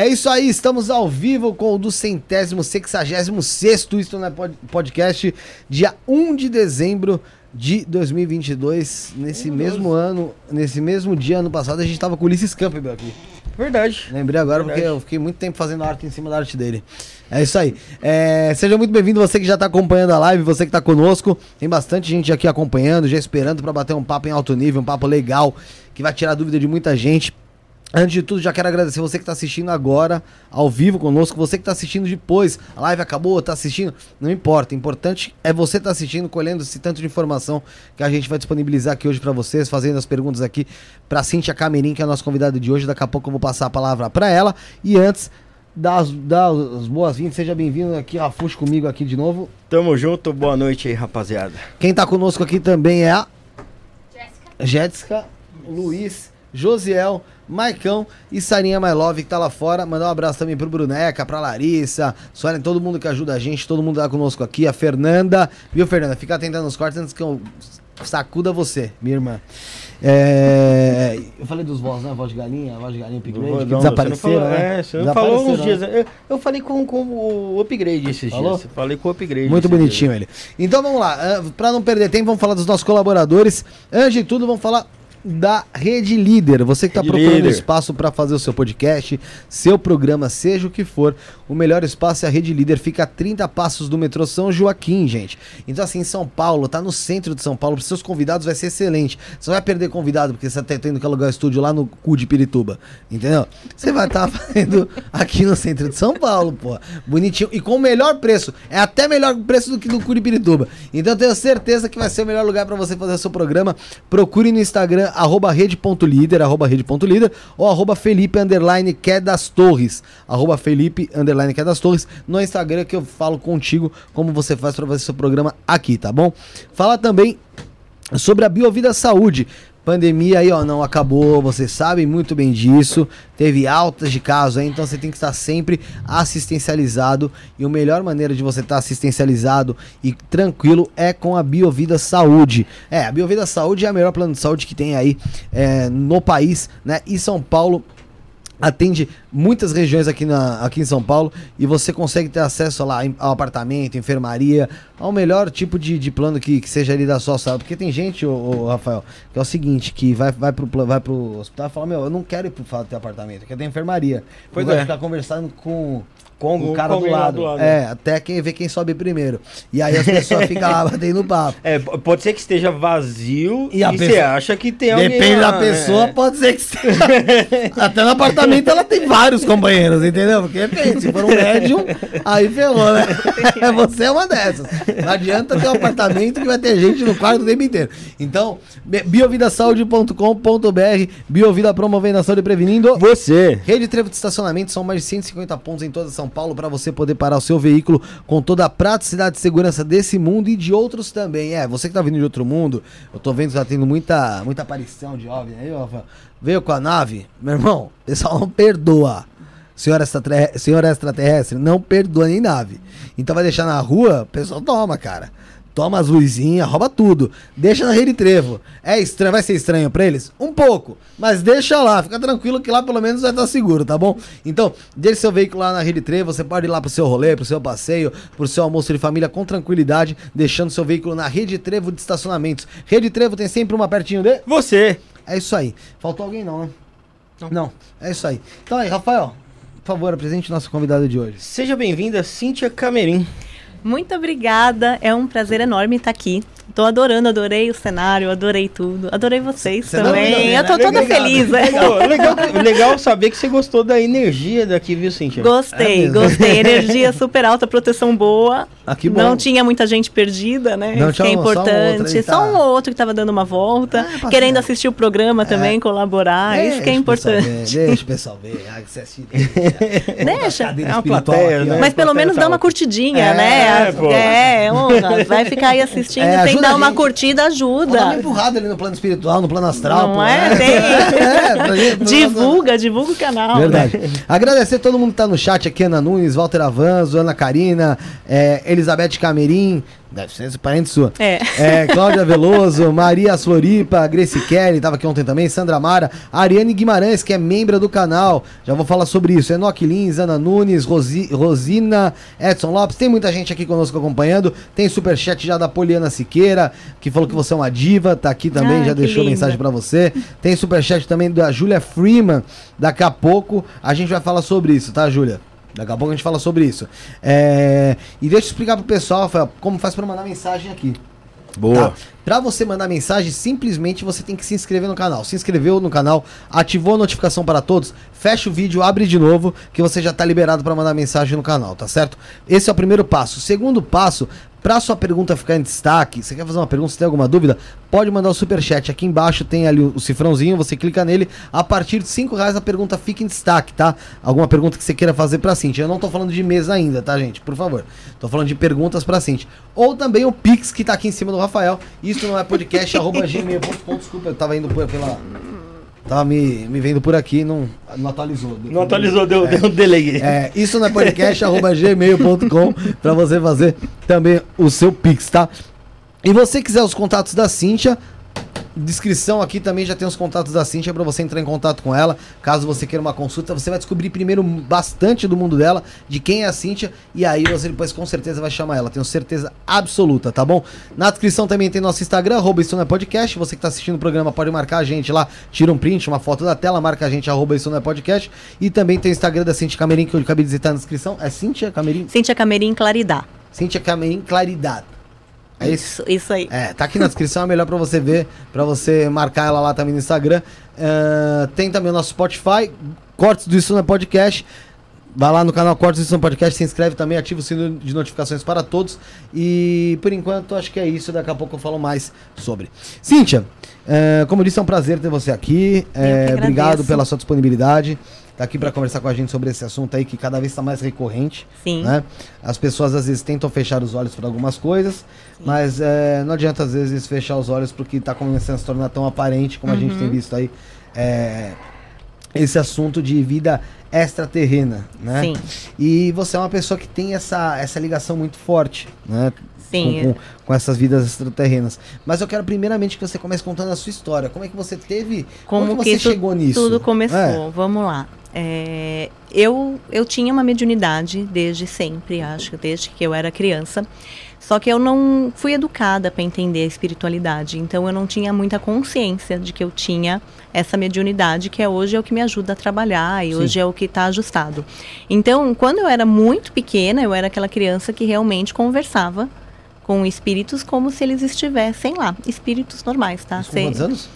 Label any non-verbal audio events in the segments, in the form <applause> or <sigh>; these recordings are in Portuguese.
É isso aí, estamos ao vivo com o do centésimo, sexagésimo sexto Isto não é Pod- Podcast, dia 1 de dezembro de 2022. Nesse mesmo ano, nesse mesmo dia, ano passado, a gente tava com o Ulisses Campbell aqui. Verdade. Lembrei agora Verdade. porque eu fiquei muito tempo fazendo arte em cima da arte dele. É isso aí. É, seja muito bem-vindo, você que já tá acompanhando a live, você que tá conosco. Tem bastante gente aqui acompanhando, já esperando pra bater um papo em alto nível, um papo legal, que vai tirar dúvida de muita gente. Antes de tudo, já quero agradecer você que está assistindo agora, ao vivo conosco, você que está assistindo depois, a live acabou, está assistindo, não importa, o importante é você estar assistindo, colhendo esse tanto de informação que a gente vai disponibilizar aqui hoje para vocês, fazendo as perguntas aqui para Cintia Camerim, que é a nossa convidada de hoje, daqui a pouco eu vou passar a palavra para ela, e antes, das, das boas-vindas, seja bem-vindo aqui, Rafuxo, comigo aqui de novo. Tamo junto, boa noite aí, rapaziada. Quem tá conosco aqui também é a Jéssica, Luiz, Josiel, Maicão e Sarinha My Love que tá lá fora. Mandar um abraço também pro Bruneca, pra Larissa, Suelen, todo mundo que ajuda a gente, todo mundo tá conosco aqui. A Fernanda, viu, Fernanda? Fica atenta nos cortes antes que eu sacuda você, minha irmã. É, eu falei dos vozes, né? Voz de galinha, voz de galinha upgrade, Não, que desapareceram, você não falou, né? É, você não falou uns dias. né? Eu, eu falei com, com o upgrade esses Falou? dias. Falei com o upgrade. Muito bonitinho ele. Então vamos lá, ah, pra não perder tempo, vamos falar dos nossos colaboradores. Antes de tudo, vamos falar da Rede Líder. Você que está procurando Líder. espaço para fazer o seu podcast, seu programa, seja o que for, o melhor espaço é a Rede Líder. Fica a 30 passos do metrô São Joaquim, gente. Então, assim, em São Paulo, tá no centro de São Paulo, para seus convidados vai ser excelente. Você não vai perder convidado, porque você tá tendo que alugar estúdio lá no cu de Pirituba. Entendeu? Você vai estar <laughs> fazendo aqui no centro de São Paulo, pô. Bonitinho. E com o melhor preço. É até melhor preço do que no cu de Pirituba. Então, eu tenho certeza que vai ser o melhor lugar para você fazer o seu programa. Procure no Instagram, arroba rede.líder, arroba rede.líder, ou arroba Felipe, underline, que é das torres. Arroba Felipe, underline, que é das torres. No Instagram que eu falo contigo como você faz para fazer seu programa aqui, tá bom? Fala também sobre a Biovida Saúde. Pandemia aí, ó, não acabou, vocês sabem muito bem disso. Teve altas de casos aí, então você tem que estar sempre assistencializado. E a melhor maneira de você estar assistencializado e tranquilo é com a Biovida Saúde. É, a Biovida Saúde é o melhor plano de saúde que tem aí é, no país, né? E São Paulo atende muitas regiões aqui, na, aqui em São Paulo e você consegue ter acesso lá ao apartamento, enfermaria, ao melhor tipo de, de plano que, que seja ali da sua sala. Porque tem gente, ô, ô, Rafael, que é o seguinte, que vai, vai, pro, vai pro hospital e fala, meu, eu não quero ir pro fato ter apartamento, eu quero ter enfermaria. Pois eu é. ficar conversando com, Com o o- cara do lado. do lado. É, até quem vê quem sobe primeiro. E aí as pessoas ficam lá <laughs> batendo papo. É, pode ser que esteja vazio E e, você acha que tem alguém Depende lá, da pessoa, né? pode ser que <laughs> seja. Até no apartamento ela tem vários companheiros, entendeu? Porque depende, se for um médium, aí ferrou, né? <laughs> <laughs> Você é uma dessas. Não adianta ter um apartamento que vai ter gente no quarto o tempo inteiro. Então, biovidasaude.com.br, Biovida promovendo a saúde e prevenindo. Você. Rede Trevo de estacionamento são mais de 150 pontos em toda São Paulo para você poder parar o seu veículo com toda a praticidade e segurança desse mundo e de outros também. É, você que tá vindo de outro mundo, eu tô vendo que tá tendo muita, muita aparição de OVNI aí, ó. Veio com a nave, meu irmão, pessoal não perdoa. Senhor, extraterrestre, extraterrestre, não perdoa nem nave. Então vai deixar na rua, pessoal toma, cara. Toma as luzinhas, rouba tudo. Deixa na rede trevo. É estranho, vai ser estranho pra eles? Um pouco. Mas deixa lá, fica tranquilo que lá pelo menos vai estar seguro, tá bom? Então, deixe seu veículo lá na rede trevo. Você pode ir lá pro seu rolê, pro seu passeio, pro seu almoço de família com tranquilidade, deixando seu veículo na rede trevo de estacionamentos. Rede trevo tem sempre uma pertinho de. Você. É isso aí. Faltou alguém não, né? Não. É isso aí. Então aí, Rafael, por favor, apresente nosso convidado de hoje. Seja bem-vinda, Cíntia Camerim. Muito obrigada, é um prazer enorme estar aqui. Tô adorando, adorei o cenário, adorei tudo. Adorei vocês Você não também. viu, né? Eu tô toda Obrigado. feliz, né? Legal, legal, legal saber que você gostou da energia daqui, viu, Cintia? É Gostei, mesmo? gostei. <laughs> Energia super alta, proteção boa. Ah. Não tinha muita gente perdida, né? Não, Isso que tinha é um- só um outro importante. aí, Só tá. um ou outro que tava dando uma volta, Ah, passa querendo assistir o programa também, colaborar. Isso que é importante. ver, Deixa o pessoal ver. Ah, que você assiste. Deixa. <laughs> É uma plateia, né? Mas pelo menos tá dá uma alta. curtidinha, É, né? É, honra. Vai ficar aí assistindo, É, tem que ajuda dar uma curtida, Pô, Dá uma ajuda. empurrada ali no plano espiritual, no plano astral. Não pô, é? né? Tem. <laughs> É, <laughs> gente- Divulga, divulga o canal. Verdade. Agradecer todo mundo que tá no chat aqui, Ana Nunes, Walter Avanzo, Ana Karina, é, Elizabeth Camerim, deve ser parente sua. É. É, Cláudia Veloso, <laughs> Maria Floripa, Grace Kelly, tava aqui ontem também, Sandra Mara, Ariane Guimarães, que é membro do canal, já vou falar sobre isso, Enoque Lins, Ana Nunes, Rosi, Rosina, Edson Lopes, tem muita gente aqui conosco acompanhando, tem superchat já da Poliana Siqueira, que falou que você é uma diva, tá aqui também, já deixou linda. mensagem pra você, tem superchat também da Júlia Freeman, daqui a pouco a gente vai falar sobre isso, tá, Júlia? Daqui a pouco a gente fala sobre isso. É, E deixa eu explicar pro pessoal, Rafael, como faz pra mandar mensagem aqui. Tá? Pra você mandar mensagem, simplesmente você tem que se inscrever no canal. Se inscreveu no canal, ativou a notificação para todos, fecha o vídeo, abre de novo, que você já tá liberado para mandar mensagem no canal, tá certo? Esse é o primeiro passo. O segundo passo, pra sua pergunta ficar em destaque, você quer fazer uma pergunta, se tem alguma dúvida, pode mandar o superchat. Aqui embaixo tem ali o, cifrãozinho, você clica nele. A partir de 5 reais a pergunta fica em destaque, tá? Alguma pergunta que você queira fazer pra Cintia. Eu não tô falando de mesa ainda, tá, gente? Por favor. Tô falando de perguntas pra Cintia. Ou também o Pix que tá aqui em cima do Rafael. Isso não é podcast, <laughs> arroba gmail.com. Desculpa, eu tava indo pela. Tava me, me vendo por aqui, não, não atualizou. Não atualizou, deu, deu um delay. É, isso é podcast, gmail.com pra você fazer também o seu Pix, tá? E você quiser os contatos da Cintia, descrição aqui também já tem os contatos da Cintia pra você entrar em contato com ela. Caso você queira uma consulta, você vai descobrir primeiro bastante do mundo dela, de quem é a Cintia, e aí você depois com certeza vai chamar ela. Tenho certeza absoluta, tá bom? Na descrição também tem nosso Instagram, arroba isso não é podcast. Você que tá assistindo o programa pode marcar a gente lá, tira um print, uma foto da tela, marca a gente, arroba isso não é podcast. E também tem o Instagram da Cintia Camerim, que eu acabei de digitar na descrição. É Cintia Camerim? Cíntia Camerim Claridá. Cintia Camerim Claridade. É isso? Isso, aí. É, tá aqui na descrição, é melhor pra você ver, pra você marcar ela lá também no Instagram. Ah, tem também o nosso Spotify, Cortes do Isso na Podcast. Vai lá no canal Cortes do Isso na Podcast, se inscreve também, ativa o sino de notificações para todos. E por enquanto acho que é isso, daqui a pouco eu falo mais sobre. Cíntia, eh, como eu disse, é um prazer ter você aqui. Que obrigado pela sua disponibilidade. Tá aqui para conversar com a gente sobre esse assunto aí que cada vez está mais recorrente. Sim. Né? As pessoas às vezes tentam fechar os olhos para algumas coisas, mas é, não adianta às vezes fechar os olhos porque está começando a se tornar tão aparente como a gente Uhum. tem visto aí é, esse assunto de vida extraterrena, né? Sim. E você é uma pessoa que tem essa, essa ligação muito forte, né? Sim. Com, com- com essas vidas extraterrenas. Mas eu quero primeiramente que você comece contando a sua história. Como é que você teve. Como como que você chegou nisso? tudo começou. É. Vamos lá. É, eu, eu tinha uma mediunidade desde sempre, acho, desde que eu era criança. Só que eu não fui educada para entender a espiritualidade. Então eu não tinha muita consciência de que eu tinha essa mediunidade, que é hoje é o que me ajuda a trabalhar e Sim. hoje é o que está ajustado. Então, quando eu era muito pequena, eu era aquela criança que realmente conversava com espíritos como se eles estivessem lá, espíritos normais, tá? Isso com quantos anos?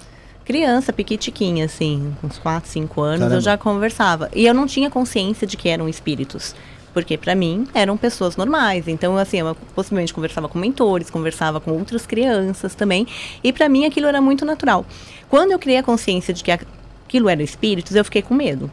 Criança, piquitiquinha, assim, uns 4, 5 anos, Caramba. eu já conversava. E eu não tinha consciência de que eram espíritos. Porque para mim eram pessoas normais. Então, assim, eu possivelmente conversava com mentores, conversava com outras crianças também. E para mim aquilo era muito natural. Quando eu criei a consciência de que aquilo eram espíritos, eu fiquei com medo.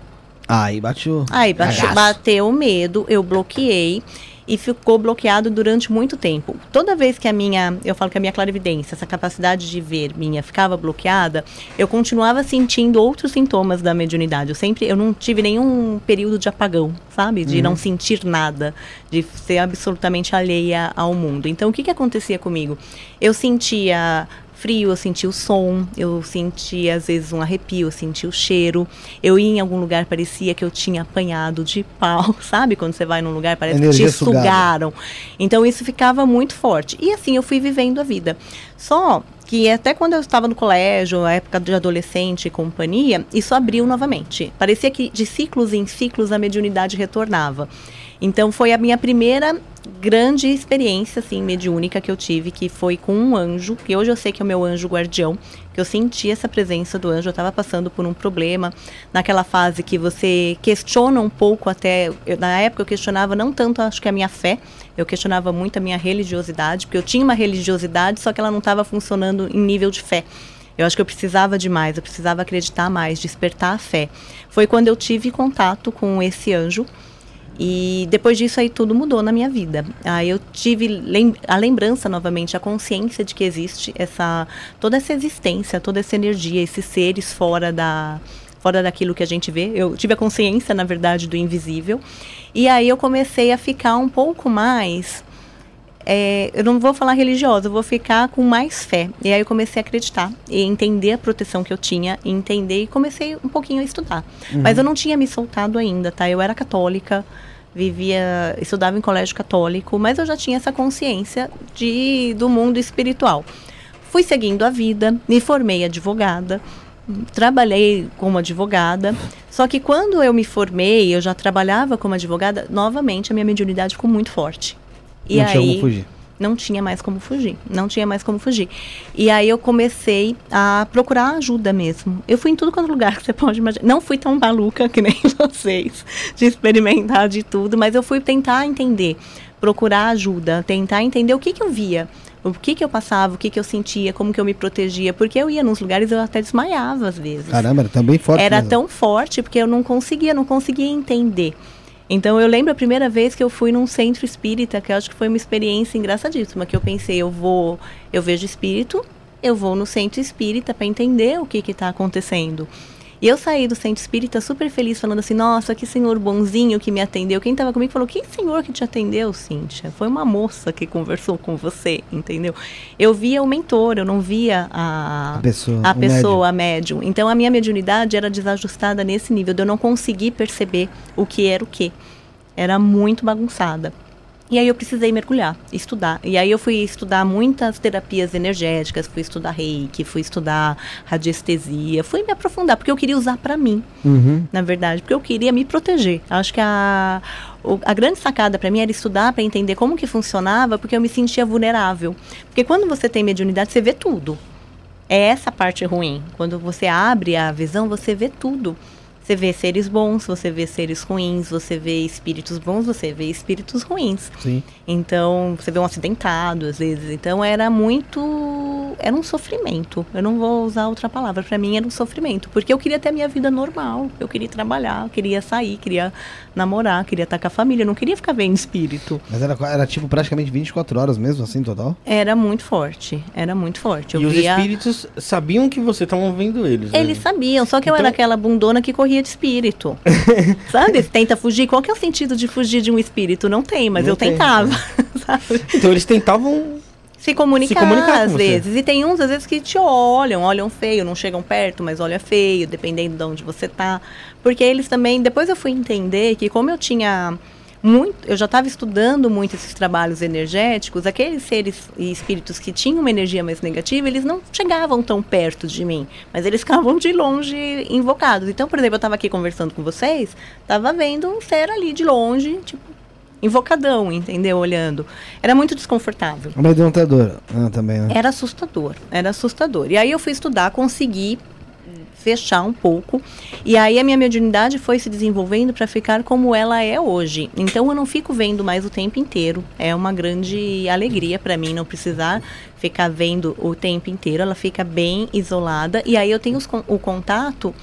Aí bateu. Aí bate- Cagaço. bateu o medo, eu bloqueei e ficou bloqueado durante muito tempo. Toda vez que a minha, eu falo que a minha clarividência, essa capacidade de ver minha ficava bloqueada, eu continuava sentindo outros sintomas da mediunidade. Eu sempre, eu não tive nenhum período de apagão, sabe? De não sentir nada, de ser absolutamente alheia ao mundo. Então, o que que acontecia comigo? Eu sentia frio, eu sentia o som, eu sentia às vezes um arrepio, eu sentia o cheiro. Eu ia em algum lugar, parecia que eu tinha apanhado de pau, <laughs> sabe? Quando você vai num lugar, parece Energia que te sugada. sugaram. Então isso ficava muito forte. E assim eu fui vivendo a vida. Só que até quando eu estava no colégio, a época de adolescente e companhia, isso abriu novamente. Parecia que de ciclos em ciclos a mediunidade retornava. Então foi a minha primeira grande experiência assim mediúnica que eu tive, que foi com um anjo, que hoje eu sei que é o meu anjo guardião, que eu senti essa presença do anjo, eu estava passando por um problema, naquela fase que você questiona um pouco até, eu, na época eu questionava não tanto acho que a minha fé, eu questionava muito a minha religiosidade, porque eu tinha uma religiosidade, só que ela não estava funcionando em nível de fé. Eu acho que eu precisava de mais, eu precisava acreditar mais, despertar a fé. Foi quando eu tive contato com esse anjo, e depois disso aí tudo mudou na minha vida. Aí eu tive lem a lembrança novamente, a consciência de que existe essa toda essa existência, toda essa energia, esses seres fora da fora daquilo que a gente vê. Eu tive a consciência, na verdade, do invisível. E aí eu comecei a ficar um pouco mais é, eu não vou falar religiosa, eu vou ficar com mais fé. E aí eu comecei a acreditar e entender a proteção que eu tinha, e entender e comecei um pouquinho a estudar. Uhum. Mas eu não tinha me soltado ainda, tá? Eu era católica, vivia, estudava em colégio católico, mas eu já tinha essa consciência de do mundo espiritual. Fui seguindo a vida, me formei advogada, trabalhei como advogada. Só que quando eu me formei, eu já trabalhava como advogada, novamente a minha mediunidade ficou muito forte. E não aí, tinha como fugir. Não tinha mais como fugir. Não tinha mais como fugir. E aí eu comecei a procurar ajuda mesmo. Eu fui em tudo quanto lugar que você pode imaginar. Não fui tão maluca que nem <laughs> vocês, de experimentar de tudo, mas eu fui tentar entender, procurar ajuda, tentar entender o que, que eu via o que que eu passava, o que que eu sentia, como que eu me protegia, porque eu ia nos lugares e eu até desmaiava às vezes. Caramba, era também forte. Era mesmo. tão forte porque eu não conseguia, não conseguia entender. Então eu lembro a primeira vez que eu fui num centro espírita, que eu acho que foi uma experiência engraçadíssima, que eu pensei, eu vou, eu vejo espírito, eu vou no centro espírita para entender o que está acontecendo. E eu saí do centro espírita super feliz, falando assim: nossa, que senhor bonzinho que me atendeu. Quem estava comigo falou: que senhor que te atendeu, Cíntia? Foi uma moça que conversou com você, entendeu? Eu via o mentor, eu não via a, a pessoa, a, pessoa, a médium. Então a minha mediunidade era desajustada nesse nível, de eu não conseguir perceber o que era o que. Era muito bagunçada. E aí eu precisei mergulhar, estudar. E aí eu fui estudar muitas terapias energéticas, fui estudar reiki, fui estudar radiestesia, fui me aprofundar, porque eu queria usar para mim, uhum. na verdade, porque eu queria me proteger. Acho que a, a grande sacada para mim era estudar para entender como que funcionava, porque eu me sentia vulnerável. Porque quando você tem mediunidade, você vê tudo. É essa parte ruim. Quando você abre a visão, você vê tudo. Você vê seres bons, você vê seres ruins, você vê espíritos bons, você vê espíritos ruins. Sim. Então, você vê um acidentado às vezes. Então, era muito. Era um sofrimento. Eu não vou usar outra palavra. Para mim, era um sofrimento. Porque eu queria ter a minha vida normal. Eu queria trabalhar, queria sair, queria namorar, queria estar com a família. Eu não queria ficar vendo espírito. Mas era, era tipo praticamente 24 horas mesmo, assim, total? Era muito forte. Era muito forte. Eu e via... os espíritos sabiam que você estava vendo eles. Né? Eles sabiam, só que então... eu era então aquela bundona que corria de espírito. <laughs> sabe? Tenta fugir. Qual que é o sentido de fugir de um espírito? Não tem, mas não eu tem, tentava. <laughs> então eles tentavam se comunicar, se comunicar às vezes. E tem uns, às vezes, que te olham, olham feio, não chegam perto, mas olham feio, dependendo de onde você tá. Porque eles também. Depois eu fui entender que, como eu tinha muito, eu já estava estudando muito esses trabalhos energéticos, aqueles seres e espíritos que tinham uma energia mais negativa, eles não chegavam tão perto de mim, mas eles <laughs> ficavam de longe invocados. Então, por exemplo, eu estava aqui conversando com vocês, estava vendo um ser ali de longe, tipo, invocadão, entendeu? Olhando. Era muito desconfortável. Amedrontador ah, também, né? Era assustador, era assustador. E aí eu fui estudar, consegui fechar um pouco. E aí a minha mediunidade foi se desenvolvendo para ficar como ela é hoje. Então eu não fico vendo mais o tempo inteiro. É uma grande alegria para mim não precisar ficar vendo o tempo inteiro. Ela fica bem isolada e aí eu tenho os, o contato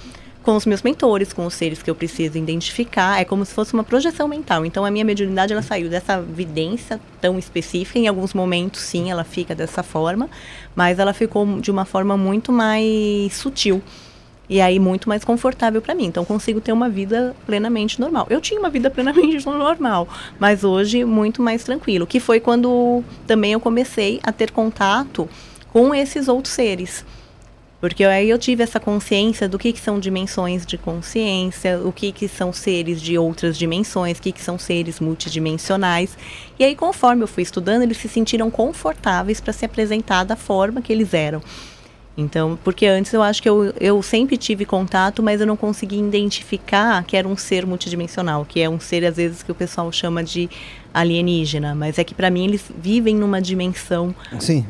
com os meus mentores, com os seres que eu preciso identificar, é como se fosse uma projeção mental. Então a minha mediunidade ela saiu dessa vidência tão específica, em alguns momentos sim, ela fica dessa forma, mas ela ficou de uma forma muito mais sutil. E aí muito mais confortável para mim. Então consigo ter uma vida plenamente normal. Eu tinha uma vida <laughs> plenamente normal, mas hoje muito mais tranquilo, que foi quando também eu comecei a ter contato com esses outros seres. Porque aí eu tive essa consciência do que, que são dimensões de consciência, o que, que são seres de outras dimensões, o que, que são seres multidimensionais. E aí, conforme eu fui estudando, eles se sentiram confortáveis para se apresentar da forma que eles eram. Então, porque antes eu acho que eu, eu sempre tive contato, mas eu não conseguia identificar que era um ser multidimensional, que é um ser, às vezes, que o pessoal chama de alienígena. Mas é que, para mim, eles vivem numa dimensão Sim.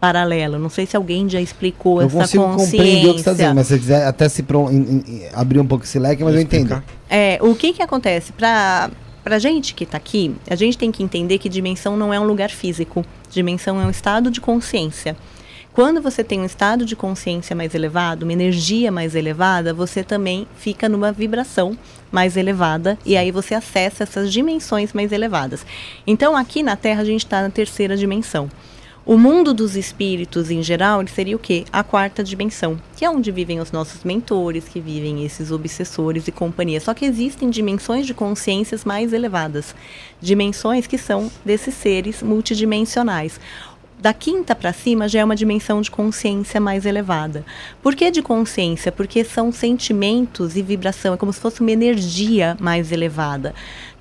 paralela. Não sei se alguém já explicou Eu essa consigo consciência. compreender o que você está dizendo, mas se você quiser até se pro- em- em- abrir um pouco esse leque, mas eu entendo. É, o que que acontece? Para Pra gente que está aqui, a gente tem que entender que dimensão não é um lugar físico. Dimensão é um estado de consciência. Quando você tem um estado de consciência mais elevado, uma energia mais elevada, você também fica numa vibração mais elevada e aí você acessa essas dimensões mais elevadas. Então, aqui na Terra, a gente está na terceira dimensão. O mundo dos espíritos, em geral, ele seria o quê? A quarta dimensão, que é onde vivem os nossos mentores, que vivem esses obsessores e companhia. Só que existem dimensões de consciências mais elevadas, dimensões que são desses seres multidimensionais. Da quinta para cima já é uma dimensão de consciência mais elevada. Por que de consciência? Porque são sentimentos e vibração, é como se fosse uma energia mais elevada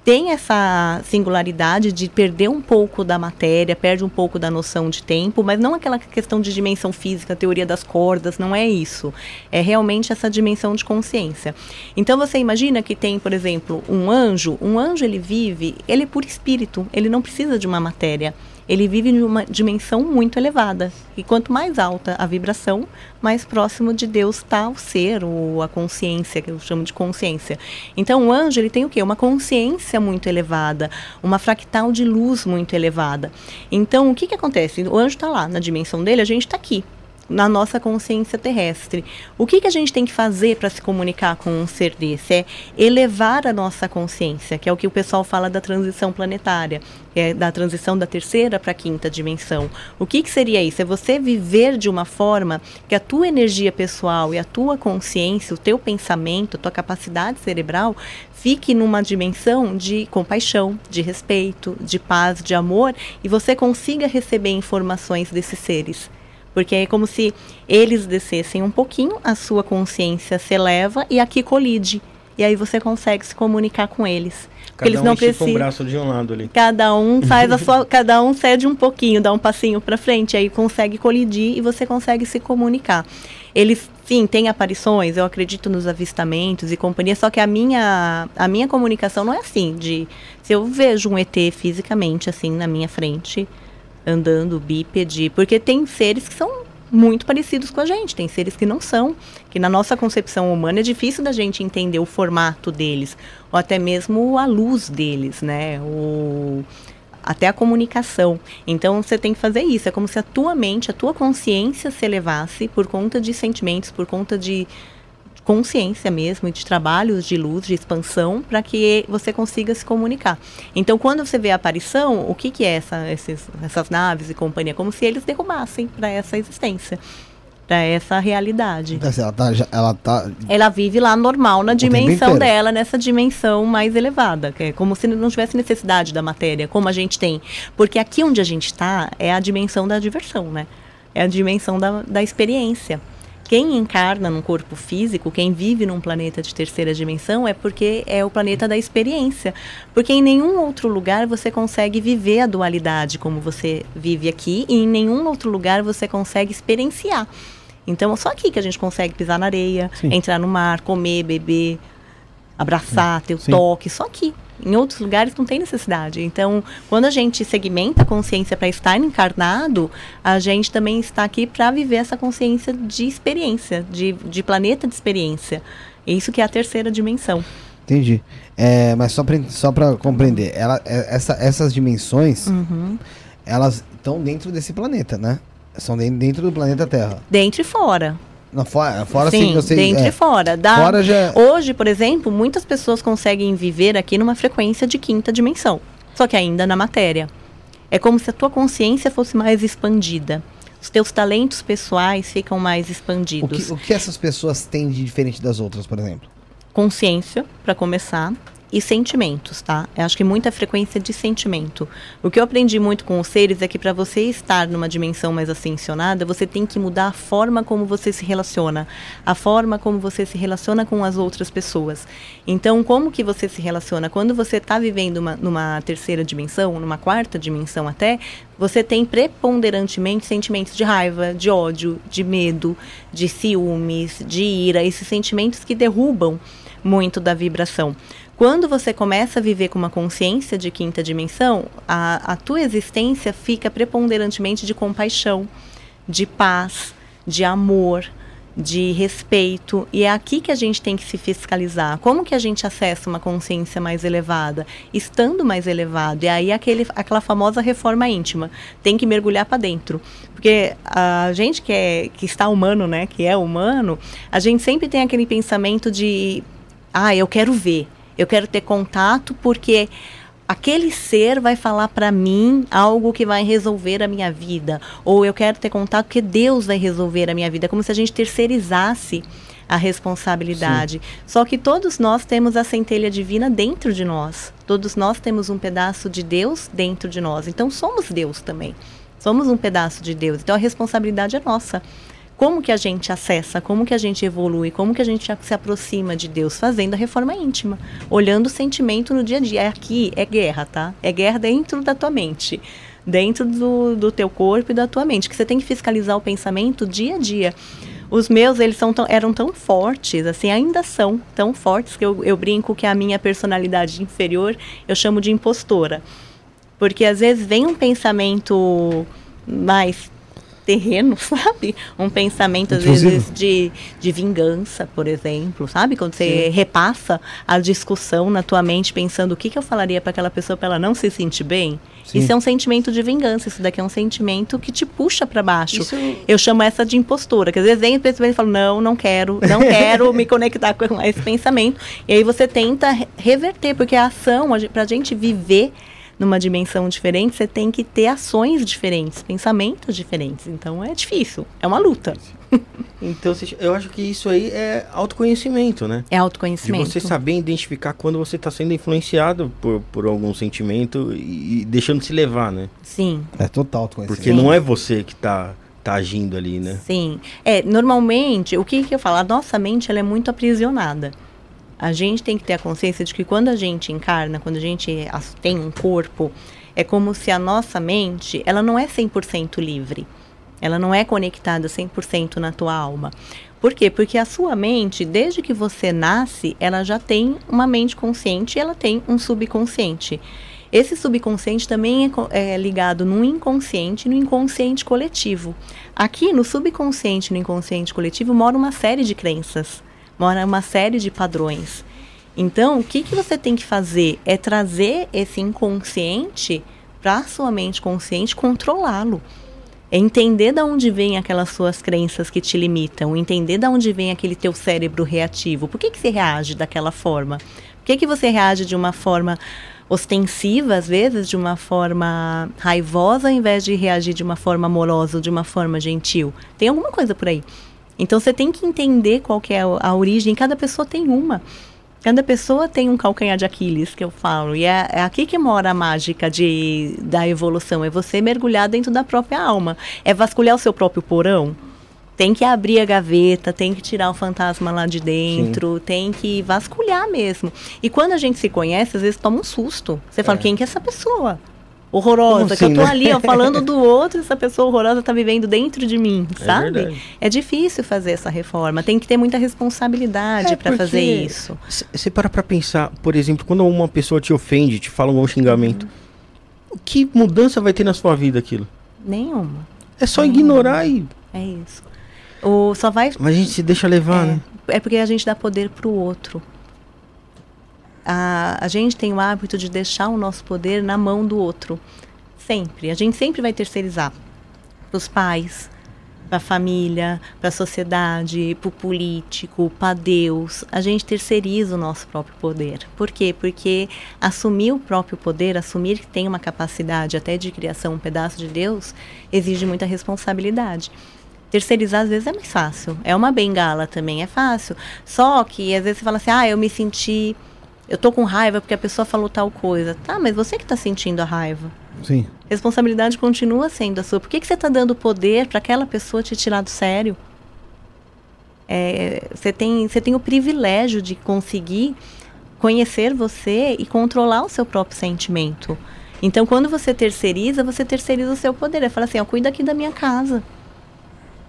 tem essa singularidade de perder um pouco da matéria, perde um pouco da noção de tempo, mas não aquela questão de dimensão física, teoria das cordas, não é isso. É realmente essa dimensão de consciência. Então você imagina que tem, por exemplo, um anjo, um anjo ele vive, ele é por espírito, ele não precisa de uma matéria. Ele vive em uma dimensão muito elevada. E quanto mais alta a vibração, mais próximo de Deus está o ser, ou a consciência, que eu chamo de consciência. Então, o anjo ele tem o quê? Uma consciência muito elevada, uma fractal de luz muito elevada. Então, o que, que acontece? O anjo está lá, na dimensão dele, a gente está aqui na nossa consciência terrestre. O que, que a gente tem que fazer para se comunicar com um ser desse? É elevar a nossa consciência, que é o que o pessoal fala da transição planetária, é da transição da terceira para a quinta dimensão. O que, que seria isso? É você viver de uma forma que a tua energia pessoal e a tua consciência, o teu pensamento, a tua capacidade cerebral fique numa dimensão de compaixão, de respeito, de paz, de amor e você consiga receber informações desses seres. Porque é como se eles descessem um pouquinho, a sua consciência se eleva e aqui colide. E aí você consegue se comunicar com eles. Cada eles um não precisam. um braço de um lado ali. Cada um <laughs> faz a sua, cada um cede um pouquinho, dá um passinho para frente, aí consegue colidir e você consegue se comunicar. Eles, sim, têm aparições, eu acredito nos avistamentos e companhia, só que a minha a minha comunicação não é assim, de se eu vejo um ET fisicamente assim na minha frente, andando bípede, porque tem seres que são muito parecidos com a gente, tem seres que não são, que na nossa concepção humana é difícil da gente entender o formato deles, ou até mesmo a luz deles, né? O até a comunicação. Então você tem que fazer isso. É como se a tua mente, a tua consciência se elevasse por conta de sentimentos, por conta de consciência mesmo, de trabalhos de luz, de expansão, para que você consiga se comunicar. Então, quando você vê a aparição, o que, que é essa, esses, essas naves e companhia? Como se eles derrubassem para essa existência, para essa realidade. Então, assim, ela tá, ela tá Ela vive lá normal na dimensão dela, nessa dimensão mais elevada, que é como se não tivesse necessidade da matéria, como a gente tem. Porque aqui onde a gente está é a dimensão da diversão, né? É a dimensão da, da experiência. Quem encarna num corpo físico, quem vive num planeta de terceira dimensão, é porque é o planeta da experiência. Porque em nenhum outro lugar você consegue viver a dualidade como você vive aqui, e em nenhum outro lugar você consegue experienciar. Então, é só aqui que a gente consegue pisar na areia, Sim. entrar no mar, comer, beber, abraçar, ter o Sim. toque, só aqui. Em outros lugares não tem necessidade. Então, quando a gente segmenta a consciência para estar encarnado, a gente também está aqui para viver essa consciência de experiência, de, de planeta de experiência. Isso que é a terceira dimensão. Entendi. É, mas só pra, só pra compreender, ela, é- essa, essas dimensões, Uhum. elas estão dentro desse planeta, né? São den- dentro do planeta Terra. Dentro e fora. Não, fora, fora Sim, sim, você. dentro é, e fora. Dá, Fora já. Hoje, por exemplo, muitas pessoas conseguem viver aqui numa frequência de quinta dimensão, só que ainda na matéria. É como se a tua consciência fosse mais expandida. Os teus talentos pessoais ficam mais O expandidos. que, o que essas pessoas têm de diferente das outras, por exemplo? Consciência, para começar, e sentimentos, tá? Eu acho que muita frequência de sentimento. O que eu aprendi muito com os seres é que para você estar numa dimensão mais ascensionada, você tem que mudar a forma como você se relaciona, a forma como você se relaciona com as outras pessoas. Então, como que você se relaciona? Quando você está vivendo uma, numa terceira dimensão, numa quarta dimensão até, você tem preponderantemente sentimentos de raiva, de ódio, de medo, de ciúmes, de ira, esses sentimentos que derrubam muito da vibração. Quando você começa a viver com uma consciência de quinta dimensão, a, a tua existência fica preponderantemente de compaixão, de paz, de amor, de respeito. E é aqui que a gente tem que se fiscalizar. Como que a gente acessa uma consciência mais elevada? Estando mais elevado. E aí aquele, aquela famosa reforma íntima. Tem que mergulhar para dentro. Porque a gente que, é, que está humano, né? Que é humano, a gente sempre tem aquele pensamento de ah, eu quero ver, eu quero ter contato porque aquele ser vai falar para mim algo que vai resolver a minha vida, ou eu quero ter contato porque Deus vai resolver a minha vida, como se a gente terceirizasse a responsabilidade. Sim. Só que todos nós temos a centelha divina dentro de nós. Todos nós temos um pedaço de Deus dentro de nós. Então somos Deus também. Somos um pedaço de Deus. Então a responsabilidade é nossa como que a gente acessa, como que a gente evolui, como que a gente se aproxima de Deus fazendo a reforma íntima, olhando o sentimento no dia a dia. É aqui é guerra, tá? É guerra dentro da tua mente, dentro do, do teu corpo e da tua mente, que você tem que fiscalizar o pensamento dia a dia. Os meus, eles são tão, eram tão fortes, assim, ainda são tão fortes que eu, eu brinco que a minha personalidade inferior eu chamo de impostora. Porque às vezes vem um pensamento mais terreno, <laughs> sabe? Um pensamento, às vezes, de, de vingança, por exemplo, sabe? Quando você Sim. repassa a discussão na tua mente, pensando o que, que eu falaria para aquela pessoa para ela não se sentir bem. Sim. Isso é um sentimento de vingança, isso daqui é um sentimento que te puxa para baixo. Isso... Eu chamo essa de impostora, que às vezes vem e fala, não, não quero, não <laughs> quero me conectar com esse pensamento. E aí você tenta reverter, porque a ação, para a gente viver numa dimensão diferente, você tem que ter ações diferentes, pensamentos diferentes. Então é difícil, é uma luta. <laughs> Então, eu acho que isso aí é autoconhecimento, né? É autoconhecimento. De você saber identificar quando você está sendo influenciado por, por algum sentimento e, e deixando se levar, né? Sim. É total autoconhecimento. Porque não é você que está tá agindo ali, né? Sim. É, normalmente, o que, que eu falo? A nossa mente ela é muito aprisionada. A gente tem que ter a consciência de que quando a gente encarna, quando a gente tem um corpo, é como se a nossa mente, ela não é 100% livre. Ela não é conectada 100% na tua alma. Por quê? Porque a sua mente, desde que você nasce, ela já tem uma mente consciente e ela tem um subconsciente. Esse subconsciente também é, é ligado no inconsciente e no inconsciente coletivo. Aqui no subconsciente e no inconsciente coletivo mora uma série de crenças mora uma série de padrões. Então, o que, que você tem que fazer é trazer esse inconsciente para a sua mente consciente, controlá-lo. É entender de onde vem aquelas suas crenças que te limitam, entender de onde vem aquele teu cérebro reativo. Por que, que você reage daquela forma? Por que, que você reage de uma forma ostensiva, às vezes, de uma forma raivosa, ao invés de reagir de uma forma amorosa, de uma forma gentil? Tem alguma coisa por aí. Então você tem que entender qual que é a origem, cada pessoa tem uma. Cada pessoa tem um calcanhar de Aquiles, que eu falo. E é, é, aqui que mora a mágica de, da evolução. É você mergulhar dentro da própria alma. É vasculhar o seu próprio porão. Tem que abrir a gaveta, tem que tirar o fantasma lá de dentro, Sim. tem que vasculhar mesmo. E quando a gente se conhece, às vezes toma um susto. Você fala, é. quem que é essa pessoa? Horrorosa, assim, que eu tô né? ali, ó, falando do <laughs> outro, essa pessoa horrorosa tá vivendo dentro de mim, é sabe? É, difícil fazer essa reforma, tem que ter muita responsabilidade é para fazer isso. Você para pra pensar, por exemplo, quando uma pessoa te ofende, te fala um xingamento, uhum. que mudança vai ter na sua vida aquilo? Nenhuma. É só Nenhuma. ignorar e... É isso. O, só vai... Mas a gente se deixa levar, é, né? É porque a gente dá poder pro outro a, a gente tem o hábito de deixar o nosso poder na mão do outro. Sempre. A gente sempre vai terceirizar. Para os pais, para a família, para a sociedade, para o político, para Deus. A gente terceiriza o nosso próprio poder. Por quê? Porque assumir o próprio poder, assumir que tem uma capacidade até de criação, um pedaço de Deus, exige muita responsabilidade. Terceirizar às vezes é mais fácil. É uma bengala também, é fácil. Só que às vezes você fala assim: ah, eu me senti Eu tô com raiva porque a pessoa falou tal coisa. Tá, mas você que tá sentindo a raiva. Sim. Responsabilidade continua sendo a sua. Por que, que você está dando poder para aquela pessoa te tirar do sério? É, você, tem, você tem o privilégio de conseguir conhecer você e controlar o seu próprio sentimento. Então, quando você terceiriza, você terceiriza o seu poder. É falar assim, ó, cuida aqui da minha casa.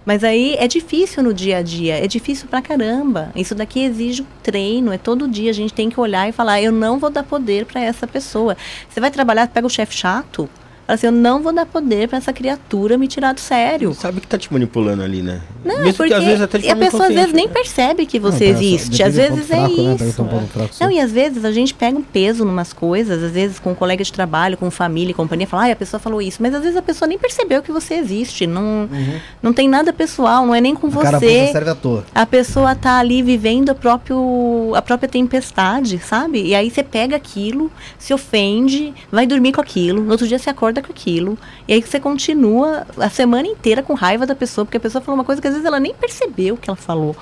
Mas aí é difícil no dia a dia, é difícil pra caramba. Isso daqui exige um treino, é todo dia a gente tem que olhar e falar, eu não vou dar poder para essa pessoa. Você vai trabalhar, pega o chefe chato, Fala assim, eu não vou dar poder para essa criatura me tirar do sério. Ele sabe que tá te manipulando ali, né? Não, Mesmo porque que, às vezes, até de a pessoa às vezes nem percebe que você não, existe. Às vezes é fraco, né? isso. Né? não, e às vezes a gente pega um peso numas coisas, às vezes com um colega de trabalho, com família e companhia, fala, ah, a pessoa falou isso. Mas às vezes a pessoa nem percebeu que você existe. Não, uhum. não tem nada pessoal, não é nem com a você. serve à toa. A pessoa tá ali vivendo a, próprio, a própria tempestade, sabe? E aí você pega aquilo, se ofende, vai dormir com aquilo, no outro dia você acorda com aquilo. E aí você continua a semana inteira com raiva da pessoa, porque a pessoa falou uma coisa que às vezes ela nem percebeu que ela falou.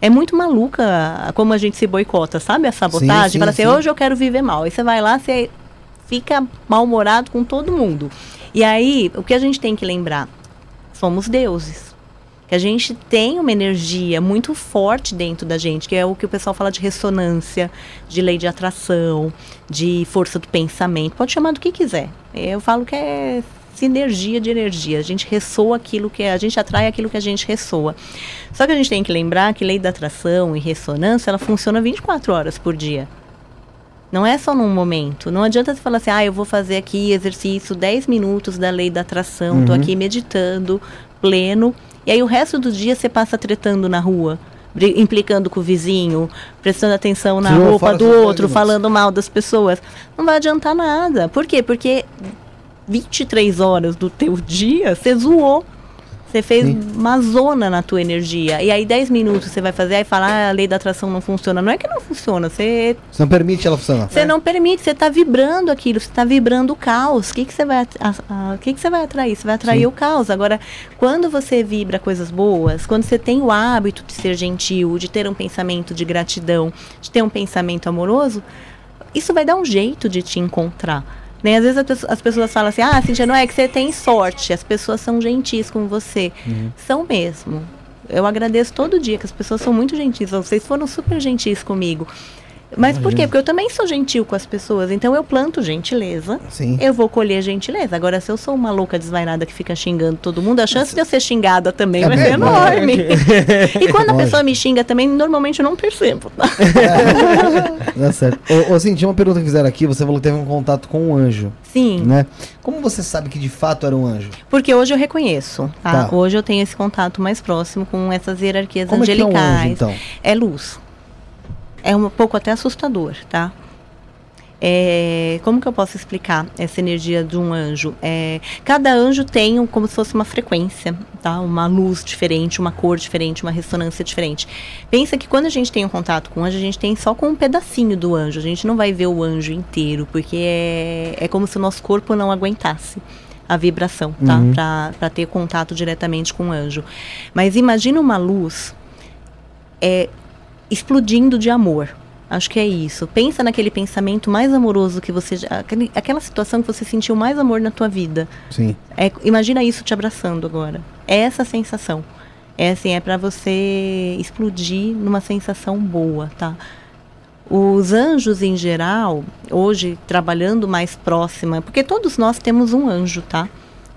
É muito maluca como a gente se boicota, sabe? A sabotagem. Sim, sim, Fala assim, sim. hoje eu quero viver mal. Aí você vai lá, você fica mal-humorado com todo mundo. E aí, o que a gente tem que lembrar? Somos deuses. Que a gente tem uma energia muito forte dentro da gente, que é o que o pessoal fala de ressonância, de lei de atração, de força do pensamento. Pode chamar do que quiser. Eu falo que é sinergia de energia. A gente ressoa aquilo que é, a gente atrai aquilo que a gente ressoa. Só que a gente tem que lembrar que lei da atração e ressonância, ela funciona 24 horas por dia. Não é só num momento. Não adianta você falar assim, ah, eu vou fazer aqui exercício 10 minutos da lei da atração, uhum. tô aqui meditando, pleno, e aí o resto do dia você passa tretando na rua implicando com o vizinho, prestando atenção na roupa do outro, falando mal das pessoas. Não vai adiantar nada. Por quê? Porque 23 horas do teu dia, você zoou. Você fez Sim. uma zona na tua energia. E aí 10 minutos você vai fazer e falar, ah, a lei da atração não funciona. Não é que não funciona, você... Você não permite ela funcionar. Você é. não permite, você está vibrando aquilo, você está vibrando o caos. O que, que você vai o que, que você vai atrair? Você vai atrair Sim. o caos. Agora, quando você vibra coisas boas, quando você tem o hábito de ser gentil, de ter um pensamento de gratidão, de ter um pensamento amoroso, isso vai dar um jeito de te encontrar. Né? Às vezes as pessoas falam assim, ah, Cintia, não é que você tem sorte, as pessoas são gentis com você. Uhum. São mesmo. Eu agradeço todo dia que as pessoas são muito gentis. Vocês foram super gentis comigo. Mas Imagina. por quê? Porque eu também sou gentil com as pessoas. Então eu planto gentileza. Sim. Eu vou colher gentileza. Agora, se eu sou uma louca desvairada que fica xingando todo mundo, a chance de eu ser xingada também é vai ser enorme. e quando a <laughs> pessoa me xinga também, normalmente eu não percebo. É. <laughs> Dá certo. Ô, ô, sim, tinha uma pergunta que fizeram aqui. Você falou que teve um contato com um anjo. Sim. Né? Como você sabe que de fato era um anjo? Porque hoje eu reconheço. Tá? Tá. Hoje eu tenho esse contato mais próximo com essas hierarquias Como angelicais. É, é, um anjo, então? é luz é um pouco até assustador, tá? É, como que eu posso explicar essa energia de um anjo? É, cada anjo tem um, como se fosse uma frequência, tá? Uma luz diferente, uma cor diferente, uma ressonância diferente. Pensa que quando a gente tem um contato com o anjo, a gente tem só com um pedacinho do anjo. A gente não vai ver o anjo inteiro, porque é, é como se o nosso corpo não aguentasse a vibração, tá? Uhum. Para ter contato diretamente com o anjo. Mas imagina uma luz é, explodindo de amor. Acho que é isso. Pensa naquele pensamento mais amoroso que você já, aquele, aquela situação que você sentiu mais amor na tua vida. Sim. É, imagina isso te abraçando agora. É essa sensação. É assim, é para você explodir numa sensação boa, tá? Os anjos em geral, hoje trabalhando mais próxima, porque todos nós temos um anjo, tá?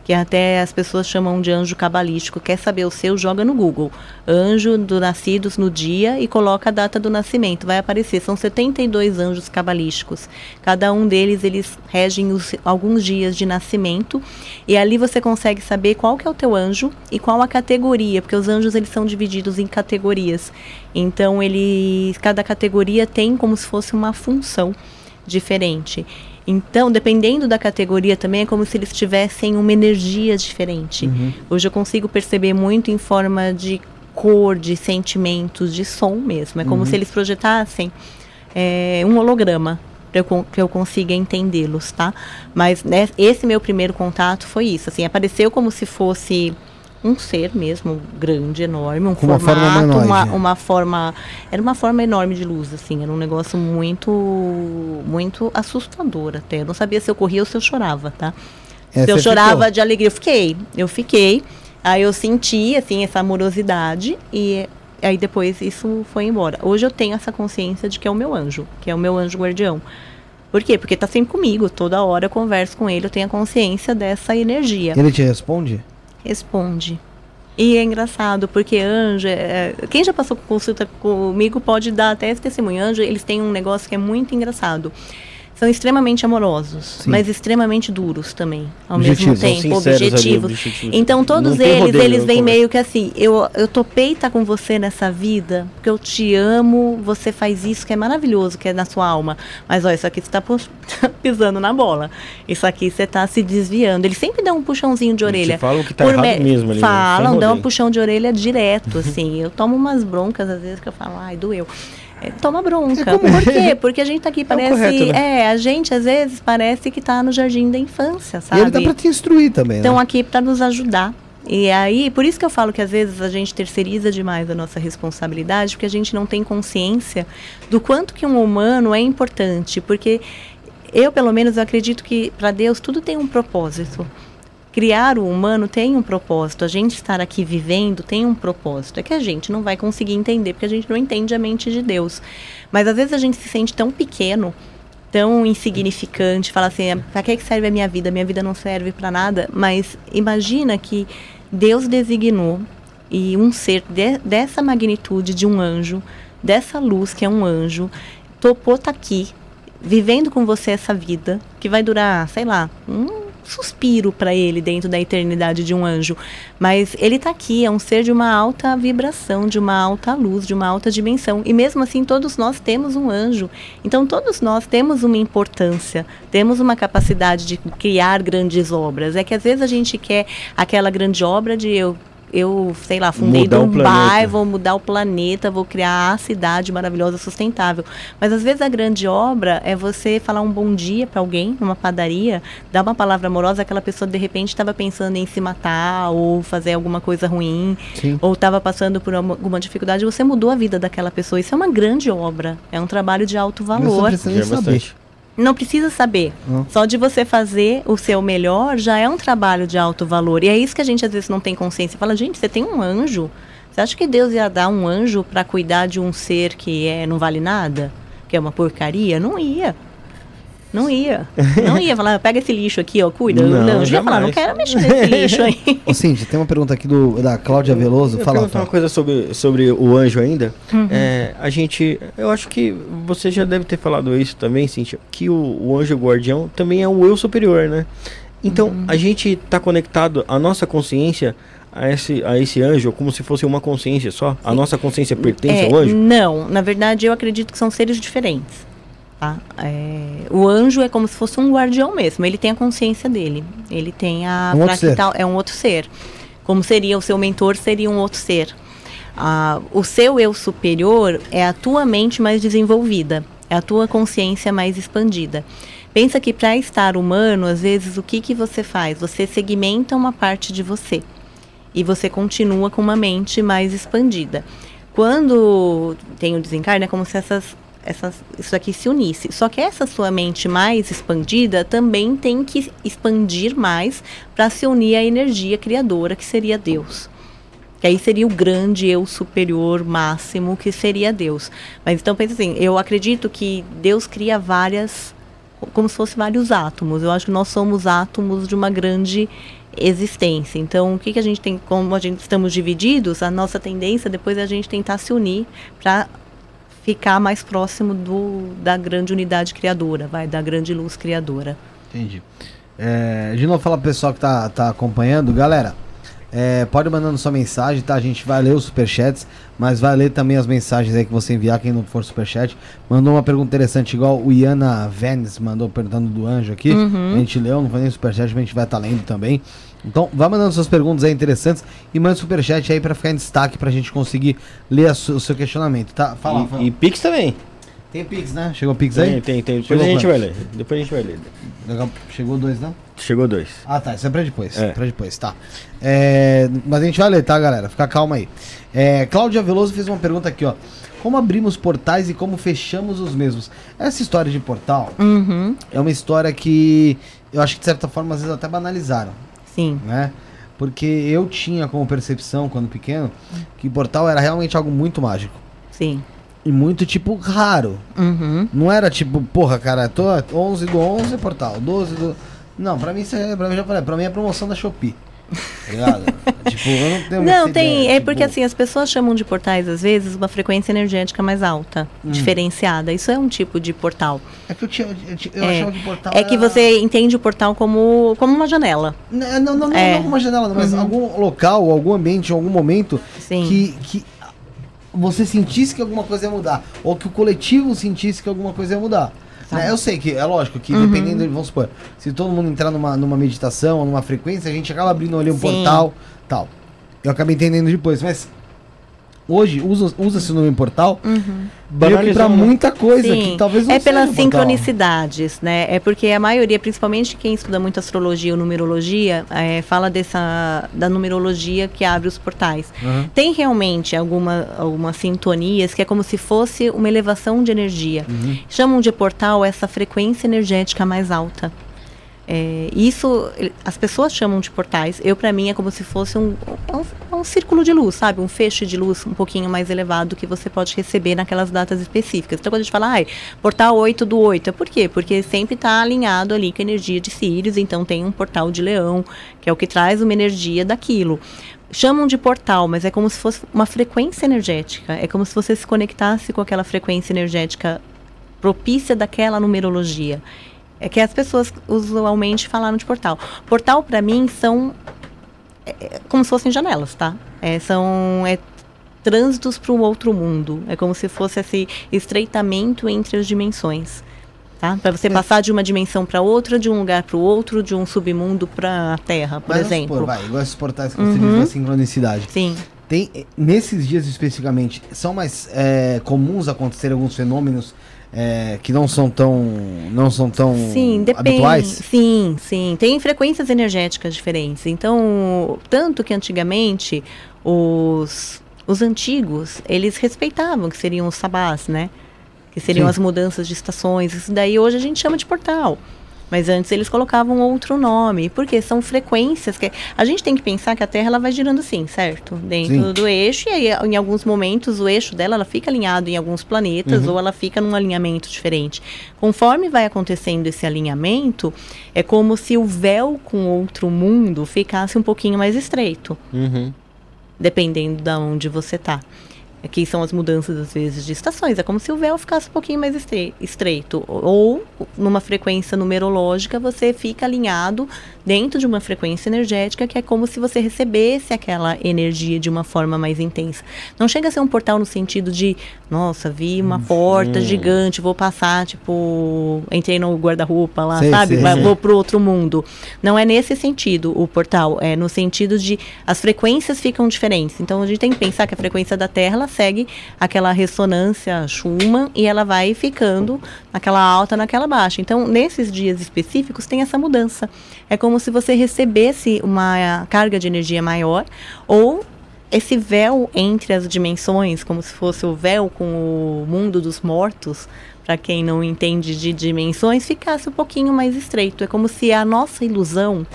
Que até as pessoas chamam de anjo cabalístico. Quer saber o seu? Joga no Google. Anjo do nascidos no dia e coloca a data do nascimento. Vai aparecer. São 72 anjos cabalísticos. Cada um deles, eles regem os, alguns dias de nascimento. E ali você consegue saber qual que é o teu anjo e qual a categoria. Porque os anjos, eles são divididos em categorias. Então, eles, cada categoria tem como se fosse uma função diferente. Então, dependendo da categoria também, é como se eles tivessem uma energia diferente. Uhum. Hoje eu consigo perceber muito em forma de cor, de sentimentos, de som mesmo. É como uhum. se eles projetassem é, um holograma para eu, eu consiga entendê-los, tá? Mas né, esse meu primeiro contato foi isso. Assim, apareceu como se fosse um ser mesmo grande, enorme, um Com uma formato, forma uma, uma forma, era uma forma enorme de luz, assim, era um negócio muito, muito assustador até. Eu não sabia se eu corria ou se eu chorava, tá? É, se eu chorava ficou. de alegria, eu fiquei, eu fiquei. Aí eu senti, assim, essa amorosidade e aí depois isso foi embora. Hoje eu tenho essa consciência de que é o meu anjo, que é o meu anjo guardião. Por quê? Porque tá sempre comigo, toda hora eu converso com ele, eu tenho a consciência dessa energia. Ele te responde? Responde. E é engraçado, porque anjo, é- quem já passou consulta comigo pode dar até esse testemunho. Anjo, eles têm um negócio que é muito engraçado. São extremamente amorosos, mas extremamente duros também, ao Objetivos, mesmo tempo, sinceros ali, objetivos. objetivos. Então todos eles, rodeio, eles vêm meio que assim, eu, eu topei estar com você nessa vida, porque eu te amo, você faz isso que é maravilhoso, que é na sua alma. Mas olha, isso aqui você está <laughs> pisando na bola. Isso aqui você está se desviando. Eles sempre dão um puxãozinho de Eles orelha. falam o que tá Por errado mesmo ali, né? Falam, dão um puxão de orelha direto, <laughs> assim. Eu tomo umas broncas às vezes que eu falo, ai, doeu. É, toma bronca. Por quê? Porque a gente tá aqui, parece. correto, né? É, a gente às vezes parece que tá no jardim da infância, E sabe? ele tá pra te instruir também, Estão né? aqui para nos ajudar. E aí, por isso que eu falo que às vezes a gente terceiriza demais a nossa responsabilidade, porque a gente não tem consciência do quanto que um humano é importante, porque eu, pelo menos, eu acredito que para Deus tudo tem um propósito. Criar o humano tem um propósito, a gente estar aqui vivendo tem um propósito. É que a gente não vai conseguir entender, porque a gente não entende a mente de Deus. Mas às vezes a gente se sente tão pequeno, tão insignificante, fala assim, para que serve a minha vida? Minha vida não serve para nada. Mas imagina que Deus designou e um ser de- dessa magnitude de um anjo, dessa luz que é um anjo, topou estar aqui, vivendo com você essa vida, que vai durar, sei lá, um suspiro para ele dentro da eternidade de um anjo. Mas ele está aqui, é um ser de uma alta vibração, de uma alta luz, de uma alta dimensão. E mesmo assim, todos nós temos um anjo. Então, todos nós temos uma importância, temos uma capacidade de criar grandes obras. É que às vezes a gente quer aquela grande obra de eu. Eu, sei lá, fundei Mudar Dubai, vou mudar o planeta, vou criar a cidade maravilhosa, sustentável. Mas às vezes a grande obra é você falar um bom dia para alguém numa padaria, dar uma palavra amorosa, aquela pessoa de repente estava pensando em se matar ou fazer alguma coisa ruim, Sim. ou estava passando por alguma alguma dificuldade, você mudou a vida daquela pessoa. Isso é uma grande obra, é um trabalho de alto valor. Já é saber. Não precisa saber. Não. Só de você fazer o seu melhor já é um trabalho de alto valor. E é isso que a gente às vezes não tem consciência. Fala, gente, você tem um anjo. Você acha que Deus ia dar um anjo para cuidar de um ser que é, não vale nada? Que é uma porcaria? Não ia. Não ia. Não ia falar, pega esse lixo aqui, ó, cuida. Não, Não, já ia falar, não quero mexer nesse lixo aí. <laughs> Ô, Cintia, tem uma pergunta aqui do, da Cláudia Veloso. Eu Fala, perguntar uma coisa sobre, sobre o anjo ainda. Uhum. É, a gente, eu acho que você já deve ter falado isso também, Cíntia, que o, o anjo guardião também é o eu superior, né? Então, Uhum. a gente está conectado, a nossa consciência a esse, a esse anjo, como se fosse uma consciência só? A nossa consciência pertence É, ao anjo? Não, na verdade eu acredito que são seres diferentes. Tá? É, o anjo é como se fosse um guardião mesmo. Ele tem a consciência dele. Ele tem a Um é um outro ser. Como seria o seu mentor, seria um outro ser. Ah, o seu eu superior é a tua mente mais desenvolvida, é a tua consciência mais expandida. Pensa que para estar humano, às vezes o que que você faz? Você segmenta uma parte de você e você continua com uma mente mais expandida. Quando tem o desencarne, é como se essas, isso aqui se unisse. Só que essa sua mente mais expandida também tem que expandir mais para se unir à energia criadora, que seria Deus. Que aí seria o grande eu superior máximo, que seria Deus. Mas então pensa assim, eu acredito que Deus cria várias, como se fossem vários átomos. Eu acho que nós somos átomos de uma grande existência. Então, o que, que a gente tem, como a gente estamos divididos, a nossa tendência depois é a gente tentar se unir para ficar mais próximo do, da grande unidade criadora, vai, da grande luz criadora. Entendi. É, de novo, fala pro pessoal que tá, tá acompanhando. Galera, é, pode mandando sua mensagem, tá? A gente vai ler os superchats, mas vai ler também as mensagens aí que você enviar, quem não for superchat. Mandou uma pergunta interessante, igual o Iana Venice mandou perguntando do anjo aqui. Uhum. A gente leu, não foi nem superchat, mas a gente vai estar lendo também. Então, vai mandando suas perguntas aí interessantes e manda superchat aí pra ficar em destaque pra gente conseguir ler a su- o seu questionamento, tá? Fala, fala. E, e Pix também. Tem Pix, né? Chegou Pix Tem, aí? tem, tem. Depois Chegou a gente quanto? vai ler. Depois a gente vai ler. Legal. Chegou dois, não? Chegou dois. Ah, tá. Isso é pra depois. É. Pra depois, tá. É, mas a gente vai ler, tá, galera? Fica calma aí. É, Cláudia Veloso fez uma pergunta aqui, ó. Como abrimos portais e como fechamos os mesmos? Essa história de portal Uhum, é uma história que eu acho que de certa forma às vezes até banalizaram, sim. né? Porque eu tinha como percepção quando pequeno que portal era realmente algo muito mágico Sim. e muito tipo raro. Uhum. Não era tipo, porra, cara, tô 11 do 11 portal, 12 do Não, pra mim isso é, pra mim já falei, pra mim é promoção da Shopee. Tá <laughs> tipo, eu não tenho Não, tem. ideia, É tipo, porque assim, as pessoas chamam de portais, às vezes, uma frequência energética mais alta, Hum. diferenciada. Isso é um tipo de portal. É que eu tinha. Eu, tinha- eu É. achava que portal. É que era- você entende o portal como, como uma janela. Não, não, não, não, É. não como uma janela, mas Uhum. algum local, algum ambiente, algum momento Sim. que, que você sentisse que alguma coisa ia mudar. Ou que o coletivo sentisse que alguma coisa ia mudar. Tá. Né, Eu sei que, é lógico que Uhum. dependendo, vamos supor, se todo mundo entrar numa, numa meditação, numa frequência, a gente acaba abrindo ali um Sim. portal, tal. Eu acabei entendendo depois, mas hoje usa- usa-se o nome portal Uhum. né? muita coisa Sim. que talvez não é pelas seja um portal. sincronicidades, né? É porque a maioria, principalmente quem estuda muito astrologia ou numerologia, é, fala dessa da numerologia que abre os portais. Uhum. Tem realmente alguma, algumas sintonias que é como se fosse uma elevação de energia. Uhum. Chamam de portal essa frequência energética mais alta. É, isso as pessoas chamam de portais. Eu para mim é como se fosse um, um, um círculo de luz, sabe, um feixe de luz um pouquinho mais elevado que você pode receber naquelas datas específicas. Então quando a gente fala, ai, portal 8 do 8, é por quê? Porque sempre está alinhado ali com a energia de Sirius, então tem um portal de Leão, que é o que traz uma energia daquilo. Chamam de portal, mas é como se fosse uma frequência energética. É como se você se conectasse com aquela frequência energética propícia daquela numerologia. É que as pessoas usualmente falaram de portal. Portal, para mim, são é, é como se fossem janelas, tá? É, são é, trânsitos para o outro mundo. É como se fosse esse estreitamento entre as dimensões. Tá? Para você É. passar de uma dimensão para outra, de um lugar para o outro, de um submundo para a Terra, por Mas exemplo. supor, vai, igual esses portais que você Uhum. diz da sincronicidade. Sim. Tem, nesses dias especificamente, são mais eh, comuns acontecer alguns fenômenos eh, que não são tão, não são tão Sim, depende. habituais? Sim, sim. Tem frequências energéticas diferentes. Então, tanto que antigamente os, os antigos, eles respeitavam que seriam os sabás, né? Que seriam Sim. as mudanças de estações. Isso daí hoje a gente chama de portal. Mas antes eles colocavam outro nome, porque são frequências que a gente tem que pensar que a Terra ela vai girando assim, certo? Dentro Sim. do eixo e aí em alguns momentos o eixo dela ela fica alinhado em alguns planetas Uhum. ou ela fica num alinhamento diferente. Conforme vai acontecendo esse alinhamento, é como se o véu com outro mundo ficasse um pouquinho mais estreito, Uhum. dependendo de onde você tá. Aqui são as mudanças, às vezes, de estações. É como se o véu ficasse um pouquinho mais estre- estreito. Ou, numa frequência numerológica, você fica alinhado dentro de uma frequência energética que é como se você recebesse aquela energia de uma forma mais intensa. Não chega a ser um portal no sentido de, nossa, vi uma porta gigante, vou passar, tipo, entrei no guarda-roupa lá, Sei, sabe? sei. Vou pro outro mundo. Não é nesse sentido o portal, é no sentido de as frequências ficam diferentes. Então a gente tem que pensar que a frequência da Terra ela segue aquela ressonância Schumann e ela vai ficando naquela alta, naquela baixa. Então nesses dias específicos tem essa mudança. É como se você recebesse uma carga de energia maior ou esse véu entre as dimensões, como se fosse o véu com o mundo dos mortos, para quem não entende de dimensões, ficasse um pouquinho mais estreito. É como se a nossa ilusão.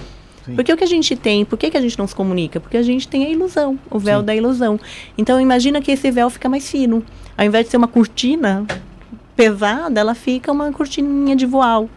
Sim. Porque o que a gente tem, por que, que a gente não se comunica? Porque a gente tem a ilusão, o véu Sim. da ilusão. Então imagina que esse véu fica mais fino. Ao invés de ser uma cortina pesada, ela fica uma cortininha de voal.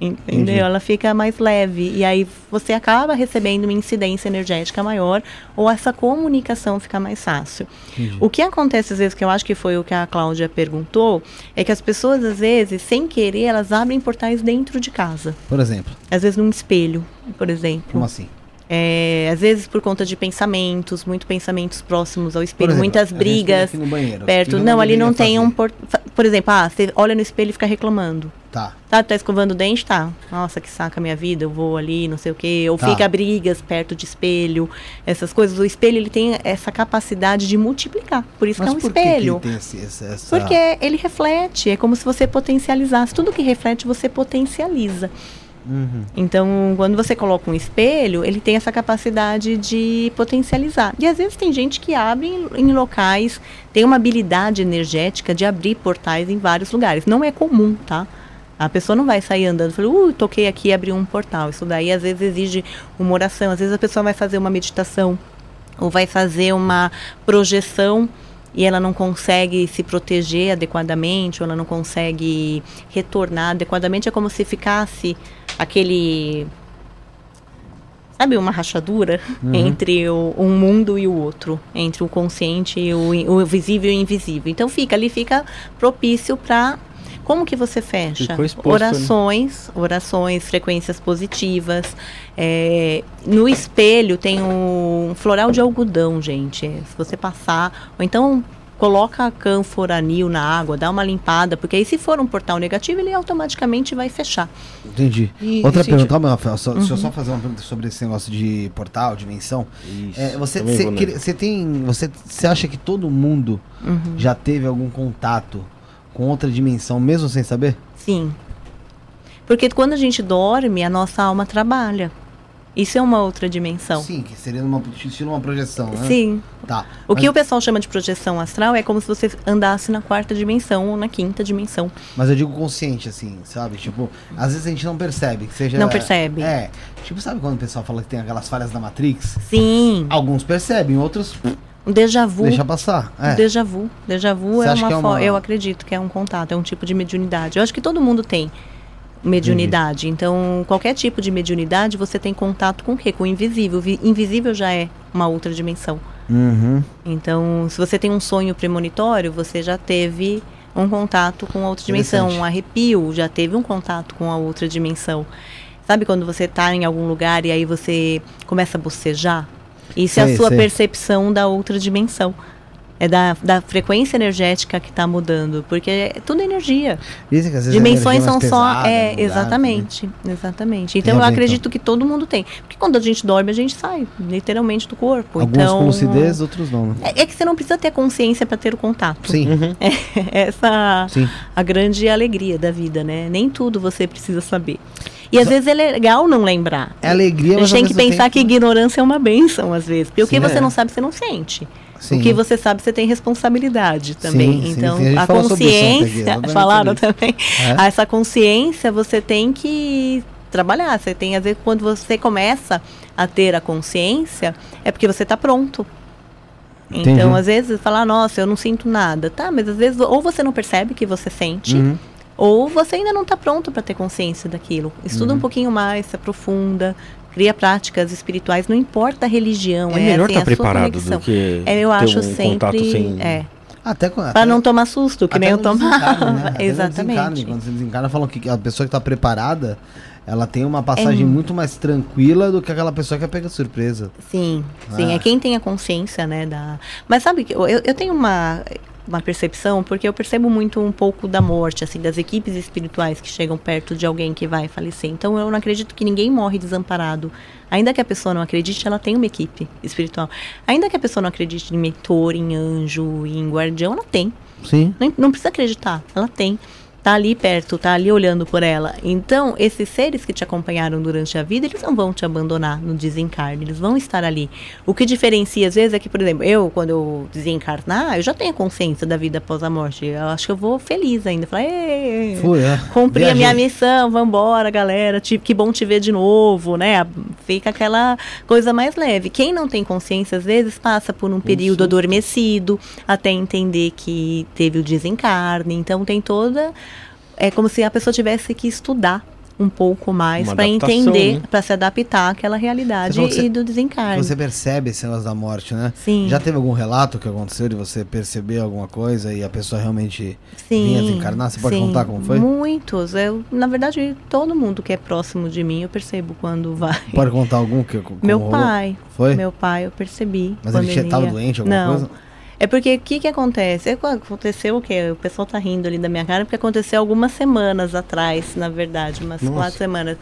Entendeu? Entendi. Ela fica mais leve. E aí você acaba recebendo uma incidência energética maior ou essa comunicação fica mais fácil. Entendi. O que acontece às vezes, que eu acho que foi o que a Cláudia perguntou, é que as pessoas, às vezes, sem querer, elas abrem portais dentro de casa. Por exemplo, Às vezes num espelho, por exemplo. como assim? É, às vezes por conta de pensamentos, muito pensamentos próximos ao Por espelho, exemplo, muitas brigas banheiro, perto. que Não, ali não tem um fazer. por... fa- Por exemplo, ah, você olha no espelho e fica reclamando. Tá. Tá, tá escovando o dente, tá. Nossa, que saca a minha vida, eu vou ali, não sei o quê. Ou Tá. fica brigas perto de espelho, essas coisas. O espelho, ele tem essa capacidade de multiplicar. Por isso Mas que é um por que que espelho. ele esse- essa... Porque ele reflete, é como se você potencializasse. Tudo que reflete, você potencializa. Uhum. Então, quando você coloca um espelho, ele tem essa capacidade de potencializar. E às vezes tem gente que abre em, em locais, tem uma habilidade energética de abrir portais em vários lugares. Não é comum, tá? A pessoa não vai sair andando falar, uh, toquei aqui e abri um portal. Isso daí às vezes exige uma oração, às vezes a pessoa vai fazer uma meditação ou vai fazer uma projeção e ela não consegue se proteger adequadamente, ou ela não consegue retornar adequadamente, é como se ficasse aquele sabe uma rachadura entre o, um mundo e o outro, entre o consciente e o, o visível e o invisível. Então fica ali, fica propício para como que você fecha? Exposto, né? orações, orações, frequências positivas. É, no espelho tem um floral de algodão, gente. Se você passar, ou então coloca canforanil na água, dá uma limpada, porque aí se for um portal negativo, ele automaticamente vai fechar. Entendi. E- Outra e, pergunta, Rafael, só, deixa eu Uhum. só fazer uma pergunta sobre esse negócio de portal, dimensão. Isso, É, você, você tem. Você, você acha que todo mundo Uhum. já teve algum contato com outra dimensão, mesmo sem saber? Sim. Porque quando a gente dorme, a nossa alma trabalha. Isso é uma outra dimensão. Sim, que seria uma, estilo uma projeção, né? Sim. Tá. O mas, que o pessoal chama de projeção astral é como se você andasse na quarta dimensão ou na quinta dimensão. mas eu digo consciente, assim, sabe? Tipo, às vezes a gente não percebe que seja. Não percebe. É. Tipo, sabe quando o pessoal fala que tem aquelas falhas da Matrix? Sim. Alguns percebem, outros Um déjà vu. deixa passar. É. Déjà vu. Déjà vu Você é acha uma, é uma- Eu acredito que é um contato, é um tipo de mediunidade. Eu acho que todo mundo tem mediunidade. Então, qualquer tipo de mediunidade, você tem contato com o quê? Com o invisível. Vi- Invisível já é uma outra dimensão. Uhum. Então, se você tem um sonho premonitório, você já teve um contato com a outra dimensão. Um arrepio já teve um contato com a outra dimensão. Sabe quando você está em algum lugar e aí você começa a bocejar? Isso é Sei, a sua sei. percepção da outra dimensão. É da, da frequência energética que está mudando. Porque é tudo energia. Dizem que às vezes a Dimensões são é só. É, no lugar, né? exatamente. Exatamente. Então a eu acredito que todo mundo tem. Porque quando a gente dorme, a gente sai, literalmente, do corpo. Alguns então, com lucidez, outros não. né? é, é que você não precisa ter consciência para ter o contato. Sim, Uhum. <laughs> Essa sim. a grande alegria da vida, né? Nem tudo você precisa saber. E às vezes é legal não lembrar. É alegria, A mas gente tem que pensar que ignorância é uma benção, às vezes. Porque o Sim, que você é. não sabe, você não sente. Sim. O que você sabe, você tem responsabilidade também. sim, então, sim. A a aqui, consciência. exatamente falaram também. É? Essa consciência você tem que trabalhar. Você tem, às vezes, quando você começa a ter a consciência, é porque você está pronto. Entendi. Então, às vezes, falar, nossa, eu não sinto nada. Tá, mas às vezes, ou você não percebe que você sente, Uhum. Ou você ainda não está pronto para ter consciência daquilo. Estuda Uhum. um pouquinho mais, se aprofunda, cria práticas espirituais, não importa a religião. É melhor assim, estar a sua preparado conexão. do que É, eu ter acho um sempre. contato sem... É, Até com- para até- não tomar susto, que até nem eu tomava. né? <laughs> Até Exatamente. Quando você desencarna, falam que a pessoa que está preparada, ela tem uma passagem É. muito mais tranquila do que aquela pessoa que é pega surpresa. Sim, sim. Ah. É quem tem a consciência, né? Da... Mas sabe que eu, eu tenho uma, uma percepção, porque eu percebo muito um pouco da morte, assim, das equipes espirituais que chegam perto de alguém que vai falecer. Então eu não acredito que ninguém morre desamparado. Ainda que a pessoa não acredite, ela tem uma equipe espiritual. Ainda que a pessoa não acredite em mentor, em anjo, em guardião, ela tem. Sim. Não, não precisa acreditar, ela tem. Tá ali perto, tá ali olhando por ela. Então, esses seres que te acompanharam durante a vida, eles não vão te abandonar no desencarne, eles vão estar ali. O que diferencia, às vezes, é que, por exemplo, eu, quando eu desencarnar, eu já tenho consciência da vida após a morte. Eu acho que eu vou feliz ainda. Falar, "Ê, Foi, é. Cumpri a minha missão, vambora, galera. Que bom te ver de novo, né? Fica aquela coisa mais leve. Quem não tem consciência, às vezes, passa por um período adormecido, até entender que teve o desencarne. Então tem toda. É como se a pessoa tivesse que estudar um pouco mais para entender, né? para se adaptar àquela realidade Você e do desencarne. Você percebe esse negócio da morte, né? Sim. Já teve algum relato que aconteceu de você perceber alguma coisa e a pessoa realmente Sim, vinha desencarnar? Você pode sim, contar como foi? Muitos. Eu, na verdade, todo mundo que é próximo de mim, eu percebo quando <laughs> vai. Pode contar algum que Meu rolou? pai. Foi? Meu pai, eu percebi. Mas ele tinha- tava ia. doente, alguma Não. coisa? É porque o que que acontece? É, Aconteceu o quê? O pessoal tá rindo ali da minha cara porque aconteceu algumas semanas atrás, na verdade, umas Nossa. quatro semanas.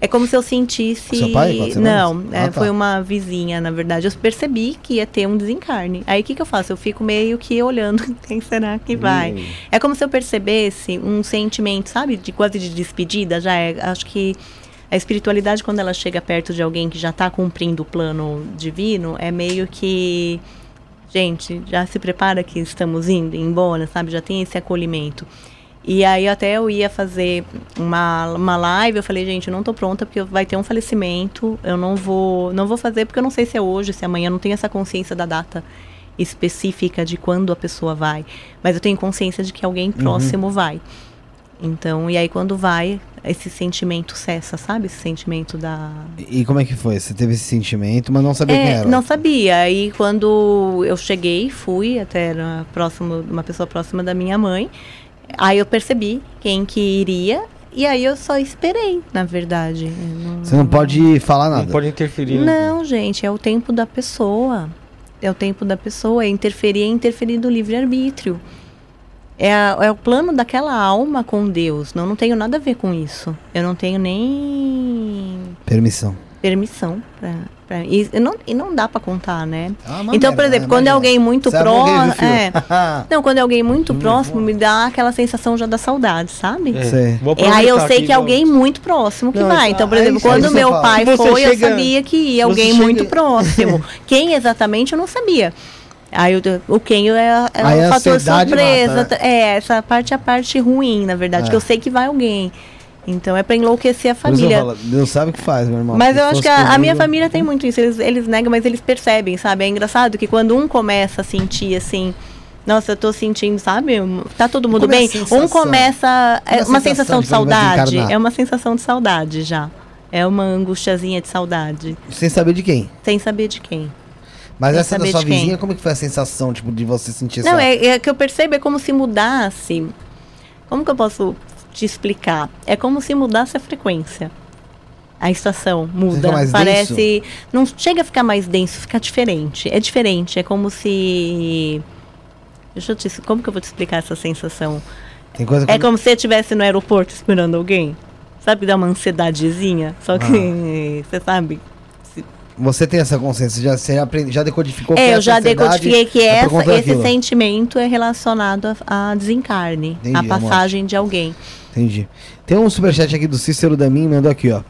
É como se eu sentisse. Seu pai? Não, Ah, é, tá. foi uma vizinha, na verdade. Eu percebi que ia ter um desencarne. Aí o que, que eu faço? Eu fico meio que olhando <laughs> quem será que vai. Hum. É como se eu percebesse um sentimento, sabe, de quase de despedida. Já é, acho que a espiritualidade quando ela chega perto de alguém que já está cumprindo o plano divino, é meio que gente, já se prepara que estamos indo embora, sabe? Já tem esse acolhimento. E aí até eu ia fazer uma, uma live, eu falei, gente, eu não tô pronta porque vai ter um falecimento, eu não vou, não vou fazer porque eu não sei se é hoje, se é amanhã, eu não tenho essa consciência da data específica de quando a pessoa vai, mas eu tenho consciência de que alguém próximo vai. Então, e aí quando vai, esse sentimento cessa, sabe? Esse sentimento da E como é que foi? Você teve esse sentimento, mas não sabia quem é, era. não sabia. Aí quando eu cheguei, fui até era próximo, uma pessoa próxima da minha mãe. Aí eu percebi quem que iria. E aí eu só esperei, na verdade. Eu Você não pode falar nada. Não pode interferir. né? Não, gente, é o tempo da pessoa. É o tempo da pessoa. É interferir, é interferir do livre-arbítrio. É, a- é o plano daquela alma com Deus. Não, não tenho nada a ver com isso. Eu não tenho nem Permissão. permissão pra. pra e, e não, e não dá pra contar, né? Ah, então, por exemplo, né? quando é alguém muito é próximo. <laughs> É, não, quando é alguém muito próximo, me dá aquela sensação já da saudade, sabe? É. É, aí eu sei que é alguém muito próximo que Não, vai. Então, por exemplo, quando meu fala. pai Você foi, chega- eu sabia que ia alguém chega- muito próximo. <laughs> quem exatamente eu não sabia. Aí eu- o quem é, é Aí um fator surpresa. mata, né? É, essa parte é a parte ruim, na verdade, É. que eu sei que vai alguém. Então é pra enlouquecer a família. falo, Deus sabe o que faz, meu irmão. Mas eu acho que a, a minha família tem muito isso. Eles, eles negam, mas eles percebem, sabe? É engraçado que quando um começa a sentir assim. Nossa, eu tô sentindo, sabe? Tá todo mundo Como é bem? sensação? Um começa. Como é É uma sensação sensação de saudade. É uma sensação de saudade já. É uma angustiazinha de saudade. Sem saber de quem. Sem saber de quem. Mas essa da sua de quem. vizinha, como que foi a sensação, tipo, de você sentir Não, essa... é, é que eu percebo, é como se mudasse. Como que eu posso te explicar? É como se mudasse a frequência. A estação muda. Parece. Não chega a ficar mais denso, fica diferente. É diferente. É como se. Deixa eu te. Como que eu vou te explicar essa sensação? Tem coisa que... É como se você estivesse no aeroporto esperando alguém. Sabe, dá uma ansiedadezinha. Só que, Ah. <laughs> você sabe. Você tem essa consciência, já, você aprende, já decodificou que É, eu já decodifiquei que é essa, conta esse daquilo. sentimento é relacionado a, a desencarne, Entendi, a passagem de alguém. Entendi. Tem um superchat aqui do Cícero Damin, mandou aqui, ó.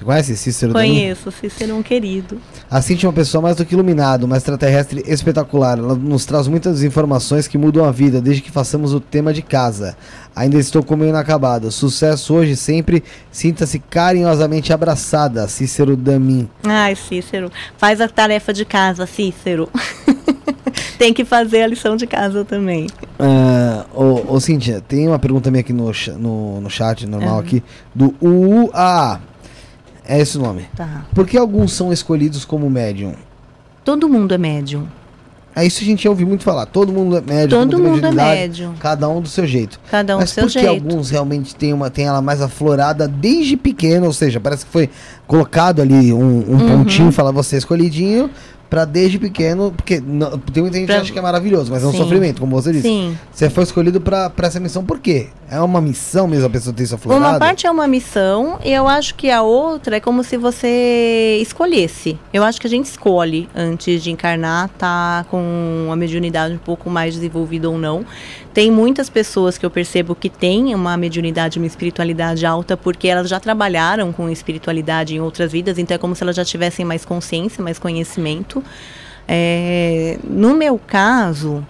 Você conhece Cícero? Conheço, Cícero é um querido. A Cintia é uma pessoa mais do que iluminada, uma extraterrestre espetacular. Ela nos traz muitas informações que mudam a vida, desde que façamos o tema de casa. Ainda estou com o meu inacabado. Sucesso hoje sempre. Sinta-se carinhosamente abraçada, Cícero Damin. Ai, Cícero, faz a tarefa de casa, Cícero. <laughs> Tem que fazer a lição de casa também. Ah, ô, ô, Cíntia, tem uma pergunta minha aqui no, no, no chat normal Aham. aqui, do UA. É esse o nome. Tá. Por que alguns são escolhidos como médium? Todo mundo é médium. É isso que a gente ouve muito falar. Todo mundo é médium. Todo tem mundo é médium. Cada um do seu jeito. Cada um do Mas seu por que jeito. alguns realmente têm, uma, têm ela mais aflorada desde pequeno? Ou seja, parece que foi colocado ali um, um Uhum. pontinho, fala você é escolhidinho, pra desde pequeno, porque não- tem muita gente que Pra- acha que é maravilhoso, mas é um Sim. sofrimento, como você disse. Sim. Você foi escolhido pra essa missão por quê? É uma missão mesmo a pessoa ter isso aflorado? Uma parte é uma missão e eu acho que a outra é como se você escolhesse. Eu acho que a gente escolhe antes de encarnar, tá com a mediunidade um pouco mais desenvolvida ou não. Tem muitas pessoas que eu percebo que têm uma mediunidade, uma espiritualidade alta, porque elas já trabalharam com espiritualidade em outras vidas, então é como se elas já tivessem mais consciência, mais conhecimento. É, no meu caso,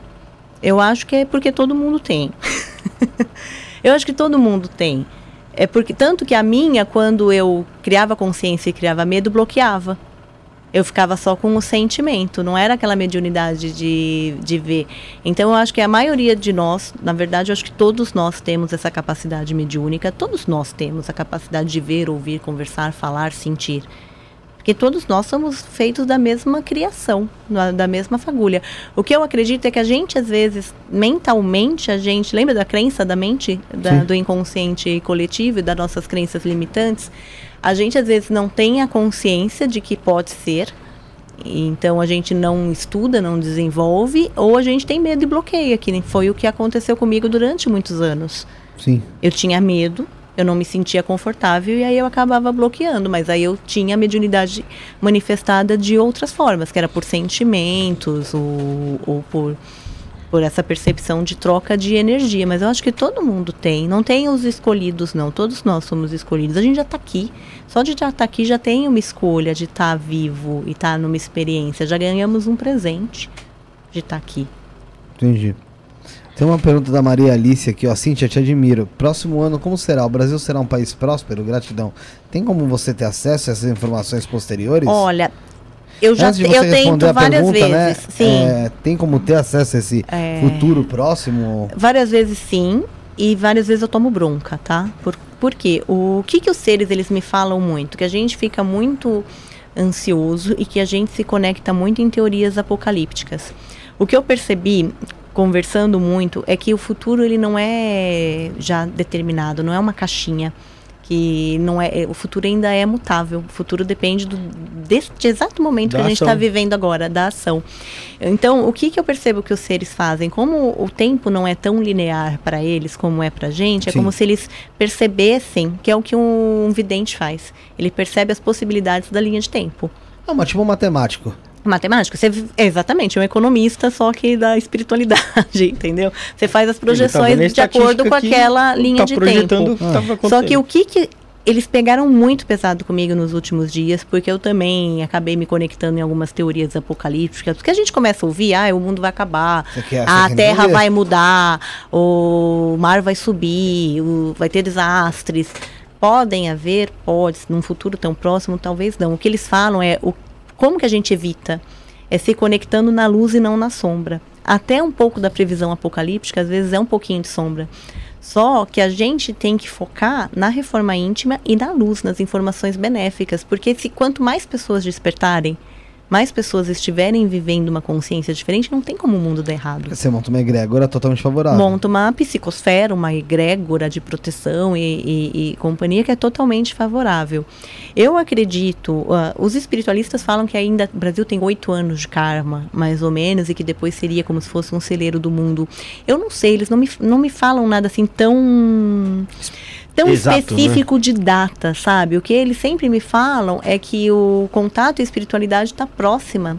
eu acho que é porque todo mundo tem. <laughs> eu acho que todo mundo tem. É porque tanto que a minha, quando eu criava consciência e criava medo, bloqueava. Eu ficava só com o sentimento, não era aquela mediunidade de, de ver. Então eu acho que a maioria de nós, na verdade, eu acho que todos nós temos essa capacidade mediúnica, todos nós temos a capacidade de ver, ouvir, conversar, falar, sentir. Porque todos nós somos feitos da mesma criação, da mesma fagulha. O que eu acredito é que a gente, às vezes, mentalmente, a gente. Lembra da crença da mente, da- do inconsciente coletivo e das nossas crenças limitantes? A gente, às vezes, não tem a consciência de que pode ser. Então a gente não estuda, não desenvolve, ou a gente tem medo e bloqueia, que foi o que aconteceu comigo durante muitos anos. Sim. Eu tinha medo, eu não me sentia confortável e aí eu acabava bloqueando, mas aí eu tinha a mediunidade manifestada de outras formas, que era por sentimentos ou, ou por por essa percepção de troca de energia, mas eu acho que todo mundo tem, não tem os escolhidos não, todos nós somos escolhidos. A gente já está aqui, só de já estar tá aqui já tem uma escolha de estar tá vivo e estar tá numa experiência, já ganhamos um presente de estar tá aqui. Entendi. Tem uma pergunta da Maria Alice aqui, ó. Cíntia, te admiro. Próximo ano, como será? O Brasil será um país próspero? Gratidão. Tem como você ter acesso a essas informações posteriores? Olha, eu já de eu tento várias pergunta, vezes. Né, sim. É, tem como ter acesso a esse É. futuro próximo? Várias vezes sim, e várias vezes eu tomo bronca, tá? Por, por quê? O que, que os seres eles me falam muito? Que a gente fica muito ansioso e que a gente se conecta muito em teorias apocalípticas. O que eu percebi conversando muito é que o futuro ele não é já determinado, não é uma caixinha que não é o futuro ainda é mutável. O futuro depende do deste exato momento Da que a gente está vivendo agora, da ação. Então, o que, que eu percebo que os seres fazem? Como o tempo não é tão linear para eles como é para a gente, é Sim. como se eles percebessem que é o que um vidente faz. Ele percebe as possibilidades da linha de tempo. É uma tipo um matemático. Matemático, você é exatamente um economista, só que da espiritualidade, <laughs> entendeu? Você faz as tá projeções a de acordo com que aquela linha tá de projetando tempo. o que tava Só que o que, que eles pegaram muito pesado comigo nos últimos dias, porque eu também acabei me conectando em algumas teorias apocalípticas, porque a gente começa a ouvir, ah, o mundo vai acabar, a terra vai mudar, o mar vai subir, o- vai ter desastres. Podem haver, pode, num futuro tão próximo, talvez não. O que eles falam é o, como que a gente evita? É se conectando na luz e não na sombra. Até um pouco da previsão apocalíptica, às vezes é um pouquinho de sombra. Só que a gente tem que focar na reforma íntima e na luz, nas informações benéficas, porque se quanto mais pessoas despertarem, mais pessoas estiverem vivendo uma consciência diferente, não tem como o mundo dar errado. Você monta uma egrégora totalmente favorável. Monta uma psicosfera, uma egrégora de proteção e, e- e companhia que é totalmente favorável. Eu acredito, ah, os espiritualistas falam que ainda o Brasil tem oito anos de karma, mais ou menos, e que depois seria como se fosse um celeiro do mundo. Eu não sei, eles não me, não me falam nada assim tão tão Exato, específico de data, sabe? O que eles sempre me falam é que o contato e a espiritualidade está próxima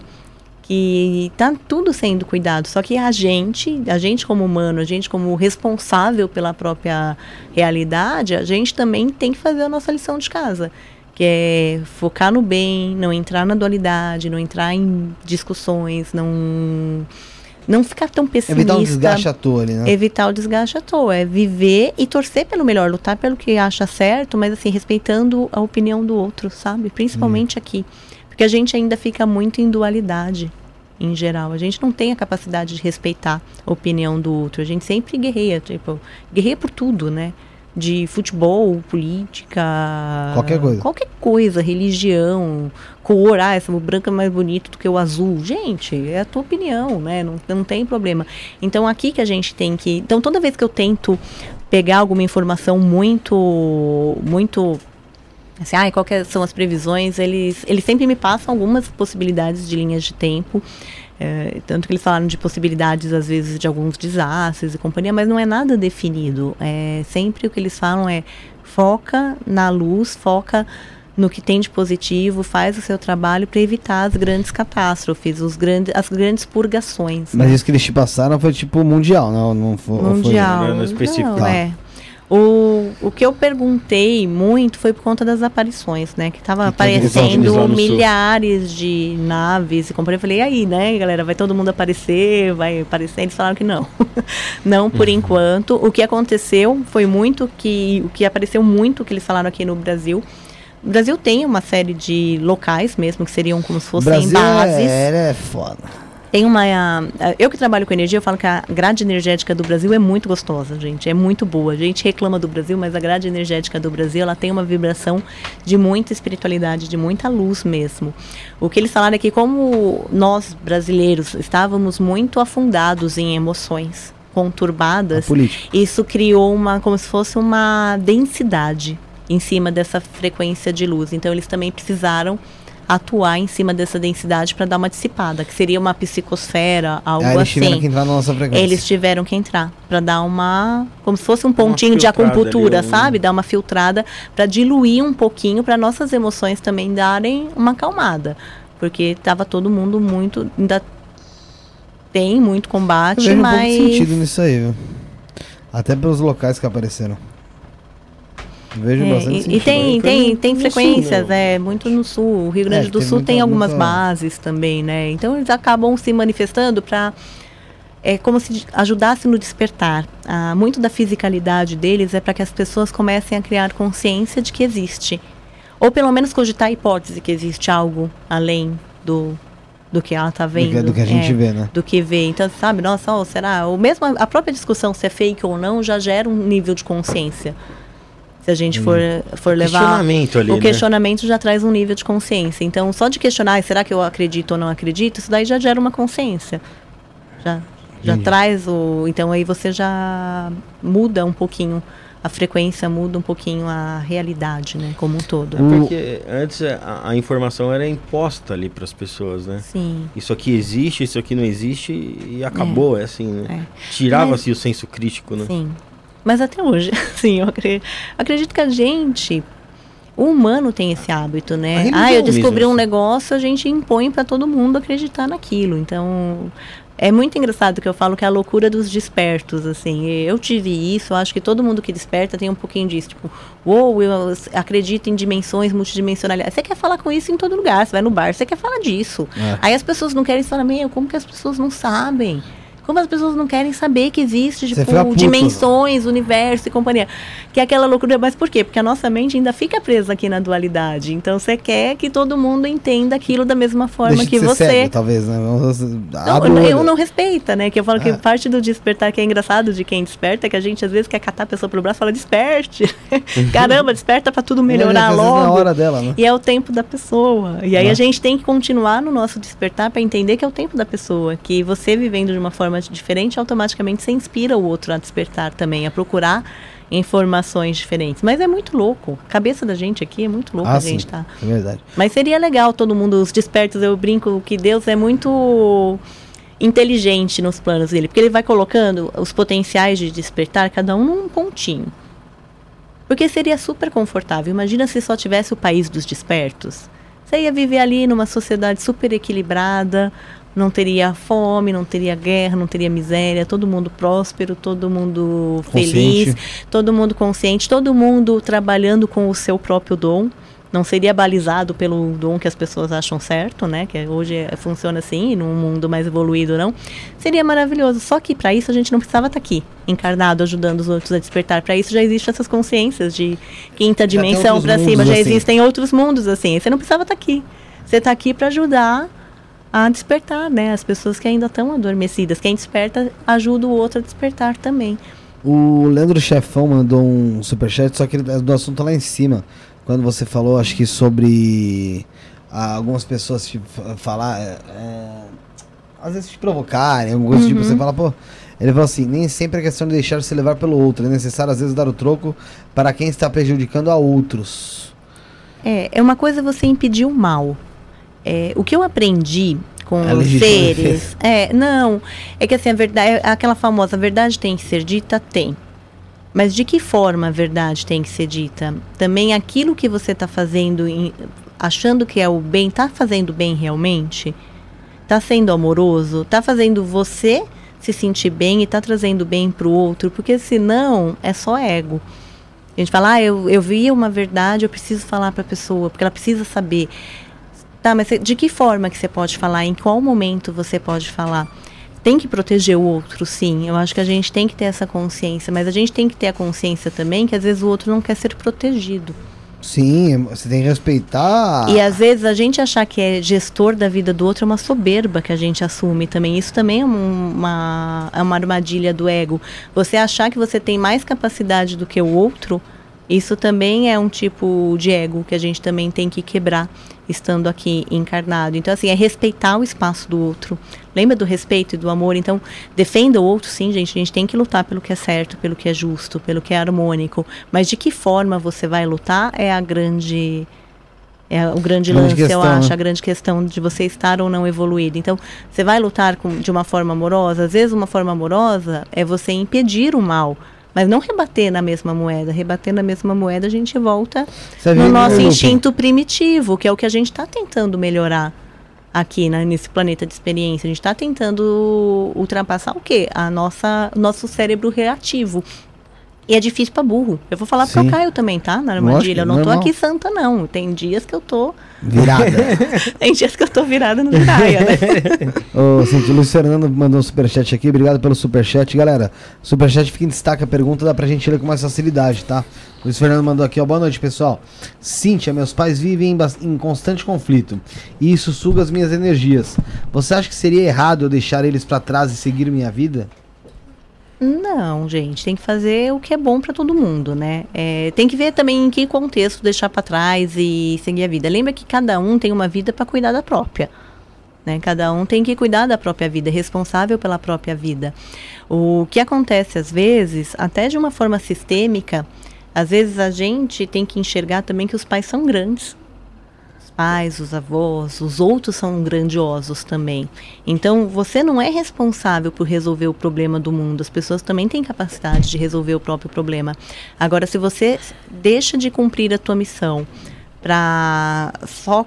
que tá tudo sendo cuidado. Só que a gente, a gente como humano, a gente como responsável pela própria realidade, a gente também tem que fazer a nossa lição de casa. Que é focar no bem, não entrar na dualidade, não entrar em discussões, não, não ficar tão pessimista. Evitar um desgaste à toa ali, né? Evitar o desgaste à toa, é viver e torcer pelo melhor, lutar pelo que acha certo, mas assim, respeitando a opinião do outro, sabe? Principalmente aqui. Porque a gente ainda fica muito em dualidade, em geral. A gente não tem a capacidade de respeitar a opinião do outro. A gente sempre guerreia, tipo, guerreia por tudo, né? De futebol, política. Qualquer coisa. Qualquer coisa, religião, cor, ah, essa branca é mais bonita do que o azul. Gente, é a tua opinião, né? Não, não tem problema. Então aqui que a gente tem que. Então toda vez que eu tento pegar alguma informação muito. muito. Assim, ah, qual que são as previsões? Eles, eles sempre me passam algumas possibilidades de linhas de tempo. É, tanto que eles falaram de possibilidades, às vezes, de alguns desastres e companhia, mas não é nada definido. É, sempre o que eles falam é foca na luz, foca no que tem de positivo, faz o seu trabalho para evitar as grandes catástrofes, os grandes, as grandes purgações. Mas né? isso que eles te passaram foi tipo mundial, não, não foi. ou foi- Mundial. Não, é específico. Não, Tá. é. O, o que eu perguntei muito foi por conta das aparições, né? Que tava Que eles vão aparecendo milhares de naves e companhia. Eu falei, e aí, né, galera? Vai todo mundo aparecer? Vai aparecer? Eles falaram que não. <laughs> não por Uhum. enquanto. O que aconteceu foi muito que. O que apareceu muito que eles falaram aqui no Brasil. O Brasil tem uma série de locais mesmo, que seriam como se fossem Brasil bases. é, é foda. Tem uma. ah, Eu que trabalho com energia, eu falo que a grade energética do Brasil é muito gostosa, gente. É muito boa. A gente reclama do Brasil, mas a grade energética do Brasil ela tem uma vibração de muita espiritualidade, de muita luz mesmo. O que eles falaram é que, como nós brasileiros estávamos muito afundados em emoções conturbadas, isso criou uma como se fosse uma densidade em cima dessa frequência de luz. Então eles também precisaram atuar em cima dessa densidade para dar uma dissipada, que seria uma psicosfera, algo Aí eles assim. tiveram que entrar na nossa frequência. Eles tiveram que entrar para dar uma, como se fosse um pontinho de acupuntura, ali, sabe? Dar uma filtrada para diluir um pouquinho, para nossas emoções também darem uma acalmada, porque tava todo mundo muito, ainda tem muito Eu combate, vejo um pouco mas de sentido nisso aí, viu? Até pelos locais que apareceram. Vejo É, bastante e, e tem, tem, tem frequências, sul, né? é, muito no sul. O Rio Grande É, do tem Sul tem muita- algumas muita- bases também, né? Então eles acabam se manifestando para é como se ajudasse no despertar. Ah, muito da fisicalidade deles é para que as pessoas comecem a criar consciência de que existe. Ou pelo menos cogitar a hipótese que existe algo além do, do que ela está do, que, vendo. do que a gente é, vê, né? Do que vê. Então, sabe, nossa, ó, será? Ou mesmo a, a própria discussão se é fake ou não já gera um nível de consciência. Se a gente for, for levar. Questionamento ali, O né? questionamento já traz um nível de consciência. Então, só de questionar, "Ah, será que eu acredito ou não acredito, isso daí já gera uma consciência. Já, já traz o. Então, aí você já muda um pouquinho a frequência, muda um pouquinho a realidade, né? Como um todo. É porque antes a, a informação era imposta ali para as pessoas, né? Sim. Isso aqui existe, isso aqui não existe e acabou, é, assim, né? É. Tirava-se o senso crítico, né? Sim. Mas até hoje, <laughs> sim, eu acredito, que a gente, o humano tem esse hábito, né? Ah, eu descobri mesmo, um assim. negócio, a gente impõe para todo mundo acreditar naquilo. Então, é muito engraçado que eu falo que é a loucura dos despertos, assim. Eu tive isso, eu acho que todo mundo que desperta tem um pouquinho disso, tipo, uou, eu acredito em dimensões multidimensionalidade. Você quer falar com isso em todo lugar, você vai no bar, você quer falar disso. É. Aí as pessoas não querem falar, meu, como que as pessoas não sabem? Como as pessoas não querem saber que existe, tipo, puto, dimensões, universo e companhia. Que é aquela loucura. Mas por quê? Porque a nossa mente ainda fica presa aqui na dualidade. Então você quer que todo mundo entenda aquilo da mesma forma Deixa que de você. cego, talvez, né? Não, eu não respeita, né? Que eu falo que Ah. parte do despertar que é engraçado de quem desperta é que a gente às vezes quer catar a pessoa pelo braço e fala, desperte. <laughs> Caramba, desperta pra tudo melhorar Às vezes logo. na hora dela, né? E é o tempo da pessoa. E aí a gente tem que continuar no nosso despertar para entender que é o tempo da pessoa. Que você vivendo de uma forma diferente, automaticamente você inspira o outro a despertar também, a procurar informações diferentes. Mas é muito louco. A cabeça da gente aqui é muito louca, Ah, a gente sim. tá. É verdade. Mas seria legal todo mundo, os despertos, eu brinco que Deus é muito inteligente nos planos dele, porque ele vai colocando os potenciais de despertar, cada um num pontinho. Porque seria super confortável. Imagina se só tivesse o país dos despertos. Você ia viver ali numa sociedade super equilibrada, não teria fome, não teria guerra, não teria miséria, todo mundo próspero, todo mundo feliz, Consciente. todo mundo consciente, todo mundo trabalhando com o seu próprio dom. Não seria balizado pelo dom que as pessoas acham certo, né? Que hoje é- funciona assim, num mundo mais evoluído não. Seria maravilhoso. Só que para isso a gente não precisava estar aqui, encarnado, ajudando os outros a despertar. Para isso já existem essas consciências de quinta dimensão para cima. mundos Já assim. existem outros mundos assim. Você não precisava estar aqui. Você está aqui para ajudar a despertar, né? As pessoas que ainda estão adormecidas. Quem desperta ajuda o outro a despertar também. O Leandro Chefão mandou um superchat, só que ele é do assunto lá em cima. Quando você falou, acho que sobre ah, algumas pessoas te fa- falar. é, é, às vezes te provocarem, coisa do tipo, Uhum. você fala, pô. Ele falou assim: nem sempre é questão de deixar se levar pelo outro. É necessário, às vezes, dar o troco para quem está prejudicando a outros. É, é uma coisa você impedir o mal. É, o que eu aprendi com É os legítima seres. <laughs> É, não. É que assim, a verdade, é aquela famosa verdade tem que ser dita, tem. Mas de que forma a verdade tem que ser dita? Também aquilo que você está fazendo, em- achando que é o bem, está fazendo bem realmente? Está sendo amoroso? Está fazendo você se sentir bem e está trazendo bem para o outro? Porque senão é só ego. A gente fala, ah, eu, eu vi uma verdade, eu preciso falar para a pessoa, porque ela precisa saber. Tá, mas de que forma que você pode falar? Em qual momento você pode falar? Tem que proteger o outro, sim. Eu acho que a gente tem que ter essa consciência, mas a gente tem que ter a consciência também que às vezes o outro não quer ser protegido. Sim, você tem que respeitar. E às vezes a gente achar que é gestor da vida do outro é uma soberba que a gente assume também. Isso também é um- uma, é uma armadilha do ego. Você achar que você tem mais capacidade do que o outro, isso também é um tipo de ego que a gente também tem que quebrar estando aqui encarnado. Então, assim, é respeitar o espaço do outro. Lembra do respeito e do amor? Então, defenda o outro, sim, gente. A gente tem que lutar pelo que é certo, pelo que é justo, pelo que é harmônico. Mas de que forma você vai lutar é a grande É o grande, lance, eu questão, acho, né? a grande questão de você estar ou não evoluído. Então, você vai lutar com, de uma forma amorosa. Às vezes, uma forma amorosa é você impedir o mal, mas não rebater na mesma moeda. Rebater na mesma moeda, a gente volta Você no vê, nosso instinto primitivo, que é o que a gente está tentando melhorar aqui né, nesse planeta de experiência. A gente está tentando ultrapassar o quê? A nossa, nosso cérebro reativo. E é difícil para burro. Eu vou falar Sim. eu caio também, tá? Na armadilha. Eu não tô normal. aqui santa, não. Tem dias que eu tô. Virada. <laughs> Tem dias que eu tô virada no praia, né? <laughs> Ô, Cintia, Luiz Fernando mandou um superchat aqui. Obrigado pelo superchat. Galera, superchat fica em destaque. A pergunta dá pra gente ler com mais facilidade, tá? Luiz Fernando mandou aqui, ó. Boa noite, pessoal. Cíntia, meus pais vivem em, em constante conflito. E isso suga as minhas energias. Você acha que seria errado eu deixar eles pra trás e seguir minha vida? Não, gente, tem que fazer o que é bom para todo mundo, né? É, tem que ver também em que contexto deixar para trás e seguir a vida. Lembra que cada um tem uma vida para cuidar da própria. Né? Cada um tem que cuidar da própria vida, é responsável pela própria vida. O que acontece às vezes, até de uma forma sistêmica, às vezes a gente tem que enxergar também que os pais são grandes. Pais, os avós, os outros são grandiosos também. Então, você não é responsável por resolver o problema do mundo. As pessoas também têm capacidade de resolver o próprio problema. Agora, se você deixa de cumprir a tua missão para só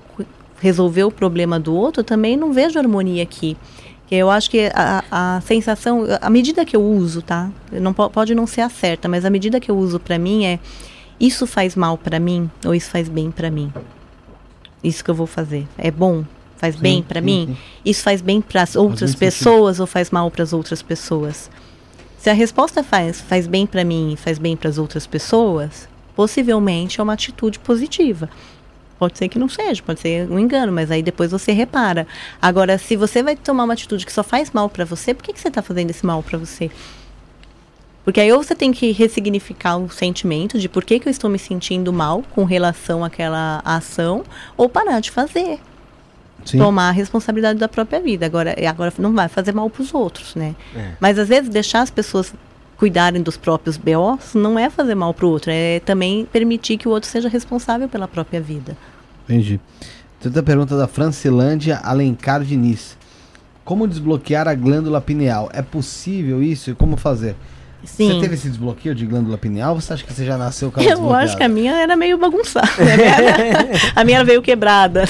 resolver o problema do outro, também não vejo harmonia aqui. Eu acho que a, a sensação, a medida que eu uso, tá? Não po- pode não ser a certa, mas a medida que eu uso para mim é isso faz mal para mim ou isso faz bem para mim? Isso que eu vou fazer é bom? Faz bem para sim, mim? sim. Isso faz bem para as outras pessoas ou faz mal para as outras pessoas? Se a resposta faz faz bem para mim e faz bem para as outras pessoas, possivelmente é uma atitude positiva. Pode ser que não seja, pode ser um engano, mas aí depois você repara. Agora, se você vai tomar uma atitude que só faz mal para você, por que, que você está fazendo esse mal para você? Porque aí ou você tem que ressignificar o sentimento de por que, que eu estou me sentindo mal com relação àquela ação, ou parar de fazer Sim. tomar a responsabilidade da própria vida. Agora, e agora não vai fazer mal para os outros, né? É. Mas às vezes deixar as pessoas cuidarem dos próprios BOs não é fazer mal para o outro, é também permitir que o outro seja responsável pela própria vida. Entendi. Outra pergunta da Francilândia Alencar Diniz. Como desbloquear a glândula pineal? É possível isso e como fazer? Sim. Você teve esse desbloqueio de glândula pineal você acha que você já nasceu com ela Eu acho que a minha era meio bagunçada. né? <laughs> a minha veio quebrada.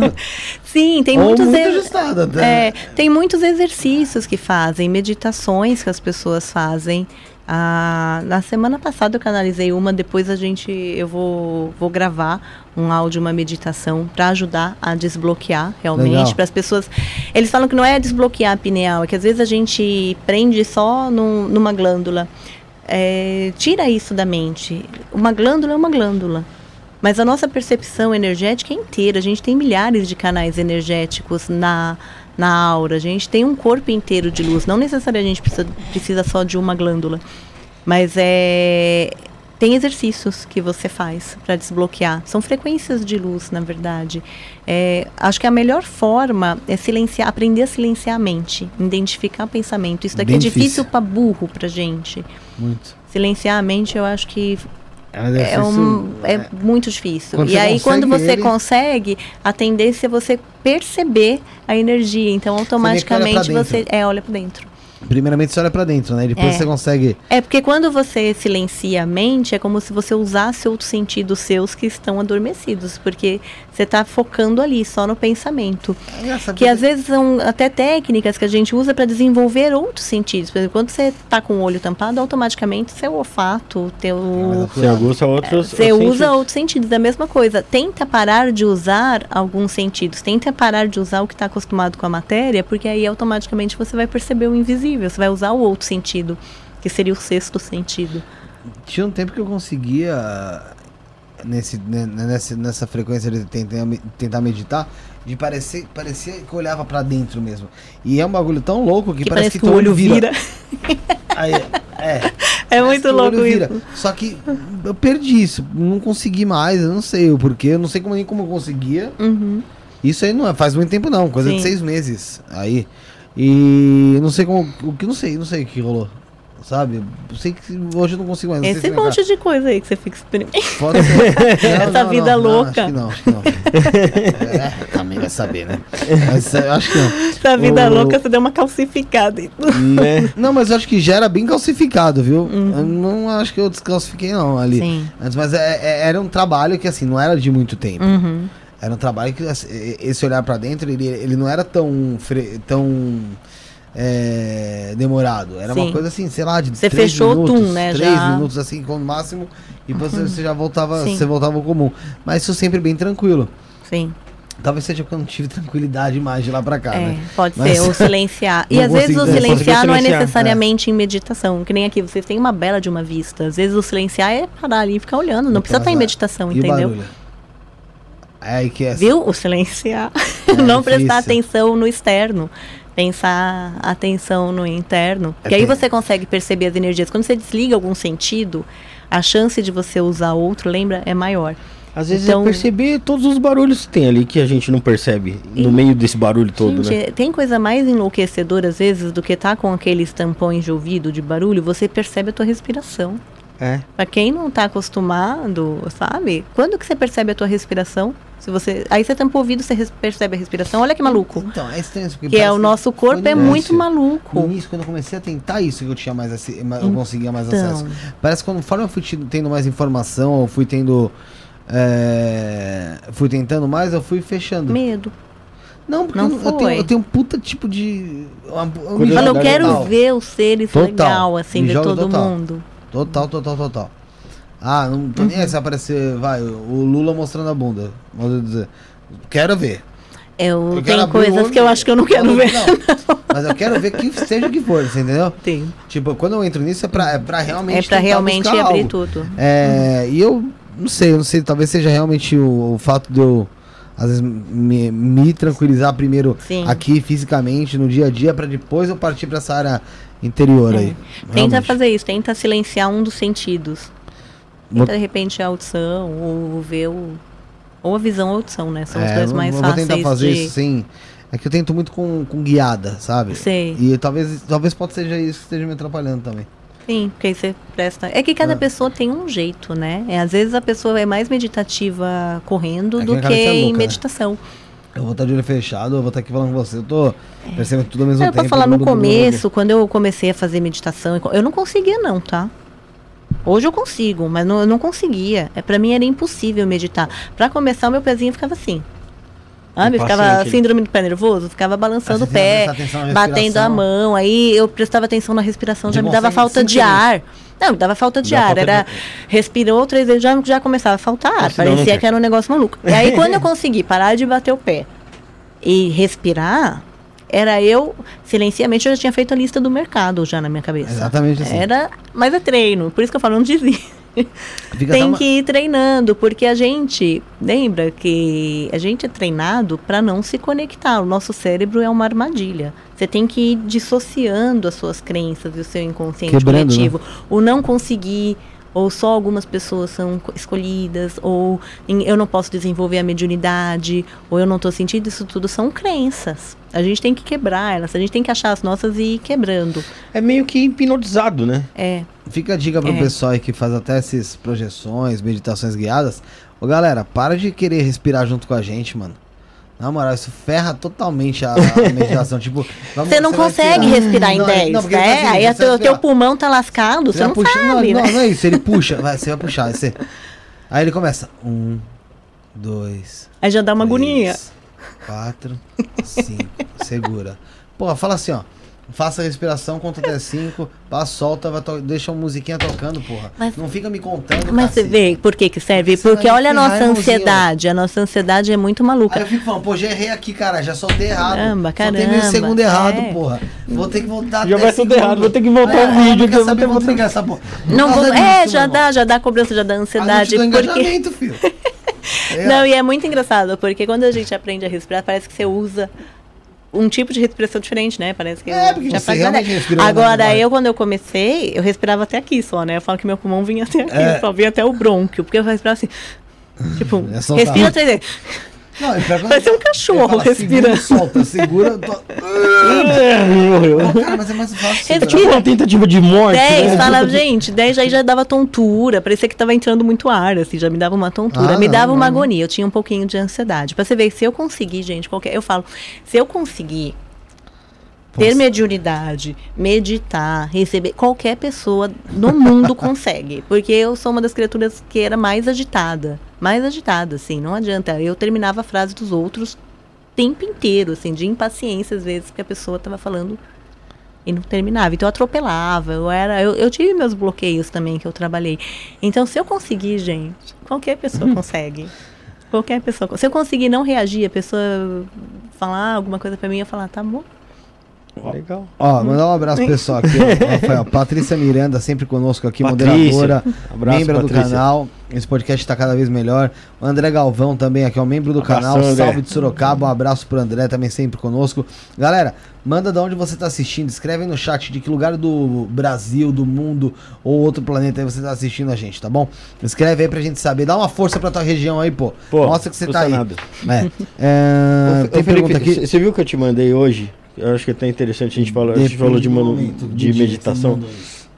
<laughs> Sim, tem Ou muitos muito ajustada até. É, tem muitos exercícios que fazem, meditações que as pessoas fazem. Ah, na semana passada eu canalizei uma, depois a gente eu vou, vou gravar um áudio, uma meditação para ajudar a desbloquear realmente para as pessoas. Eles falam que não é desbloquear a pineal, é que às vezes a gente prende só num- numa glândula. É, tira isso da mente. Uma glândula é uma glândula. Mas a nossa percepção energética é inteira. A gente tem milhares de canais energéticos na, na aura. A gente tem um corpo inteiro de luz. Não necessariamente precisa, precisa só de uma glândula. Mas é, tem exercícios que você faz para desbloquear. São frequências de luz, na verdade. É, acho que a melhor forma é silenciar, aprender a silenciar a mente, identificar pensamento. Isso daqui Bem é difícil difícil. para burro pra gente. Muito. Silenciar a mente, eu acho que É um é, um, é é, muito difícil. Quando e você aí, quando você ele- consegue, a tendência é você perceber a energia. Então, automaticamente pra você, é, olha para dentro. Primeiramente você olha pra dentro, né? E depois É. você consegue. É porque quando você silencia a mente, é como se você usasse outros sentidos seus que estão adormecidos. Porque você está focando ali, só no pensamento. Que às vezes são até técnicas que a gente usa para desenvolver outros sentidos. Por exemplo, quando você está com o olho tampado, automaticamente seu olfato, teu. Você aguça outros. Você outros usa sentidos. outros sentidos, da mesma coisa. Tenta parar de usar alguns sentidos. Tenta parar de usar o que está acostumado com a matéria, porque aí automaticamente você vai perceber o invisível. Você vai usar o outro sentido, que seria o sexto sentido. Tinha um tempo que eu conseguia. Nesse, né, nessa, nessa frequência de tentar, me- tentar meditar, de parecer, parecia que eu olhava pra dentro mesmo. E é um bagulho tão louco que, Que parece, parece que o teu olho vira. <laughs> Aí, é, É muito que o louco vira. isso. Só que eu perdi isso, não consegui mais, eu não sei o porquê, eu não sei como, nem como eu conseguia. Uhum. Isso aí não é, faz muito tempo não, coisa de Sim. seis meses aí. E não sei como, o que não sei, não sei o que rolou. sabe? Eu sei que hoje eu não consigo mais. não Esse monte de coisa aí que você fica experimentando. <laughs> Pode ser. <laughs> Essa vida louca. Acho que não, acho que não. É, <laughs> também vai saber, né? Mas eu acho que não. Essa vida O- louca, você deu uma calcificada. Né? Não, mas eu acho que já era bem calcificado, viu? Eu não acho que eu descalcifiquei, não, ali. Sim. Antes, mas é- é- era um trabalho que, assim, não era de muito tempo. Uhum. Era um trabalho que, assim, esse olhar pra dentro, ele, ele não era tão, tão é, demorado. Era uma Sim. coisa assim, sei lá, de Você três fechou o minutos, tum, né, Três já. Uhum. minutos, assim, como máximo, e você, você já voltava, Sim. você voltava ao comum. Mas isso sempre bem tranquilo. Sim. Talvez seja porque eu não tive tranquilidade mais de lá pra cá, É, né? pode Mas- ser, ou <laughs> silenciar. E às vezes o consigo- silenciar não é necessariamente em meditação. Que nem aqui, vocês têm uma bela de uma vista. Às vezes o silenciar é parar ali e ficar olhando. Não precisa estar em Mas, meditação, e o entendeu? É que é. Viu? O silenciar. É <laughs> não difícil. prestar atenção no externo. Pensar atenção no interno. É aí você consegue perceber as energias. Quando você desliga algum sentido, a chance de você usar outro, lembra, é maior. Às vezes Então- é perceber todos os barulhos que tem ali que a gente não percebe no meio desse barulho todo, Gente, né? tem coisa mais enlouquecedora às vezes do que tá com aqueles tampões de ouvido, de barulho, você percebe a tua respiração. É. Pra quem não tá acostumado, sabe? Quando que você percebe a tua respiração? Se você, aí você tampa o ouvido, você res- percebe a respiração. Olha que maluco. Então, é estranho. isso, porque Que é o nosso corpo é muito início. No maluco. início, quando eu comecei a tentar isso, que eu tinha mais ma- eu conseguia mais Então. acesso. Parece que conforme eu fui tendo mais informação, ou fui tendo. é, fui tentando mais, eu fui fechando. Medo. Não, porque Não eu, eu tenho, eu tenho um puta tipo de. Uma, Quando eu Total. quero ver os seres Total. legal, assim, Me joga todo total. mundo. Total, total, total. Ah, não tô Uhum. nem aí se aparecer, vai, o Lula mostrando a bunda. Vamos dizer. Quero ver. Eu, Eu quero tem abrir o coisas que eu acho que eu não quero ver. <laughs> Não, mas eu quero ver que seja o que for, você entendeu? Tem. Tipo, quando eu entro nisso é pra, é pra realmente. É pra realmente abrir algo. tudo. É, e eu não sei, eu não sei, talvez seja realmente o, o fato de eu, às vezes, me, me tranquilizar primeiro Sim. aqui fisicamente, no dia a dia, pra depois eu partir pra essa área interior É. aí. Tenta Realmente. fazer isso, tenta silenciar um dos sentidos. Vou- Tenta, de repente, a audição, ou ver o. Ou a visão ou a audição, né? São os É, dois eu mais vou fáceis tentar fazer de. isso sem. É que eu tento muito com, com guiada, sabe? Sei. E talvez, talvez pode seja isso que esteja me atrapalhando também. Sim, porque aí você presta. É que cada É. pessoa tem um jeito, né? É, às vezes a pessoa é mais meditativa correndo É que do que cabeça é em louca, né? Eu vou estar de olho fechado, eu vou estar aqui falando com você. Eu tô percebendo tudo ao mesmo. Eu tempo. posso falar no começo, quando eu comecei a fazer meditação, eu não conseguia não, tá? Hoje eu consigo, mas não, eu não conseguia. É, para mim era impossível meditar. Pra começar, o meu pezinho ficava assim. Sabe? Ficava Impaciente. síndrome do pé nervoso, ficava balançando o que pé, batendo a mão. Aí eu prestava atenção na respiração, Já já me dava falta de ar. Não, dava falta de Dá ar. falta de- Era, respirou três vezes, já, já começava a faltar ar. Parecia que era um negócio maluco. E aí, quando eu consegui parar de bater o pé e respirar, era eu, silenciamente, eu já tinha feito a lista do mercado já na minha cabeça. Exatamente assim. Era, mas é treino, por isso que eu falo, não desista. <laughs> Tem uma- que ir treinando, porque a gente, lembra que a gente é treinado para não se conectar. O nosso cérebro é uma armadilha. Você tem que ir dissociando as suas crenças e o seu inconsciente Quebrando, né? coletivo. O não conseguir, ou só algumas pessoas são co- escolhidas, ou em- eu não posso desenvolver a mediunidade, ou eu não estou sentindo, isso tudo são crenças. A gente tem que quebrar elas, a gente tem que achar as nossas e ir quebrando. É meio que hipnotizado, né? É, Fica a dica pro É. pessoal aí que faz até essas projeções, meditações guiadas. Ô galera, para de querer respirar junto com a gente, mano. Na moral, isso ferra totalmente a, a <laughs> meditação. tipo, vamos- Você não vai consegue respirar. respirar em Não, 10, não, porque né? assim, Aí você a teu, teu pulmão tá lascado, você, vai não puxar- sabe, não, né? não, não é isso, ele <laughs> puxa, vai, você vai puxar. Você... Aí ele começa. Um, dois, Aí já dá uma agonia. três, quatro, cinco. segura. Pô, fala assim, ó. Faça a respiração, conta até cinco, passa, solta, vai to- deixa uma musiquinha tocando, porra. Mas- não fica me contando. Mas você vê por que que serve? Você Porque vai olha a nossa ansiedade. A nossa ansiedade é muito Aí maluca. eu fico falando, pô, já errei aqui, cara, já soltei errado. Caramba, Soltei meio caramba, segundo errado, é. porra. Vou ter que voltar Já vai tudo errado, vou ter que voltar Aí, o aí, vídeo, que eu vou saber, ter que essa porra. Não vou, é, disso, já dá, já dá cobrança, já dá irmão. ansiedade. Gente do Porque... engajamento, filho. <laughs> É, Não, e é muito engraçado, porque quando a gente aprende a respirar, parece que você usa um tipo de respiração diferente, né? Parece que É, porque já você realmente respirou Agora, eu quando eu comecei, eu respirava até aqui só, né? Eu falo que meu pulmão vinha até aqui, É. só vinha até o brônquio, porque eu respirava assim, <laughs> tipo, É respira três vezes. Não, pior que- Parece um cachorro respirando. Segura, solta, segura. tô- Morreu. Pô, cara, mas é mais fácil. Respira. Tipo uma tentativa de morte. 10, né? fala, gente, 10 aí já dava tontura, parecia que tava entrando muito ar, assim, já me dava uma tontura, Ah, me não, dava uma não. agonia, eu tinha um pouquinho de ansiedade. Pra você ver, se eu conseguir, gente, qualquer, eu falo, se eu conseguir ter mediunidade, meditar, receber, qualquer pessoa no mundo <laughs> consegue, porque eu sou uma das criaturas que era mais agitada, mais agitada, assim, não adianta, eu terminava a frase dos outros o tempo inteiro, assim, de impaciência às vezes, que a pessoa tava falando e não terminava. Então eu atropelava, eu era, eu, eu tive meus bloqueios também que eu trabalhei. Então se eu conseguir, gente, qualquer pessoa <laughs> consegue. Qualquer pessoa. Se eu conseguir não reagir, a pessoa falar alguma coisa pra mim, eu falar, tá bom. Legal. Ó, mandar um abraço pro pessoal aqui, ó. <laughs> Rafael, Patrícia Miranda, sempre conosco aqui, Patrícia, moderadora, abraço, membro do Patrícia. canal. Esse podcast tá cada vez melhor. O André Galvão também aqui, ó, membro do Abração, canal. André. Salve de Sorocaba, um abraço pro André, também sempre conosco. Galera, manda de onde você tá assistindo, escreve aí no chat de que lugar do Brasil, do mundo ou outro planeta aí você tá assistindo a gente, tá bom? Escreve aí pra gente saber, dá uma força pra tua região aí, pô. Pô, Mostra que você tá aí. nada. É. <laughs> É, tem Felipe, pergunta aqui. Você viu que eu te mandei hoje? Eu acho que é até interessante a gente falar. A gente falou de, manu- de meditação.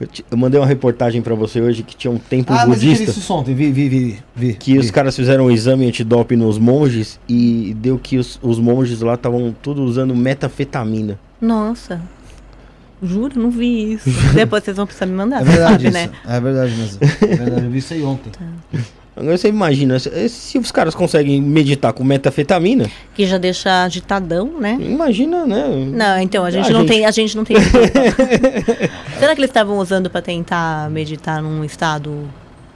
Eu, te- eu mandei uma reportagem pra você hoje que tinha um templo Ah, mas eu budista. isso ontem, vi, vi, vi, vi. Que vi. os caras fizeram um exame antidope nos monges e deu que os, os monges lá estavam tudo usando metafetamina. Nossa. Juro, não vi isso. <laughs> Depois vocês vão precisar me mandar, É verdade sabe, isso. né? É verdade mesmo. É verdade, eu vi isso aí ontem. Agora você imagina, se, se os caras conseguem meditar com metafetamina, Que já deixa agitadão, né? imagina, né? Não, então, a gente A não gente- tem, a gente não tem. <laughs> Será que eles estavam usando pra tentar meditar num estado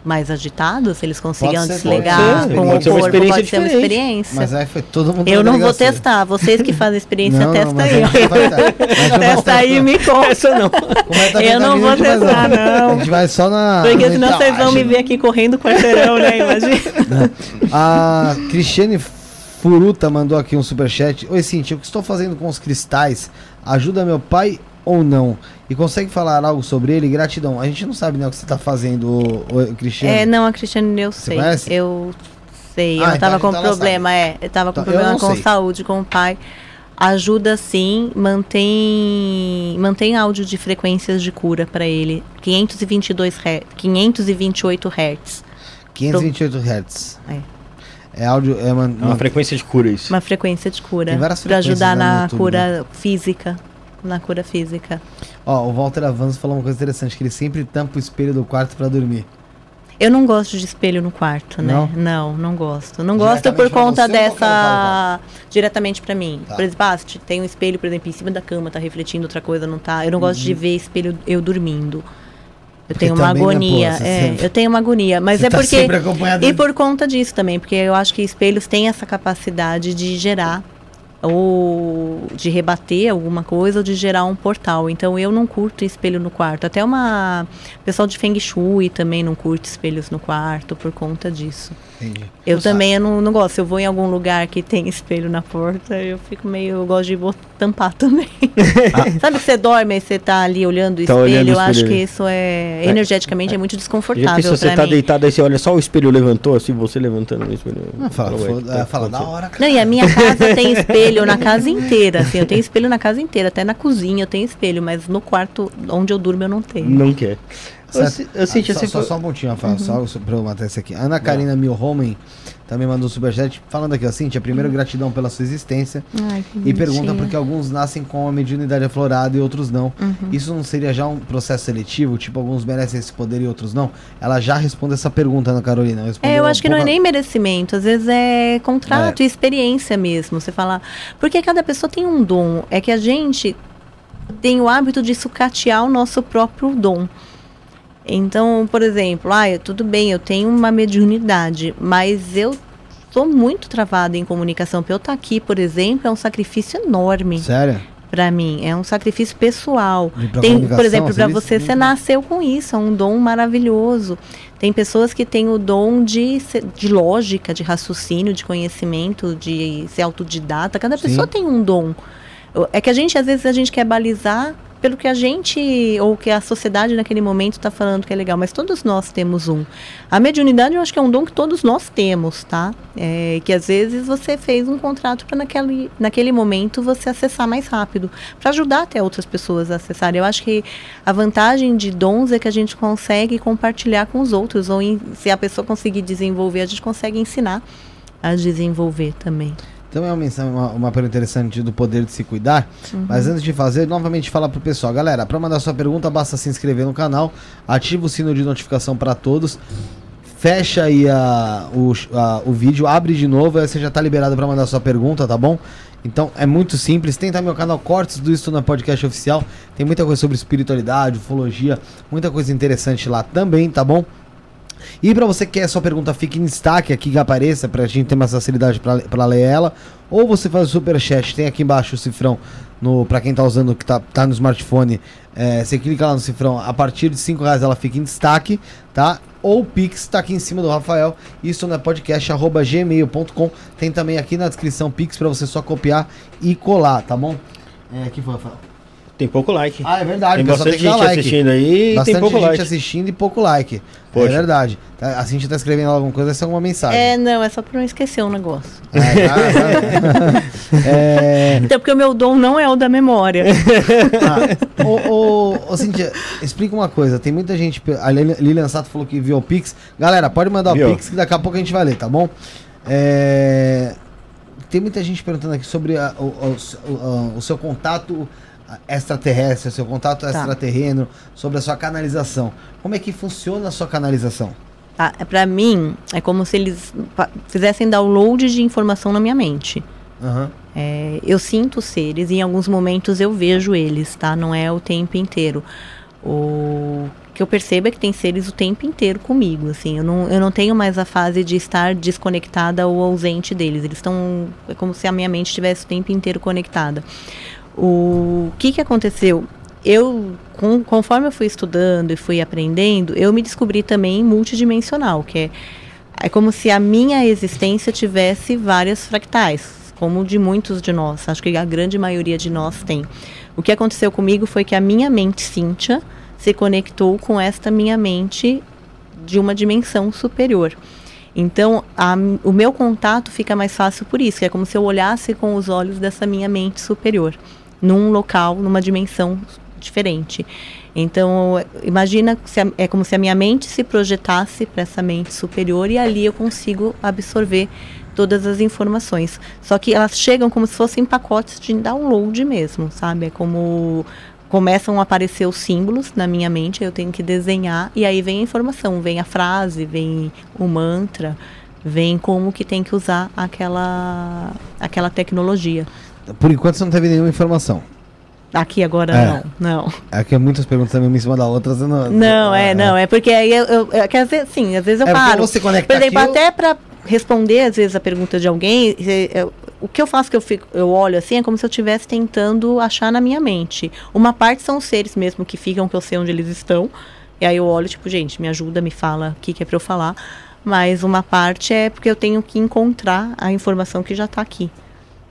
mais agitado? Se eles conseguiam ser, desligar pode ser. com Pode o ser uma corpo, experiência pode ser uma experiência. Mas aí foi todo mundo Eu não vou testar, vocês que fazem experiência, Não, não, testa mas aí. Testa aí e me conta. Essa não. Com metafetamina Eu não vou testar, não. A gente vai só na. Porque na senão vocês vão me ver aqui correndo o quarteirão, né? Imagina. A Cristiane Furuta mandou aqui um superchat. Oi, Cintia, o que estou fazendo com os cristais? Ajuda meu pai ou não? E consegue falar algo sobre ele? Gratidão. A gente não sabe né, o que você está fazendo, ô, Cristiane. É, não, a Cristiane eu Você sei. conhece? Eu sei. Ah, ela então tava a com gente- ela problema, é. Eu tava com Então, eu problema com sei. saúde, com o pai. Ajuda sim, mantém mantém áudio de frequências de cura pra ele. 522 Hz, 528 Hz. 528 Hz. É. É áudio. É uma, É uma uma- frequência de cura isso. Uma frequência de cura. Tem várias Pra ajudar frequências lá no na YouTube, cura física. Na cura física. Ó, o Walter Avanzo falou uma coisa interessante: que ele sempre tampa o espelho do quarto pra dormir. Eu não gosto de espelho no quarto, né? Não? Não, não, gosto. Não gosto por conta dessa. Diretamente pra mim. Tá. Por exemplo, ah, se tem um espelho, por exemplo, em cima da cama, tá refletindo outra coisa, não tá. Eu não gosto Uhum. de ver espelho eu dormindo. Eu Porque tenho uma pô, agonia. é, sempre- eu tenho uma agonia. Mas Você é tá porque. E por conta disso também, porque eu acho que espelhos têm essa capacidade de gerar ou de rebater alguma coisa ou de gerar um portal. Então eu não curto espelho no quarto. Até uma pessoal de Feng Shui também não curte espelhos no quarto por conta disso. Entendi. Eu Não também eu não, não gosto. Se eu vou em algum lugar que tem espelho na porta, eu fico meio. Eu gosto de tampar também. <laughs> <laughs> Sabe que você dorme e você tá ali olhando o Tá espelho? olhando o eu acho espelho. que isso é. Energeticamente é muito Já desconfortável pensou, você tá mim. deitado aí você olha só o espelho levantou, assim, você levantando o espelho. Não, fala, Ué, foda- tá é, fala da hora, cara. Não, e a minha casa tem <laughs> espelho na casa inteira, assim, eu tenho espelho na casa inteira, até na cozinha eu tenho espelho, mas no quarto onde eu durmo eu não tenho. Não quer. Eu, Certo. eu senti Ah, assim. só, só, só um pontinho, Rafael, Uhum. só pra eu matar esse aqui. Ana Karina Milhomen também mandou um superchat falando aqui, ó, Cintia, primeiro gratidão pela sua existência Ai, e pergunta por que alguns nascem com a mediunidade aflorada e outros não. Uhum. Isso não seria já um processo seletivo? Tipo, alguns merecem esse poder e outros não? Ela já responde essa pergunta, Ana Carolina. É, eu acho que não é nem merecimento, às vezes é contrato e experiência mesmo. Você falar. Porque cada pessoa tem um dom. É que a gente tem o hábito de sucatear o nosso próprio dom. Então, por exemplo, ah, tudo bem, eu tenho uma mediunidade, mas eu sou muito travada em comunicação. Pra eu estar aqui, por exemplo, é um sacrifício enorme Sério? para mim. É um sacrifício pessoal. Tem, por exemplo, para você você, você nasceu com isso, é um dom maravilhoso. Tem pessoas que têm o dom de, de lógica, de raciocínio, de conhecimento, de ser autodidata. Cada Sim. pessoa tem um dom. É que a gente, às vezes, a gente quer balizar pelo que a gente ou que a sociedade naquele momento está falando que é legal, mas todos nós temos um. A mediunidade eu acho que é um dom que todos nós temos, tá? É, que às vezes você fez um contrato para naquele, naquele momento você acessar mais rápido, para ajudar até outras pessoas a acessarem. Eu acho que a vantagem de dons é que a gente consegue compartilhar com os outros, ou em, se a pessoa conseguir desenvolver, a gente consegue ensinar a desenvolver também. Então é uma, mensagem, uma, uma pergunta interessante do poder de se cuidar. Uhum. Mas antes de fazer, novamente fala pro pessoal. Galera, para mandar sua pergunta, basta se inscrever no canal, ativa o sino de notificação para todos. Fecha aí a, o, a, o vídeo, abre de novo, aí você já tá liberado para mandar sua pergunta, tá bom? Então é muito simples. Tem também o canal Cortes do Isto na Podcast Oficial. Tem muita coisa sobre espiritualidade, ufologia, muita coisa interessante lá também, tá bom? E para você que quer sua pergunta fique em destaque aqui que apareça, pra gente ter mais facilidade para ler ela, ou você faz o super chat, tem aqui embaixo o cifrão no para quem tá usando que tá, tá no smartphone, é, você clica lá no cifrão, a partir de 5 reais ela fica em destaque, tá? Ou o Pix tá aqui em cima do Rafael, isso no podcast@gmail.com. Tem também aqui na descrição Pix para você só copiar e colar, tá bom? É, que foi, Rafael? Tem pouco like. Ah, é verdade. Tem bastante tem gente like. assistindo aí bastante tem pouco gente like. assistindo e pouco like. Poxa. É verdade. Tá, a Cintia tá escrevendo alguma coisa, essa é alguma mensagem. É, não, é só pra não esquecer um negócio. É, tá, <laughs> tá. é... Então, porque o meu dom não é o da memória. <laughs> ah, ô, ô, ô, Cintia, explica uma coisa. Tem muita gente. A Lilian Sato falou que viu o Pix. Galera, pode mandar Viu. o Pix que daqui a pouco a gente vai ler, tá bom? É... Tem muita gente perguntando aqui sobre a, o, o, o, o seu contato extraterrestre, seu contato tá. extraterreno, sobre a sua canalização. Como é que funciona a sua canalização? Tá, é, para mim, é como se eles fizessem download de informação na minha mente. Uhum. É, eu sinto seres e em alguns momentos eu vejo eles, tá? Não é o tempo inteiro. O que eu percebo é que tem seres o tempo inteiro comigo, assim. Eu não, eu não tenho mais a fase de estar desconectada ou ausente deles. Eles estão... É como se a minha mente estivesse o tempo inteiro conectada. O que, que aconteceu? Eu, com, conforme eu fui estudando e fui aprendendo, eu me descobri também multidimensional, que é, é como se a minha existência tivesse várias fractais, como de muitos de nós. Acho que a grande maioria de nós tem. O que aconteceu comigo foi que a minha mente Cíntia se conectou com esta minha mente de uma dimensão superior. Então, a, o meu contato fica mais fácil por isso, que é como se eu olhasse com os olhos dessa minha mente superior num local, numa dimensão diferente. Então, imagina é como se a minha mente se projetasse para essa mente superior e ali eu consigo absorver todas as informações. Só que elas chegam como se fossem pacotes de download mesmo, sabe? É como começam a aparecer os símbolos na minha mente, eu tenho que desenhar e aí vem a informação, vem a frase, vem o mantra, vem como que tem que usar aquela aquela tecnologia. Por enquanto você não teve nenhuma informação. Aqui agora é. não, não. É que muitas perguntas também uma em cima da outra. Você não, não, é, é, não. É porque aí eu, eu é que às vezes, sim, às vezes eu é paro. Você conecta Por exemplo, até para responder às vezes a pergunta de alguém, eu, o que eu faço que eu fico, eu olho assim, é como se eu estivesse tentando achar na minha mente. Uma parte são os seres mesmo que ficam, que eu sei onde eles estão. E aí eu olho, tipo, gente, me ajuda, me fala o que, que é para eu falar. Mas uma parte é porque eu tenho que encontrar a informação que já está aqui.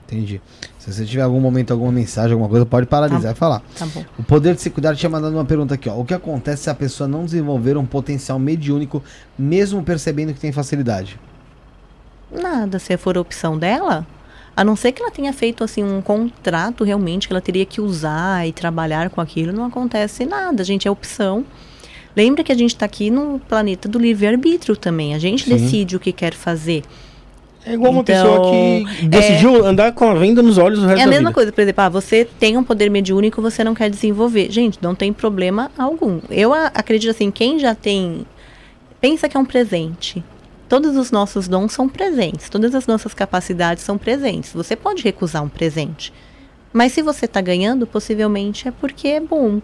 Entendi. Se você tiver algum momento, alguma mensagem, alguma coisa, pode paralisar tá. e falar. Tá bom. O poder de se cuidar tinha mandado uma pergunta aqui, ó. O que acontece se a pessoa não desenvolver um potencial mediúnico, mesmo percebendo que tem facilidade? Nada, se for a opção dela. A não ser que ela tenha feito assim um contrato realmente que ela teria que usar e trabalhar com aquilo, não acontece nada, gente, é opção. Lembra que a gente está aqui no planeta do livre-arbítrio também. A gente Sim. decide o que quer fazer. É igual uma então, pessoa que decidiu é, andar com a venda nos olhos o resto É a mesma vida. coisa, por exemplo, ah, você tem um poder mediúnico, você não quer desenvolver. Gente, não tem problema algum. Eu acredito assim, quem já tem. Pensa que é um presente. Todos os nossos dons são presentes, todas as nossas capacidades são presentes. Você pode recusar um presente. Mas se você está ganhando, possivelmente é porque é bom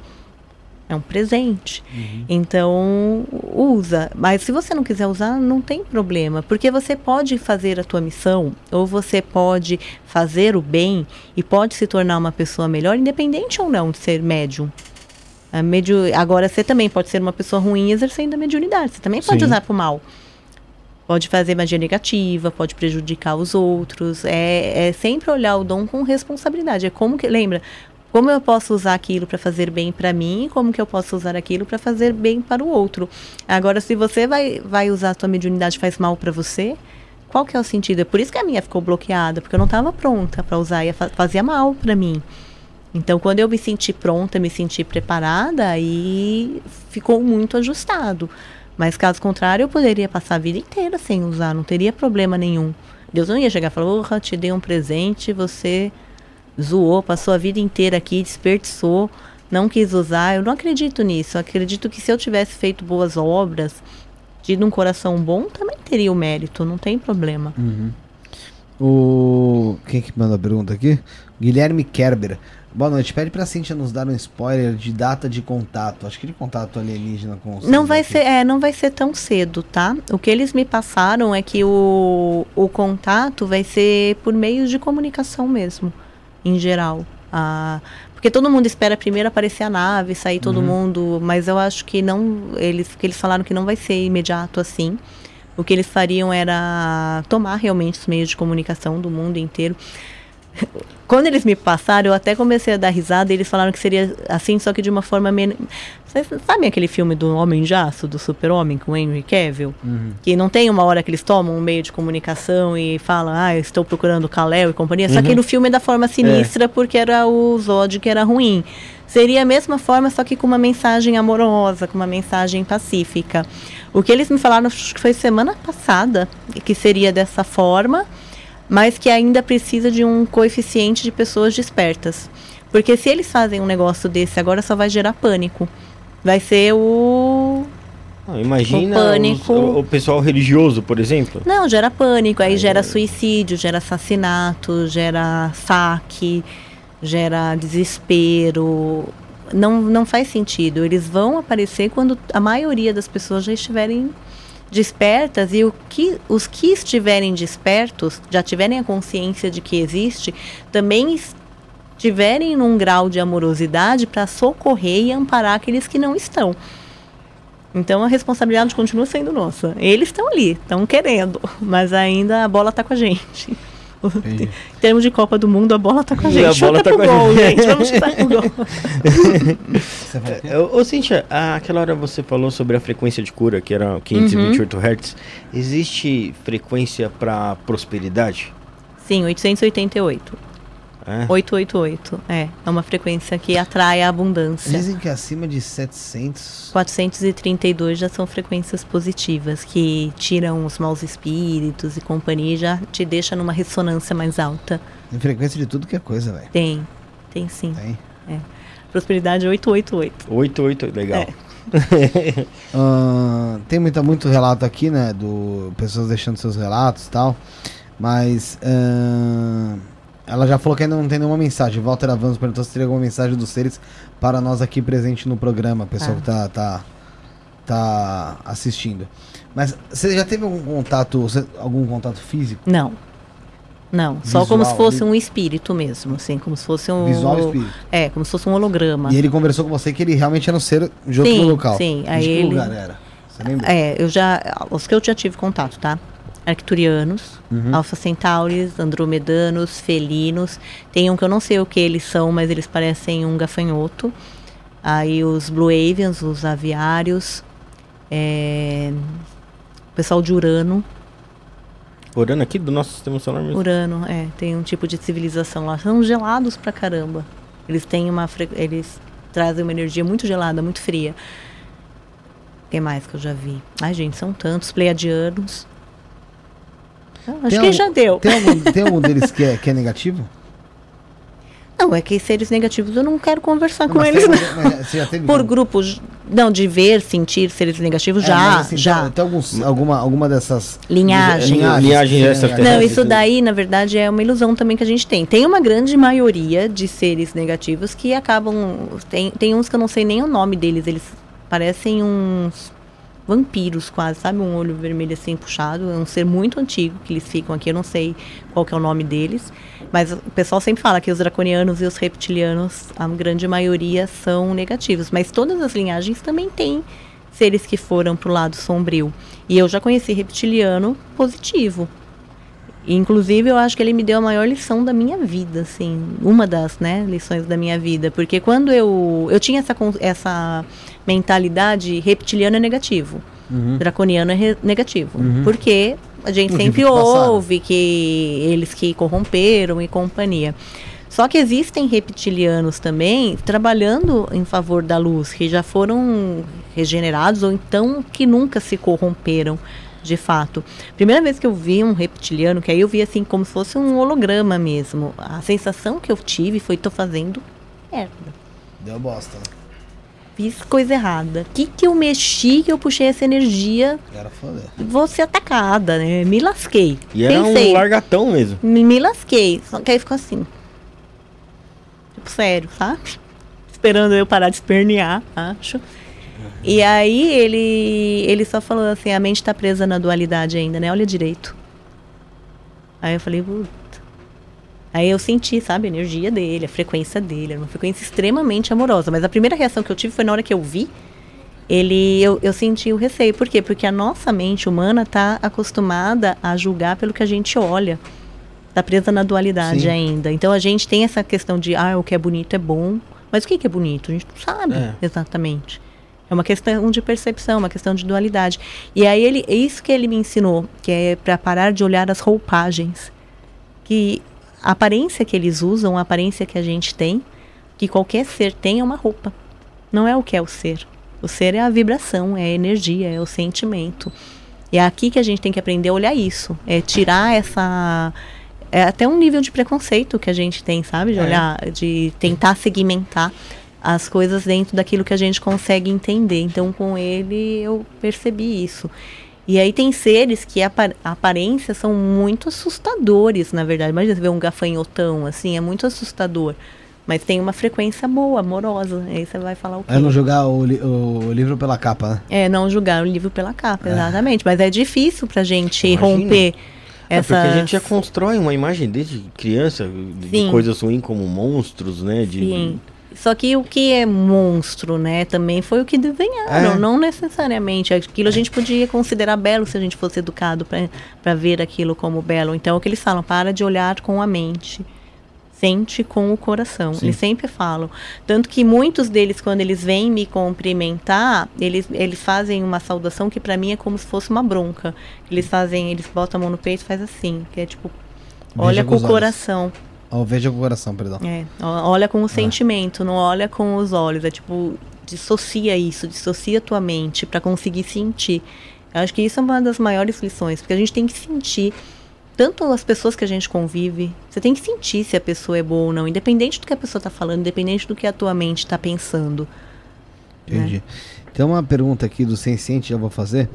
é um presente. Uhum. Então, usa. Mas se você não quiser usar, não tem problema. Porque você pode fazer a tua missão, ou você pode fazer o bem e pode se tornar uma pessoa melhor, independente ou não de ser médium. Medio... Agora, você também pode ser uma pessoa ruim exercendo a mediunidade. Você também pode Sim. usar para o mal. Pode fazer magia negativa, pode prejudicar os outros. É, é sempre olhar o dom com responsabilidade. É como que. Lembra? Como eu posso usar aquilo para fazer bem para mim como que eu posso usar aquilo para fazer bem para o outro. Agora, se você vai, vai usar a sua mediunidade faz mal para você, qual que é o sentido? É por isso que a minha ficou bloqueada, porque eu não estava pronta para usar e fazia mal para mim. Então, quando eu me senti pronta, me senti preparada, aí ficou muito ajustado. Mas caso contrário, eu poderia passar a vida inteira sem usar, não teria problema nenhum. Deus não ia chegar e falar, te dei um presente, você zoou, passou a vida inteira aqui, desperdiçou, não quis usar. Eu não acredito nisso. Eu acredito que se eu tivesse feito boas obras, tido um coração bom, também teria o mérito, não tem problema. Uhum. O. Quem que manda a pergunta aqui? Guilherme Kerber. Boa noite. Pede pra Cintia nos dar um spoiler de data de contato. Acho que de contato alienígena com Não vai aqui. ser, é, não vai ser tão cedo, tá? O que eles me passaram é que o, o contato vai ser por meios de comunicação mesmo em geral. Ah, porque todo mundo espera primeiro aparecer a nave, sair todo uhum. mundo, mas eu acho que não, eles, que eles falaram que não vai ser imediato assim. O que eles fariam era tomar realmente os meios de comunicação do mundo inteiro. Quando eles me passaram, eu até comecei a dar risada e eles falaram que seria assim, só que de uma forma menos. Vocês sabem aquele filme do Homem de Aço, do Super-Homem, com o Henry Cavill? Uhum. Que não tem uma hora que eles tomam um meio de comunicação e falam, ah, estou procurando Kal-El e companhia. Uhum. Só que uhum. no filme é da forma sinistra, é. porque era o Zod que era ruim. Seria a mesma forma, só que com uma mensagem amorosa, com uma mensagem pacífica. O que eles me falaram, acho que foi semana passada, que seria dessa forma mas que ainda precisa de um coeficiente de pessoas despertas. Porque se eles fazem um negócio desse agora, só vai gerar pânico. Vai ser o. Ah, imagina o, pânico. Os, o, pessoal religioso, por exemplo. Não, gera pânico, aí gera suicídio, gera assassinato, gera saque, gera desespero. Não, não faz sentido. Eles vão aparecer quando a maioria das pessoas já estiverem despertas e o que, os que estiverem despertos, já tiverem a consciência de que existe, também estiverem num grau de amorosidade para socorrer e amparar aqueles que não estão. Então a responsabilidade continua sendo nossa. Eles estão ali, estão querendo, mas ainda a bola está com a gente. Em termos de Copa do Mundo, a bola tá com a gente. A bola tá com gol, a gente. gente. Vamos chutar pro gol. <laughs> Ô, Cíntia, aquela hora você falou sobre a frequência de cura, que era 528 uhum. Hz. Existe frequência para prosperidade? Sim, 888. É? 888, é. É uma frequência que atrai a abundância. Dizem que acima de 700... 432 já são frequências positivas, que tiram os maus espíritos e companhia e já te deixa numa ressonância mais alta. Tem frequência de tudo que é coisa, velho. Tem, tem sim. Tem? É. Prosperidade 888. 888, legal. É. uh, <laughs> tem muita, muito relato aqui, né? Do pessoas deixando seus relatos e tal. Mas... Uh, ela já falou que ainda não tem nenhuma mensagem. Walter Avanço perguntou se teria alguma mensagem dos seres para nós aqui presente no programa, pessoal ah. que tá, tá, tá assistindo. Mas você já teve algum contato, algum contato físico? Não. Não, Visual, só como se fosse um espírito mesmo, assim, como se fosse um. Visual espírito. É, como se fosse um holograma. E ele conversou com você que ele realmente era um ser de outro sim, local. Sim, aí de que ele... lugar era? Você lembra? É, eu já. Os que eu já tive contato, tá? Arcturianos, uhum. Alpha Centauris, andromedanos, felinos. Tem um que eu não sei o que eles são, mas eles parecem um gafanhoto. Aí os Blue Avians, os aviários. É... O pessoal de Urano. Urano aqui do nosso sistema solar mesmo? Urano, é. Tem um tipo de civilização lá. São gelados pra caramba. Eles têm uma... Fre... Eles trazem uma energia muito gelada, muito fria. O que mais que eu já vi? Ai, gente, são tantos. Pleiadianos. Acho tem que algum, já deu. Tem algum, <laughs> tem algum deles que é, que é negativo? Não, é que seres negativos eu não quero conversar não, com eles. Tem, <laughs> Por grupos, não, de ver, sentir seres negativos, é, já, assim, já. Tem, tem alguns, alguma, alguma dessas... Linhagem. Linhagem, linhagem Não, isso daí, na verdade, é uma ilusão também que a gente tem. Tem uma grande maioria de seres negativos que acabam... Tem, tem uns que eu não sei nem o nome deles, eles parecem uns vampiros quase, sabe? Um olho vermelho assim puxado. É um ser muito antigo que eles ficam aqui. Eu não sei qual que é o nome deles. Mas o pessoal sempre fala que os draconianos e os reptilianos, a grande maioria, são negativos. Mas todas as linhagens também têm seres que foram pro lado sombrio. E eu já conheci reptiliano positivo. Inclusive, eu acho que ele me deu a maior lição da minha vida, assim, uma das, né, lições da minha vida, porque quando eu eu tinha essa essa mentalidade reptiliana negativo, uhum. draconiano é negativo, uhum. porque a gente sempre ouve que eles que corromperam e companhia. Só que existem reptilianos também trabalhando em favor da luz, que já foram regenerados ou então que nunca se corromperam de fato. Primeira vez que eu vi um reptiliano, que aí eu vi assim como se fosse um holograma mesmo. A sensação que eu tive foi tô fazendo merda. Deu bosta. Né? Fiz coisa errada. O que que eu mexi que eu puxei essa energia? Era foder. Vou ser atacada, né? Me lasquei. E era Pensei, um largatão mesmo. Me, me lasquei. Só que aí ficou assim. Tipo, sério, sabe? Esperando eu parar de espernear, acho. E aí ele, ele só falou assim, a mente está presa na dualidade ainda, né? Olha direito. Aí eu falei, puta. Aí eu senti, sabe, a energia dele, a frequência dele, era uma frequência extremamente amorosa. Mas a primeira reação que eu tive foi na hora que eu vi, ele, eu, eu senti o receio. Por quê? Porque a nossa mente humana está acostumada a julgar pelo que a gente olha. Está presa na dualidade Sim. ainda. Então a gente tem essa questão de, ah, o que é bonito é bom. Mas o que, que é bonito? A gente não sabe é. exatamente. É uma questão de percepção, uma questão de dualidade. E aí ele, é isso que ele me ensinou, que é para parar de olhar as roupagens, que a aparência que eles usam, a aparência que a gente tem, que qualquer ser tem é uma roupa. Não é o que é o ser. O ser é a vibração, é a energia, é o sentimento. E é aqui que a gente tem que aprender a olhar isso, é tirar essa é até um nível de preconceito que a gente tem, sabe? De é. olhar, de tentar segmentar as coisas dentro daquilo que a gente consegue entender. Então, com ele, eu percebi isso. E aí tem seres que a, aparência são muito assustadores, na verdade. Imagina você ver um gafanhotão, assim, é muito assustador. Mas tem uma frequência boa, amorosa. Aí você vai falar o quê? É não julgar o, li o livro pela capa, né? É, não julgar o livro pela capa, é. exatamente. Mas é difícil pra gente Imagina. romper essas... É porque a gente já constrói uma imagem desde criança de Sim. coisas ruins como monstros, né? De, Sim. Só que o que é monstro, né, também foi o que desenharam, é. não necessariamente. Aquilo a gente podia considerar belo se a gente fosse educado para ver aquilo como belo. Então, o que eles falam, para de olhar com a mente. Sente com o coração. Sim. Eles sempre falam. Tanto que muitos deles, quando eles vêm me cumprimentar, eles, eles fazem uma saudação que para mim é como se fosse uma bronca. Eles fazem, eles botam a mão no peito e faz assim, que é tipo, olha com o coração. Oh, veja com o coração, perdão. É, olha com o ah. sentimento, não olha com os olhos. É tipo, dissocia isso, dissocia tua mente para conseguir sentir. Eu acho que isso é uma das maiores lições, porque a gente tem que sentir tanto as pessoas que a gente convive, você tem que sentir se a pessoa é boa ou não, independente do que a pessoa está falando, independente do que a tua mente está pensando. Entendi. Né? Tem uma pergunta aqui do Senciente, já vou fazer,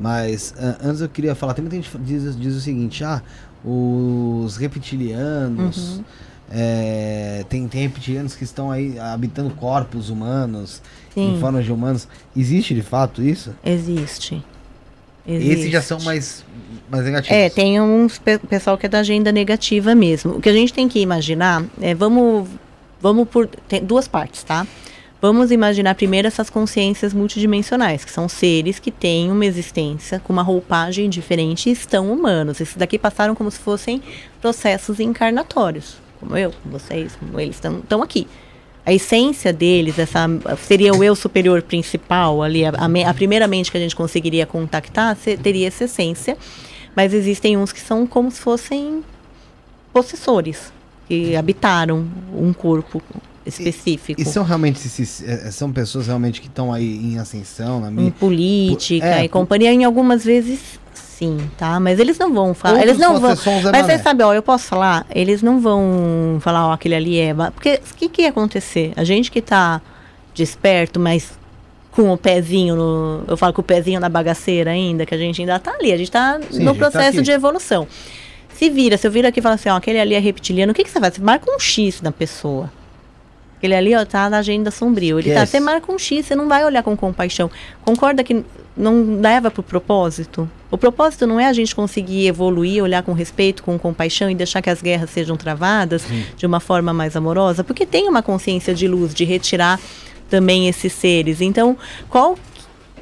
mas uh, antes eu queria falar, tem muita gente diz, diz o seguinte, ah, os reptilianos. Uhum. É, tem, tem reptilianos que estão aí habitando corpos humanos, Sim. em formas de humanos. Existe de fato isso? Existe. Existe. Esses já são mais, mais negativos. É, tem uns pe pessoal que é da agenda negativa mesmo. O que a gente tem que imaginar é, vamos, vamos por. Tem duas partes, tá? Vamos imaginar primeiro essas consciências multidimensionais, que são seres que têm uma existência com uma roupagem diferente e estão humanos. Esses daqui passaram como se fossem processos encarnatórios, como eu, como vocês, como eles estão aqui. A essência deles, essa seria o eu superior principal ali, a, a, a primeira mente que a gente conseguiria contactar, se, teria essa essência. Mas existem uns que são como se fossem possessores, que habitaram um corpo específico. E, e são realmente é, é, são pessoas realmente que estão aí em ascensão, na mídia? Em política é, e companhia, em algumas vezes sim, tá? Mas eles não vão falar, eles não vão. Mas você sabe, ó, eu posso falar, eles não vão falar, ó, aquele ali é, porque o que que ia acontecer? A gente que tá desperto, mas com o pezinho no, eu falo com o pezinho na bagaceira ainda, que a gente ainda tá ali, a gente tá sim, no tá processo tá de evolução. Se vira, se eu viro aqui e falo assim, ó, aquele ali é reptiliano, o que que você faz? Você marca um X na pessoa. Ele ali, ó, tá na agenda sombrio. Ele yes. tá, você marca um X, você não vai olhar com compaixão. Concorda que não leva pro propósito? O propósito não é a gente conseguir evoluir, olhar com respeito, com compaixão e deixar que as guerras sejam travadas Sim. de uma forma mais amorosa, porque tem uma consciência de luz, de retirar também esses seres. Então, qual,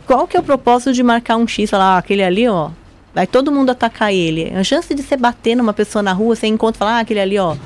qual que é o propósito de marcar um X, falar, ah, aquele ali, ó, Vai todo mundo atacar ele. A chance de você bater numa pessoa na rua, você encontra e fala, ah, aquele ali, ó.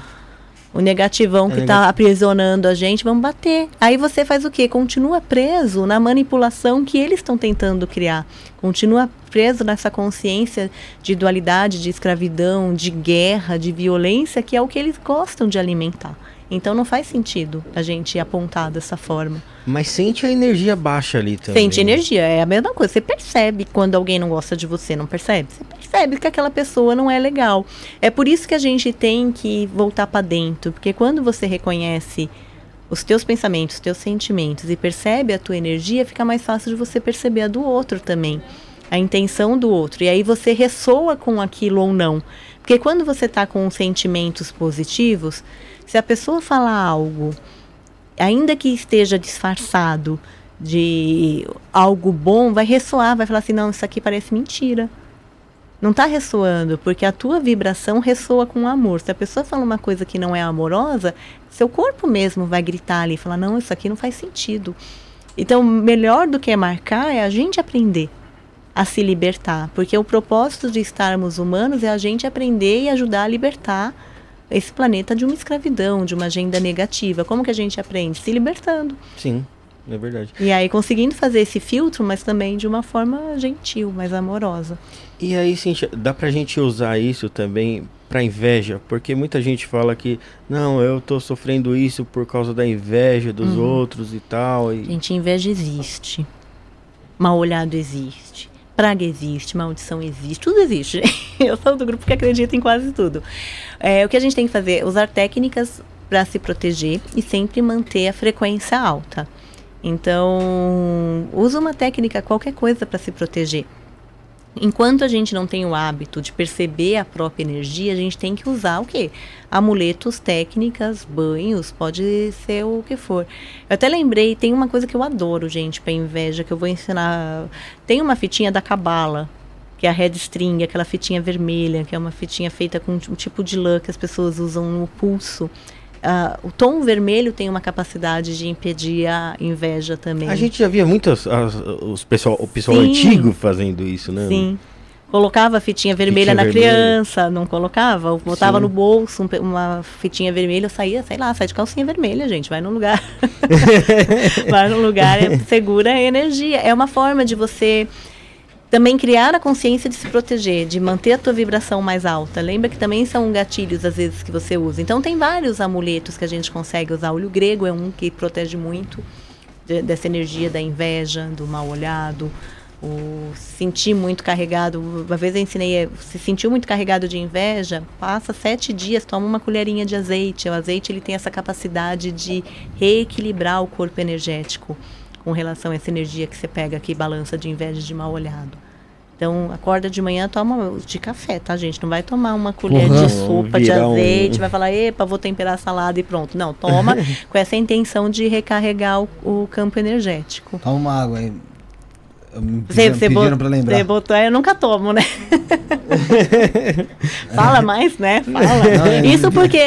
O negativão é que está aprisionando a gente, vamos bater. Aí você faz o quê? Continua preso na manipulação que eles estão tentando criar. Continua preso nessa consciência de dualidade, de escravidão, de guerra, de violência, que é o que eles gostam de alimentar. Então não faz sentido a gente apontar dessa forma. Mas sente a energia baixa ali também. Sente energia, é a mesma coisa. Você percebe quando alguém não gosta de você, não percebe? Você percebe que aquela pessoa não é legal. É por isso que a gente tem que voltar para dentro, porque quando você reconhece os teus pensamentos, os teus sentimentos e percebe a tua energia, fica mais fácil de você perceber a do outro também, a intenção do outro. E aí você ressoa com aquilo ou não. Porque quando você está com sentimentos positivos, se a pessoa falar algo, ainda que esteja disfarçado de algo bom, vai ressoar, vai falar assim: não, isso aqui parece mentira. Não está ressoando, porque a tua vibração ressoa com amor. Se a pessoa fala uma coisa que não é amorosa, seu corpo mesmo vai gritar ali, falar: não, isso aqui não faz sentido. Então, melhor do que marcar é a gente aprender a se libertar, porque o propósito de estarmos humanos é a gente aprender e ajudar a libertar esse planeta de uma escravidão, de uma agenda negativa. Como que a gente aprende? Se libertando. Sim, é verdade. E aí conseguindo fazer esse filtro, mas também de uma forma gentil, mais amorosa. E aí, Cintia, dá pra gente usar isso também para inveja? Porque muita gente fala que, não, eu tô sofrendo isso por causa da inveja dos uhum. outros e tal. E... Gente, inveja existe. Mal olhado existe. Praga existe, maldição existe, tudo existe. <laughs> Eu sou do grupo que acredita em quase tudo. É, o que a gente tem que fazer? Usar técnicas para se proteger e sempre manter a frequência alta. Então, usa uma técnica, qualquer coisa para se proteger. Enquanto a gente não tem o hábito de perceber a própria energia, a gente tem que usar o quê? Amuletos, técnicas, banhos, pode ser o que for. Eu até lembrei, tem uma coisa que eu adoro, gente, para inveja, que eu vou ensinar. Tem uma fitinha da Cabala, que é a red string, aquela fitinha vermelha, que é uma fitinha feita com um tipo de lã que as pessoas usam no pulso. Uh, o tom vermelho tem uma capacidade de impedir a inveja também. A gente já via muitos as, os pessoal, o pessoal Sim. antigo fazendo isso, né? Sim. Colocava a fitinha vermelha fitinha na vermelha. criança, não colocava? Botava Sim. no bolso um, uma fitinha vermelha, eu saía, sei lá, sai de calcinha vermelha, gente, vai num lugar. <laughs> <laughs> vai num lugar, é, segura a energia. É uma forma de você também criar a consciência de se proteger, de manter a tua vibração mais alta. Lembra que também são gatilhos às vezes que você usa. Então tem vários amuletos que a gente consegue usar. O olho grego é um que protege muito de, dessa energia da inveja, do mal olhado, o sentir muito carregado. Uma vez eu ensinei, se sentiu muito carregado de inveja, passa sete dias, toma uma colherinha de azeite. O azeite ele tem essa capacidade de reequilibrar o corpo energético com relação a essa energia que você pega aqui, balança de inveja de mal olhado. Então, acorda de manhã, toma de café, tá, gente? Não vai tomar uma colher uhum. de sopa de azeite, um... vai falar, epa, vou temperar a salada e pronto. Não, toma <laughs> com essa intenção de recarregar o, o campo energético. Toma uma água aí. Você, você, lembrar. você botou, eu nunca tomo, né? <laughs> Fala mais, né? Fala. Não, é Isso porque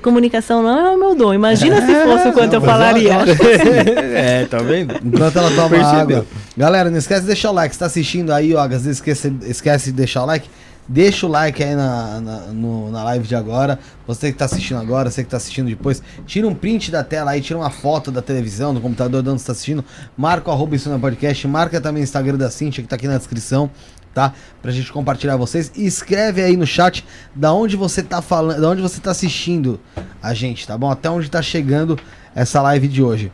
comunicação não é o meu dom. Imagina se fosse o quanto <laughs> não, eu falaria. <laughs> é, tá vendo? Enquanto ela toma água. Galera, não esquece de deixar o like. Você tá assistindo aí, ó, às vezes esquece, esquece de deixar o like. Deixa o like aí na, na, no, na live de agora. Você que está assistindo agora, você que está assistindo depois, tira um print da tela aí, tira uma foto da televisão, do computador de onde você está assistindo. Marca o arroba isso na podcast. Marca também o Instagram da Cintia, que está aqui na descrição, tá? Pra gente compartilhar vocês. E escreve aí no chat da onde você tá falando, da onde você tá assistindo a gente, tá bom? Até onde tá chegando essa live de hoje.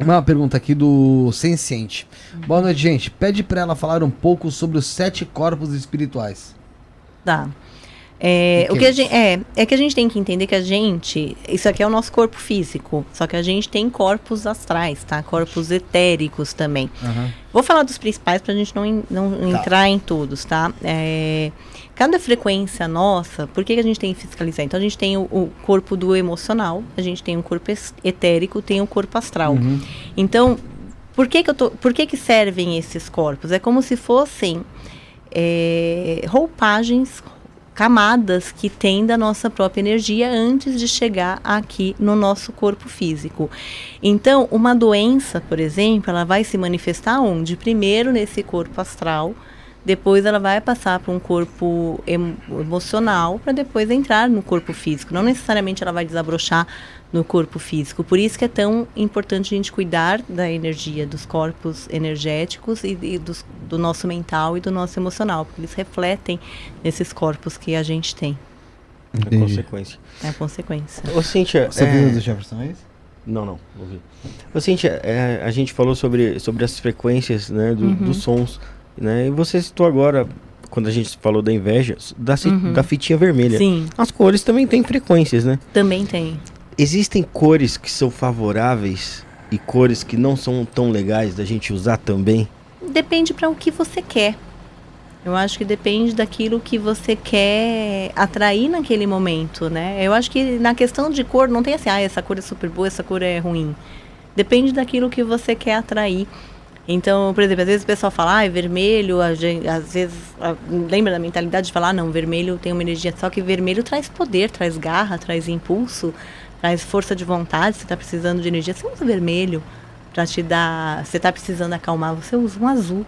Uma pergunta aqui do Senciente. Boa noite, gente. Pede para ela falar um pouco sobre os sete corpos espirituais. Tá. É, o que a gente, é, é que a gente tem que entender que a gente, isso aqui é o nosso corpo físico, só que a gente tem corpos astrais, tá? Corpos etéricos também. Uhum. Vou falar dos principais para a gente não, não tá. entrar em todos, tá? É, cada frequência nossa, por que, que a gente tem que fiscalizar? Então a gente tem o, o, corpo do emocional, a gente tem o corpo etérico, tem o corpo astral. Uhum. Então, por que que, eu tô, por que que servem esses corpos? É como se fossem é, roupagens, camadas que tem da nossa própria energia antes de chegar aqui no nosso corpo físico. Então, uma doença, por exemplo, ela vai se manifestar onde? Primeiro nesse corpo astral, depois ela vai passar para um corpo emo emocional para depois entrar no corpo físico. Não necessariamente ela vai desabrochar no corpo físico. Por isso que é tão importante a gente cuidar da energia dos corpos energéticos e, e dos, do nosso mental e do nosso emocional, porque eles refletem nesses corpos que a gente tem. É consequência. É a consequência. Ô, Cíntia, Você é... viu do Jefferson Reis? Não, não, ouvi. Ô, Cíntia, é, a gente falou sobre, sobre as frequências né, do, Uhum. dos sons, né? E você citou agora, quando a gente falou da inveja, da, Uhum. da fitinha vermelha. Sim, As cores também têm frequências, né? também tem. Existem cores que são favoráveis e cores que não são tão legais da gente usar também? Depende para o que você quer. Eu acho que depende daquilo que você quer atrair naquele momento, né? Eu acho que na questão de cor não tem assim, ah, essa cor é super boa, essa cor é ruim. Depende daquilo que você quer atrair. Então, por exemplo, às vezes o pessoal fala, ah, é vermelho, às vezes lembra da mentalidade de falar, ah, não, vermelho tem uma energia, só que vermelho traz poder, traz garra, traz impulso, traz força de vontade, você está precisando de energia, você usa vermelho para te dar, você está precisando acalmar, você usa um azul.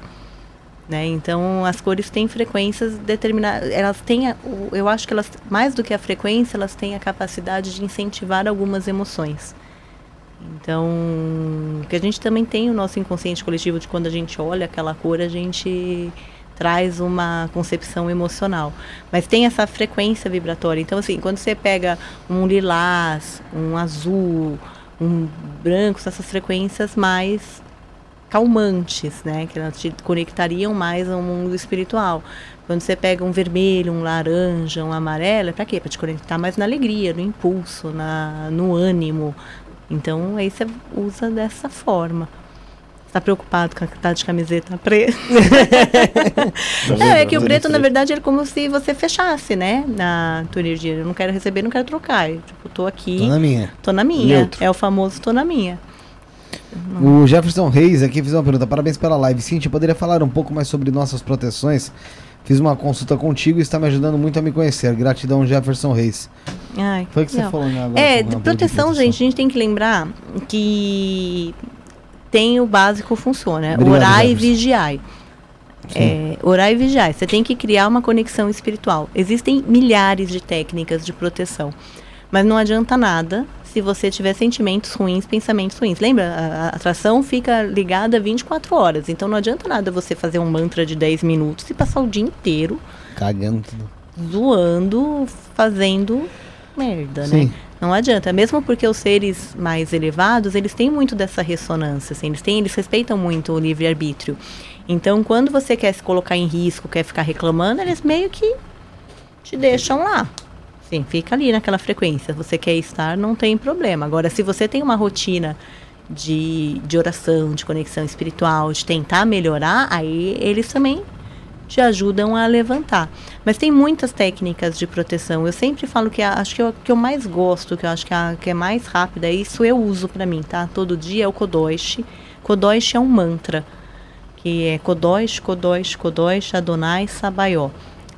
Né? Então as cores têm frequências determinadas, elas têm, a- eu acho que elas mais do que a frequência, elas têm a capacidade de incentivar algumas emoções. Então, que a gente também tem o nosso inconsciente coletivo de quando a gente olha aquela cor, a gente traz uma concepção emocional. Mas tem essa frequência vibratória. Então, assim, quando você pega um lilás, um azul, um branco, essas frequências mais calmantes, né? Que elas te conectariam mais ao mundo espiritual. Quando você pega um vermelho, um laranja, um amarelo, é para quê? Para te conectar mais na alegria, no impulso, na, no ânimo. Então aí você usa dessa forma. Está preocupado com a tá de camiseta preta? <laughs> <laughs> É, é que o preto, na verdade, é como se você fechasse, né? Na tua energia. Eu não quero receber, não quero trocar. Eu, tipo, tô aqui, Tô na minha. tô na minha. Neutro. É o famoso tô na minha. O Jefferson Reis aqui fez uma pergunta. Parabéns pela live. Cintia, poderia falar um pouco mais sobre nossas proteções? Fiz uma consulta contigo e está me ajudando muito a me conhecer. Gratidão, Jefferson Reis. Ai, Foi o que você falou né, agora. É, de proteção, de gente, a gente tem que lembrar que tem o básico funciona. Obrigado, orar e Jefferson. vigiar. É, orar e vigiar. Você tem que criar uma conexão espiritual. Existem milhares de técnicas de proteção. Mas não adianta nada se você tiver sentimentos ruins, pensamentos ruins. Lembra? A, a atração fica ligada 24 horas. Então não adianta nada você fazer um mantra de 10 minutos e passar o dia inteiro Cagando tudo. zoando, fazendo merda, Sim. né? Não adianta, mesmo porque os seres mais elevados, eles têm muito dessa ressonância, assim, eles têm, eles respeitam muito o livre-arbítrio. Então, quando você quer se colocar em risco, quer ficar reclamando, eles meio que te deixam lá. Sim, fica ali naquela frequência. Você quer estar, não tem problema. Agora, se você tem uma rotina de, de oração, de conexão espiritual, de tentar melhorar, aí eles também te ajudam a levantar. Mas tem muitas técnicas de proteção. Eu sempre falo que acho que eu, que eu mais gosto, que eu acho que, a, que é mais rápida, isso eu uso para mim, tá? Todo dia é o Kodosh. Kodosh é um mantra, que é Kodosh, Kodosh, Kodosh, Adonai, Sabaió.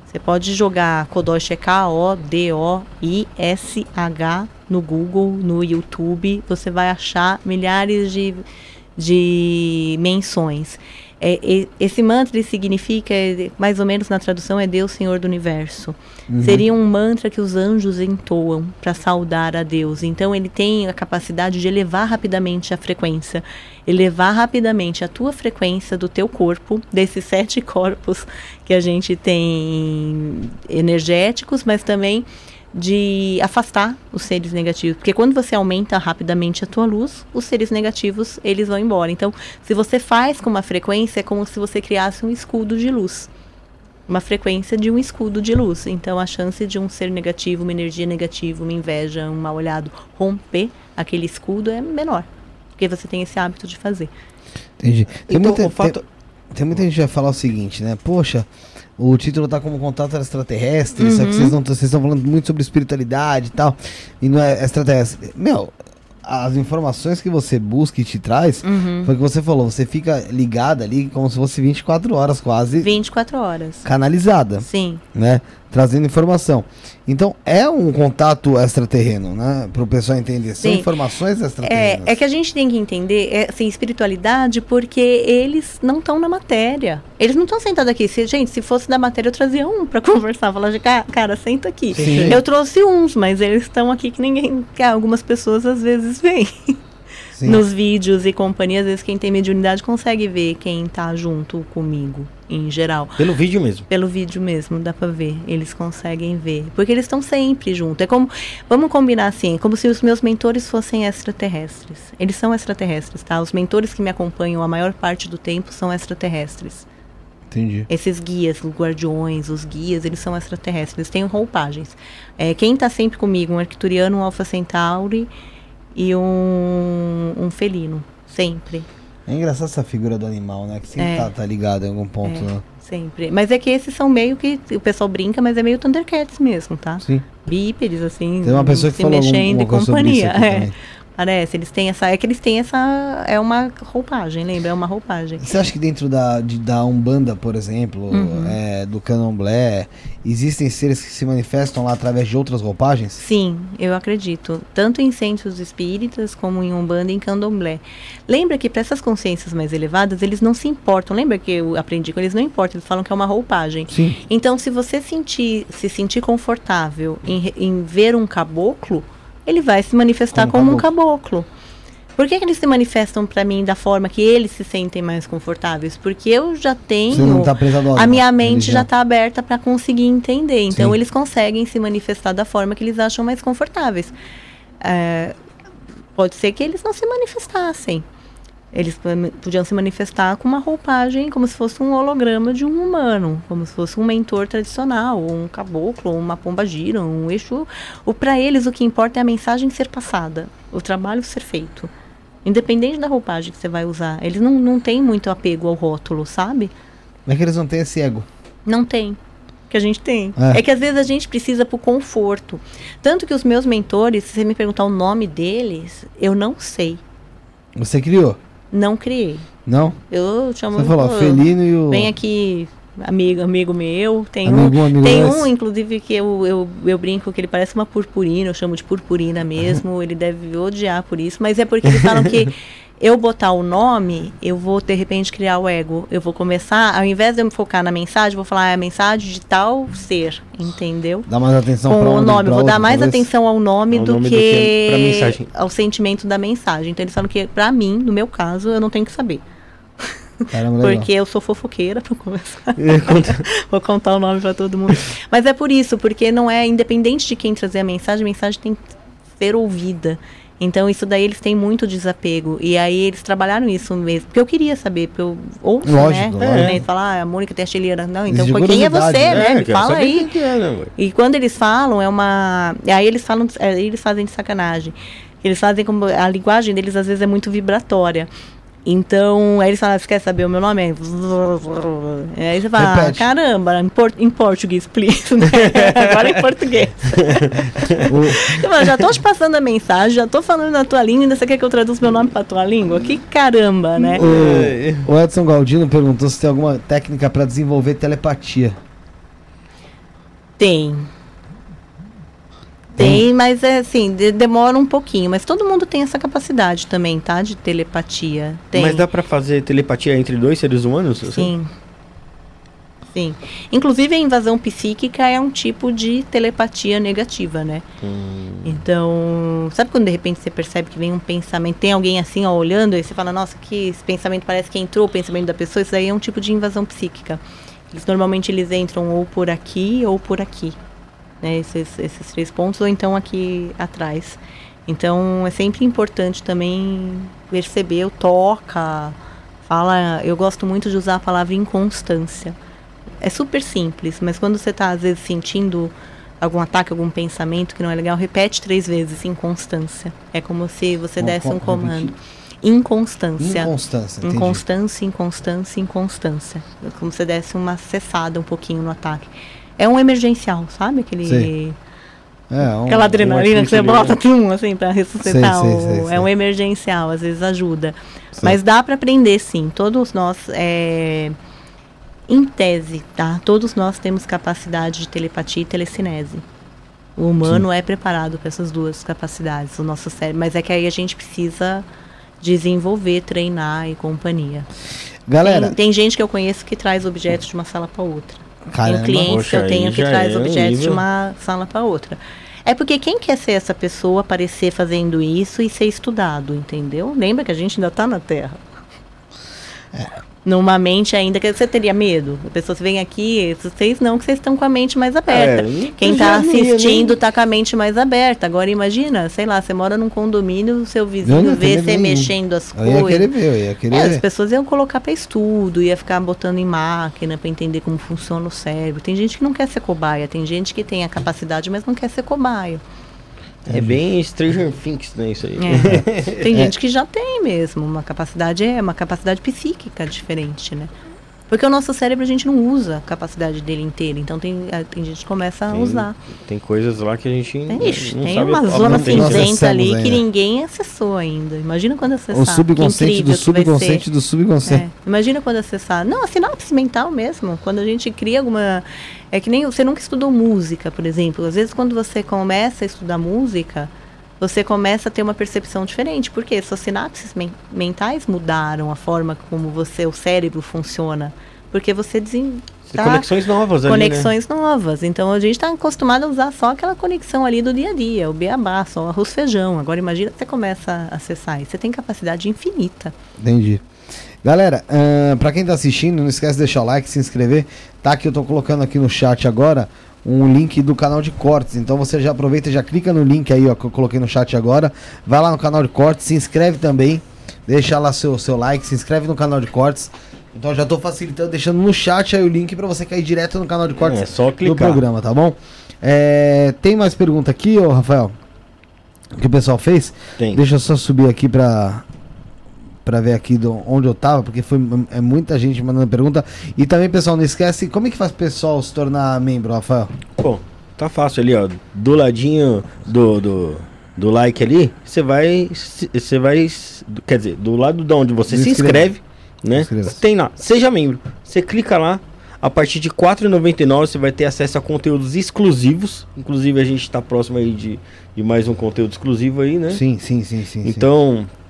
Você pode jogar Kodosh é K-O-D-O-I-S-H no Google, no YouTube, você vai achar milhares de, de menções. É, esse mantra significa, é, mais ou menos na tradução, é Deus Senhor do Universo. Seria um mantra que os anjos entoam para saudar a Deus. Então ele tem a capacidade de elevar rapidamente a frequência, elevar rapidamente a tua frequência do teu corpo, desses sete corpos que a gente tem energéticos, mas também de afastar os seres negativos, porque quando você aumenta rapidamente a tua luz, os seres negativos eles vão embora. Então, se você faz com uma frequência, é como se você criasse um escudo de luz, uma frequência de um escudo de luz. Então, a chance de um ser negativo, uma energia negativa, uma inveja, um mal olhado romper aquele escudo é menor, porque você tem esse hábito de fazer. Entendi. Tem, Então, muita, o fato... tem, tem muita gente que vai falar o seguinte, né? Poxa, o título tá como contato extraterrestre, só que Uhum. vocês não vocês estão falando muito sobre espiritualidade e tal, e não é extraterrestre. Meu, as informações que você busca e te traz, Uhum. foi o que você falou, você fica ligada ali como se fosse 24 horas quase 24 horas. canalizada, Sim. né? Trazendo informação. Então é um contato extraterreno, né? Para o pessoal entender. São Sim. informações É, extraterrenas. é que a gente tem que entender é, assim, espiritualidade porque eles não estão na matéria. Eles não estão sentados aqui. Se, gente, se fosse da matéria, eu trazia um para <laughs> conversar. Falar de "Ca- cara, senta aqui. Sim. Eu trouxe uns, mas eles estão aqui que ninguém. Que algumas pessoas às vezes veem. Sim. Nos vídeos e companhia, às vezes quem tem mediunidade consegue ver quem tá junto comigo, em geral. Pelo vídeo mesmo. Pelo vídeo mesmo, dá pra ver. Eles conseguem ver. Porque eles estão sempre junto. É como. Vamos combinar assim, como se os meus mentores fossem extraterrestres. Eles são extraterrestres, tá? Os mentores que me acompanham a maior parte do tempo são extraterrestres. Entendi. Esses guias, os guardiões, os guias, eles são extraterrestres, eles têm roupagens. É, quem está sempre comigo, um arcturiano, um alfa centauri e um, um felino. Sempre, É engraçado essa figura do animal, né? Que sempre É. tá, tá ligado em algum ponto, É. né? sempre. Mas é que esses são meio que, o pessoal brinca, mas é meio Thundercats mesmo, tá? Sim. Bípedes, assim, Tem uma pessoa que se falou mexendo e alguma sobre isso companhia. É. parece, eles têm essa, é que eles têm essa, é uma roupagem, lembra? É uma roupagem. Você acha que dentro da, de- da Umbanda, por exemplo, Uhum. é, do Candomblé, existem seres que se manifestam lá através de outras roupagens? Sim, eu acredito. Tanto em centros espíritas como em Umbanda e em Candomblé. Lembra que para essas consciências mais elevadas, eles não se importam. Lembra que eu aprendi com eles? Não importa, eles falam que é uma roupagem. Sim. Então, se você sentir, se sentir confortável em, em ver um caboclo, ele vai se manifestar Como como, um caboclo. Por que, que eles se manifestam para mim da forma que eles se sentem mais confortáveis? Porque eu já tenho. Tá a minha mente já está aberta para conseguir entender. Então, Sim. eles conseguem se manifestar da forma que eles acham mais confortáveis. É, pode ser que eles não se manifestassem. Eles podiam se manifestar com uma roupagem como se fosse um holograma de um humano, como se fosse um mentor tradicional, ou um caboclo, ou uma pomba gira, um eixo. O para eles o que importa é a mensagem ser passada, o trabalho ser feito. Independente da roupagem que você vai usar, eles não, não têm muito apego ao rótulo, sabe? Como é que eles não têm esse ego? Não tem. Que a gente tem. É. É. que às vezes a gente precisa pro conforto. Tanto que os meus mentores, se você me perguntar o nome deles, eu não sei. Você criou? Não criei. Não? Eu chamo. Você falou, "Ô, Felino e o. Vem aqui, amigo, amigo meu. Tem Amigo, um, amigo tem um, inclusive, que eu, eu, eu brinco que ele parece uma purpurina, eu chamo de purpurina mesmo. <laughs> ele deve odiar por isso, mas é porque eles falam que <laughs> eu botar o nome, eu vou de repente criar o ego. Eu vou começar, ao invés de eu me focar na mensagem, eu vou falar "Ah, é a mensagem de tal ser, entendeu? Dá mais atenção com o nome. Vou dar mais atenção ao nome, Ao do, nome que do que ao sentimento da mensagem. Então eles falam que, pra mim, no meu caso, eu não tenho que saber. Caramba, <laughs> legal. Porque eu sou fofoqueira, <laughs> pra começar. <laughs> Vou contar o nome pra todo mundo. Mas é por isso, porque não é independente de quem trazer a mensagem, a mensagem tem que ser ouvida. Então, isso daí eles têm muito desapego. E aí eles trabalharam isso mesmo. Porque eu queria saber, porque eu ouço, Lógico, né? lógico. Né? Falar, ah, a Mônica tem a chiliana. Não, então foi quem é você, curiosidade, né? É, Me fala aí. é, né? E quando eles falam, é uma. e Aí eles falam, aí eles fazem de sacanagem. Eles fazem como. A linguagem deles às vezes é muito vibratória. Então, aí eles falam, você quer saber o meu nome? É... Aí você fala, ah, Repete. caramba, em, por, em português, please. né? <laughs> Agora em português. Eu falo, já tô te passando a mensagem, já tô falando na tua língua, ainda você quer que eu traduza meu nome pra tua língua? Que caramba, né? O, o Edson Galdino perguntou se tem alguma técnica pra desenvolver telepatia. Tem. Tem, mas é assim, de- demora um pouquinho. Mas todo mundo tem essa capacidade também, tá? De telepatia. Tem. Mas dá pra fazer telepatia entre dois seres humanos? assim? Sim. Sim. Inclusive a invasão psíquica é um tipo de telepatia negativa, né? Hum, Então, sabe quando de repente você percebe que vem um pensamento, tem alguém assim ó, olhando e você fala, nossa, que esse pensamento parece que entrou o pensamento da pessoa, isso aí é um tipo de invasão psíquica. Eles normalmente eles entram ou por aqui ou por aqui, né? Esses, esses três pontos, ou então aqui atrás. Então é sempre importante também perceber toca, fala, eu gosto muito de usar a palavra inconstância. É super simples, mas quando você está às vezes sentindo algum ataque, algum pensamento que não é legal, repete três vezes inconstância. É como se você Como- desse um comando. Inconstância. Inconstância. Inconstância, inconstância, inconstância. É como se desse uma cessada um pouquinho no ataque. É um emergencial, sabe? Aquele, Sei. É, um, aquela adrenalina que você bota tum, assim, pra ressuscitar. Sei, sei, o- sei, sei. É um emergencial, às vezes ajuda. Mas dá para aprender, sim. Todos nós. é, Em tese, tá? Todos nós temos capacidade de telepatia e telecinese. O humano Sim. é preparado para essas duas capacidades, o nosso cérebro. Mas é que aí a gente precisa desenvolver, treinar e companhia. Galera. Tem, tem gente que eu conheço que traz objetos de uma sala para outra. Caramba. Tem clientes Poxa, que eu tenho que traz é objetos de uma sala para outra. É porque quem quer ser essa pessoa, aparecer fazendo isso e ser estudado, entendeu? Lembra que a gente ainda está na Terra. É numa mente ainda que você teria medo. A pessoa vem aqui, vocês não, que vocês estão com a mente mais aberta. É, Quem está assistindo está com a mente mais aberta. Agora imagina, sei lá, você mora num condomínio, o seu vizinho vê você mexendo as eu coisas. Ia querer ver, ia querer é, As pessoas iam colocar para estudo, ia ficar botando em máquina para entender como funciona o cérebro. Tem gente que não quer ser cobaia, tem gente que tem a capacidade, mas não quer ser cobaia. É bem Stranger Things, né, isso aí. É. Tem <laughs> gente que já tem mesmo uma capacidade, é uma capacidade psíquica diferente, né? Porque o nosso cérebro a gente não usa a capacidade dele inteira. Então tem, eh, tem gente que começa a tem, usar. Tem coisas lá que a gente Ixi, não tem sabe uma zona cinzenta ali ainda. que ninguém acessou ainda. Imagina quando acessar. O subconsciente do subconsciente do subconsciente. É. Imagina quando acessar. Não, a sinapse mental mesmo. Quando a gente cria alguma. É que nem você nunca estudou música, por exemplo. Às vezes quando você começa a estudar música você começa a ter uma percepção diferente, porque suas sinapses men mentais mudaram a forma como você, o cérebro funciona, porque você desen tá conexões novas ali, Conexões né? novas. Então a gente está acostumado a usar só aquela conexão ali do dia a dia, o beabá, só arroz feijão. Agora imagina que você começa a acessar e você tem capacidade infinita. Entendi. Galera, uh, para quem está assistindo, não esquece de deixar o like, se inscrever. Tá que eu estou colocando aqui no chat agora um link do canal de cortes. Então você já aproveita, já clica no link aí, ó, que eu coloquei no chat agora. Vai lá no canal de cortes, se inscreve também. Deixa lá seu, seu like, se inscreve no canal de cortes. Então já estou facilitando, deixando no chat aí o link para você cair direto no canal de cortes é, só clicar. do programa, tá bom? É, tem mais pergunta aqui, ô Rafael? Que o pessoal fez? Tem. Deixa eu só subir aqui para para ver aqui do, onde eu tava, porque foi é muita gente mandando pergunta. E também, pessoal, não esquece, como é que faz o pessoal se tornar membro, Rafael? Bom, tá fácil ali, ó. Do ladinho do, do, do like ali, você vai. Você vai. Quer dizer, do lado de onde você se inscreve, né? Tem lá, seja membro. Você clica lá, a partir de R$ 4,99 você vai ter acesso a conteúdos exclusivos. Inclusive a gente está próximo aí de, de mais um conteúdo exclusivo aí, né? Sim, sim, sim, sim. Então, sim.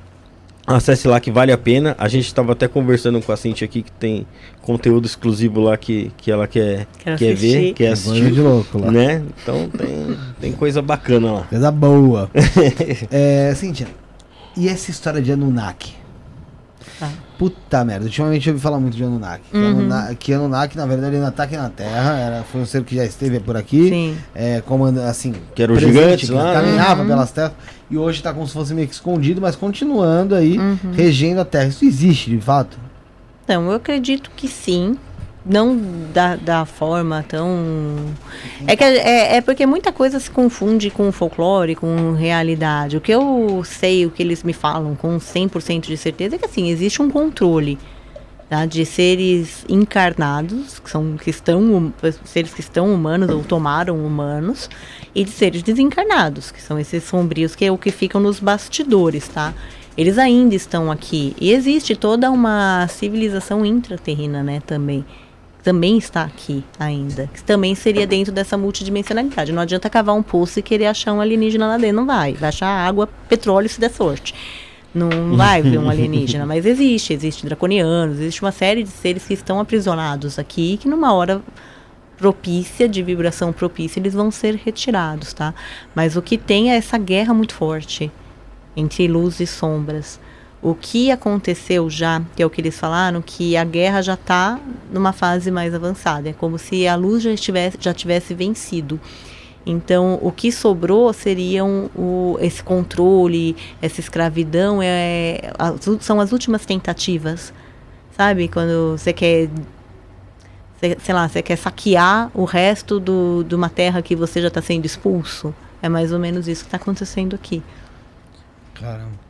Acesse lá que vale a pena. A gente estava até conversando com a Cintia aqui que tem conteúdo exclusivo lá que, que ela quer, quer ver, quer assistir. De louco lá. Né? Então tem, tem coisa bacana lá. Coisa boa. <laughs> é, Cintia, e essa história de Anunnaki? Tá. Puta merda, ultimamente eu ouvi falar muito de Anunnaki. Uhum. Que Anunnaki, na verdade, ainda tá aqui na Terra. Era, foi um ser que já esteve por aqui. Sim. É, comanda, assim, que era o gigante lá. Né? Caminhava uhum. pelas terras. E hoje tá como se fosse meio que escondido, mas continuando aí, uhum. regendo a Terra. Isso existe, de fato? Então, eu acredito que sim não da, da forma tão. É, que é, é porque muita coisa se confunde com folclore, com realidade. O que eu sei, o que eles me falam com 100% de certeza é que assim, existe um controle tá, de seres encarnados, que são que estão seres que estão humanos ou tomaram humanos, e de seres desencarnados, que são esses sombrios que é o que ficam nos bastidores, tá? Eles ainda estão aqui. E existe toda uma civilização intraterrena, né, também também está aqui ainda. Que também seria dentro dessa multidimensionalidade. Não adianta cavar um poço e querer achar um alienígena lá dentro. Não vai. Vai achar água, petróleo se der sorte. Não vai ver um alienígena, mas existe. Existe draconianos, existe uma série de seres que estão aprisionados aqui que numa hora propícia, de vibração propícia, eles vão ser retirados, tá? Mas o que tem é essa guerra muito forte entre luz e sombras o que aconteceu já, que é o que eles falaram, que a guerra já está numa fase mais avançada. É como se a luz já, estivesse, já tivesse vencido. Então, o que sobrou seriam o, esse controle, essa escravidão, é, as, são as últimas tentativas, sabe? Quando você quer, sei lá, você quer saquear o resto do, de uma terra que você já está sendo expulso. É mais ou menos isso que está acontecendo aqui. Caramba.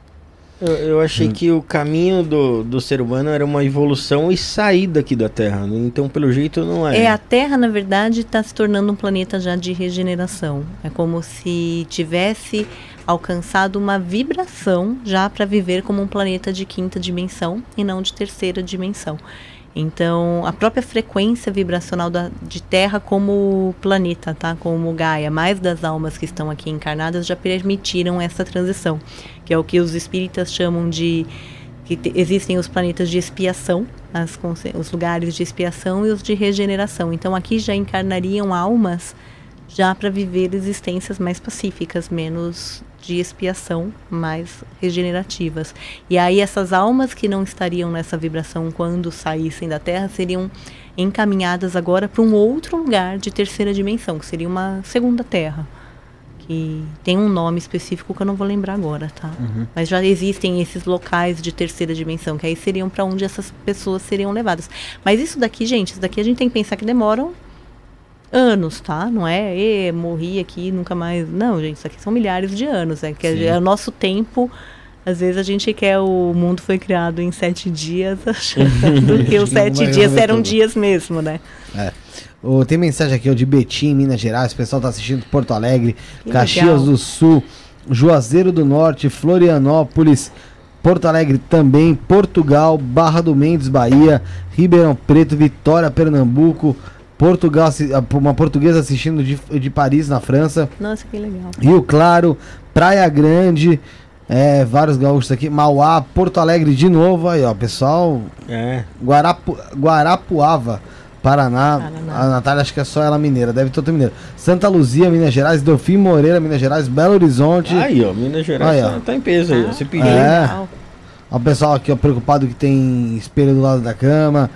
Eu, eu achei hum. que o caminho do, do ser humano era uma evolução e saída aqui da Terra. Né? Então, pelo jeito, não é. É, a Terra, na verdade, está se tornando um planeta já de regeneração. É como se tivesse alcançado uma vibração já para viver como um planeta de quinta dimensão e não de terceira dimensão. Então, a própria frequência vibracional da, de Terra como planeta, tá? Como Gaia, mais das almas que estão aqui encarnadas já permitiram essa transição, que é o que os espíritas chamam de que te, existem os planetas de expiação, as, os lugares de expiação e os de regeneração. Então, aqui já encarnariam almas já para viver existências mais pacíficas, menos de expiação, mais regenerativas. E aí essas almas que não estariam nessa vibração quando saíssem da Terra seriam encaminhadas agora para um outro lugar de terceira dimensão, que seria uma segunda Terra. Que tem um nome específico que eu não vou lembrar agora, tá? Uhum. Mas já existem esses locais de terceira dimensão, que aí seriam para onde essas pessoas seriam levadas. Mas isso daqui, gente, isso daqui a gente tem que pensar que demoram anos, tá? Não é, e, morri aqui, nunca mais. Não, gente, isso aqui são milhares de anos. É que é o nosso tempo. Às vezes a gente quer o mundo foi criado em sete dias, <laughs> achando que <laughs> os sete dias eram tudo. dias mesmo, né? É. Oh, tem mensagem aqui ó, de Betim, Minas Gerais. O pessoal tá assistindo Porto Alegre, que Caxias legal. do Sul, Juazeiro do Norte, Florianópolis, Porto Alegre também, Portugal, Barra do Mendes, Bahia, Ribeirão Preto, Vitória, Pernambuco, Portugal, uma portuguesa assistindo de, de Paris, na França. Nossa, que legal. Rio Claro, Praia Grande, é, vários gaúchos aqui, Mauá, Porto Alegre de novo, aí ó, pessoal. É. Guarapu, Guarapuava, Paraná. Paraná. A Natália acho que é só ela mineira, deve ter outra mineira. Santa Luzia, Minas Gerais, Delfim Moreira, Minas Gerais, Belo Horizonte. Aí ó, Minas Gerais aí, ó. tá em peso aí, ah, você pediu. É. O pessoal aqui ó, preocupado que tem espelho do lado da cama.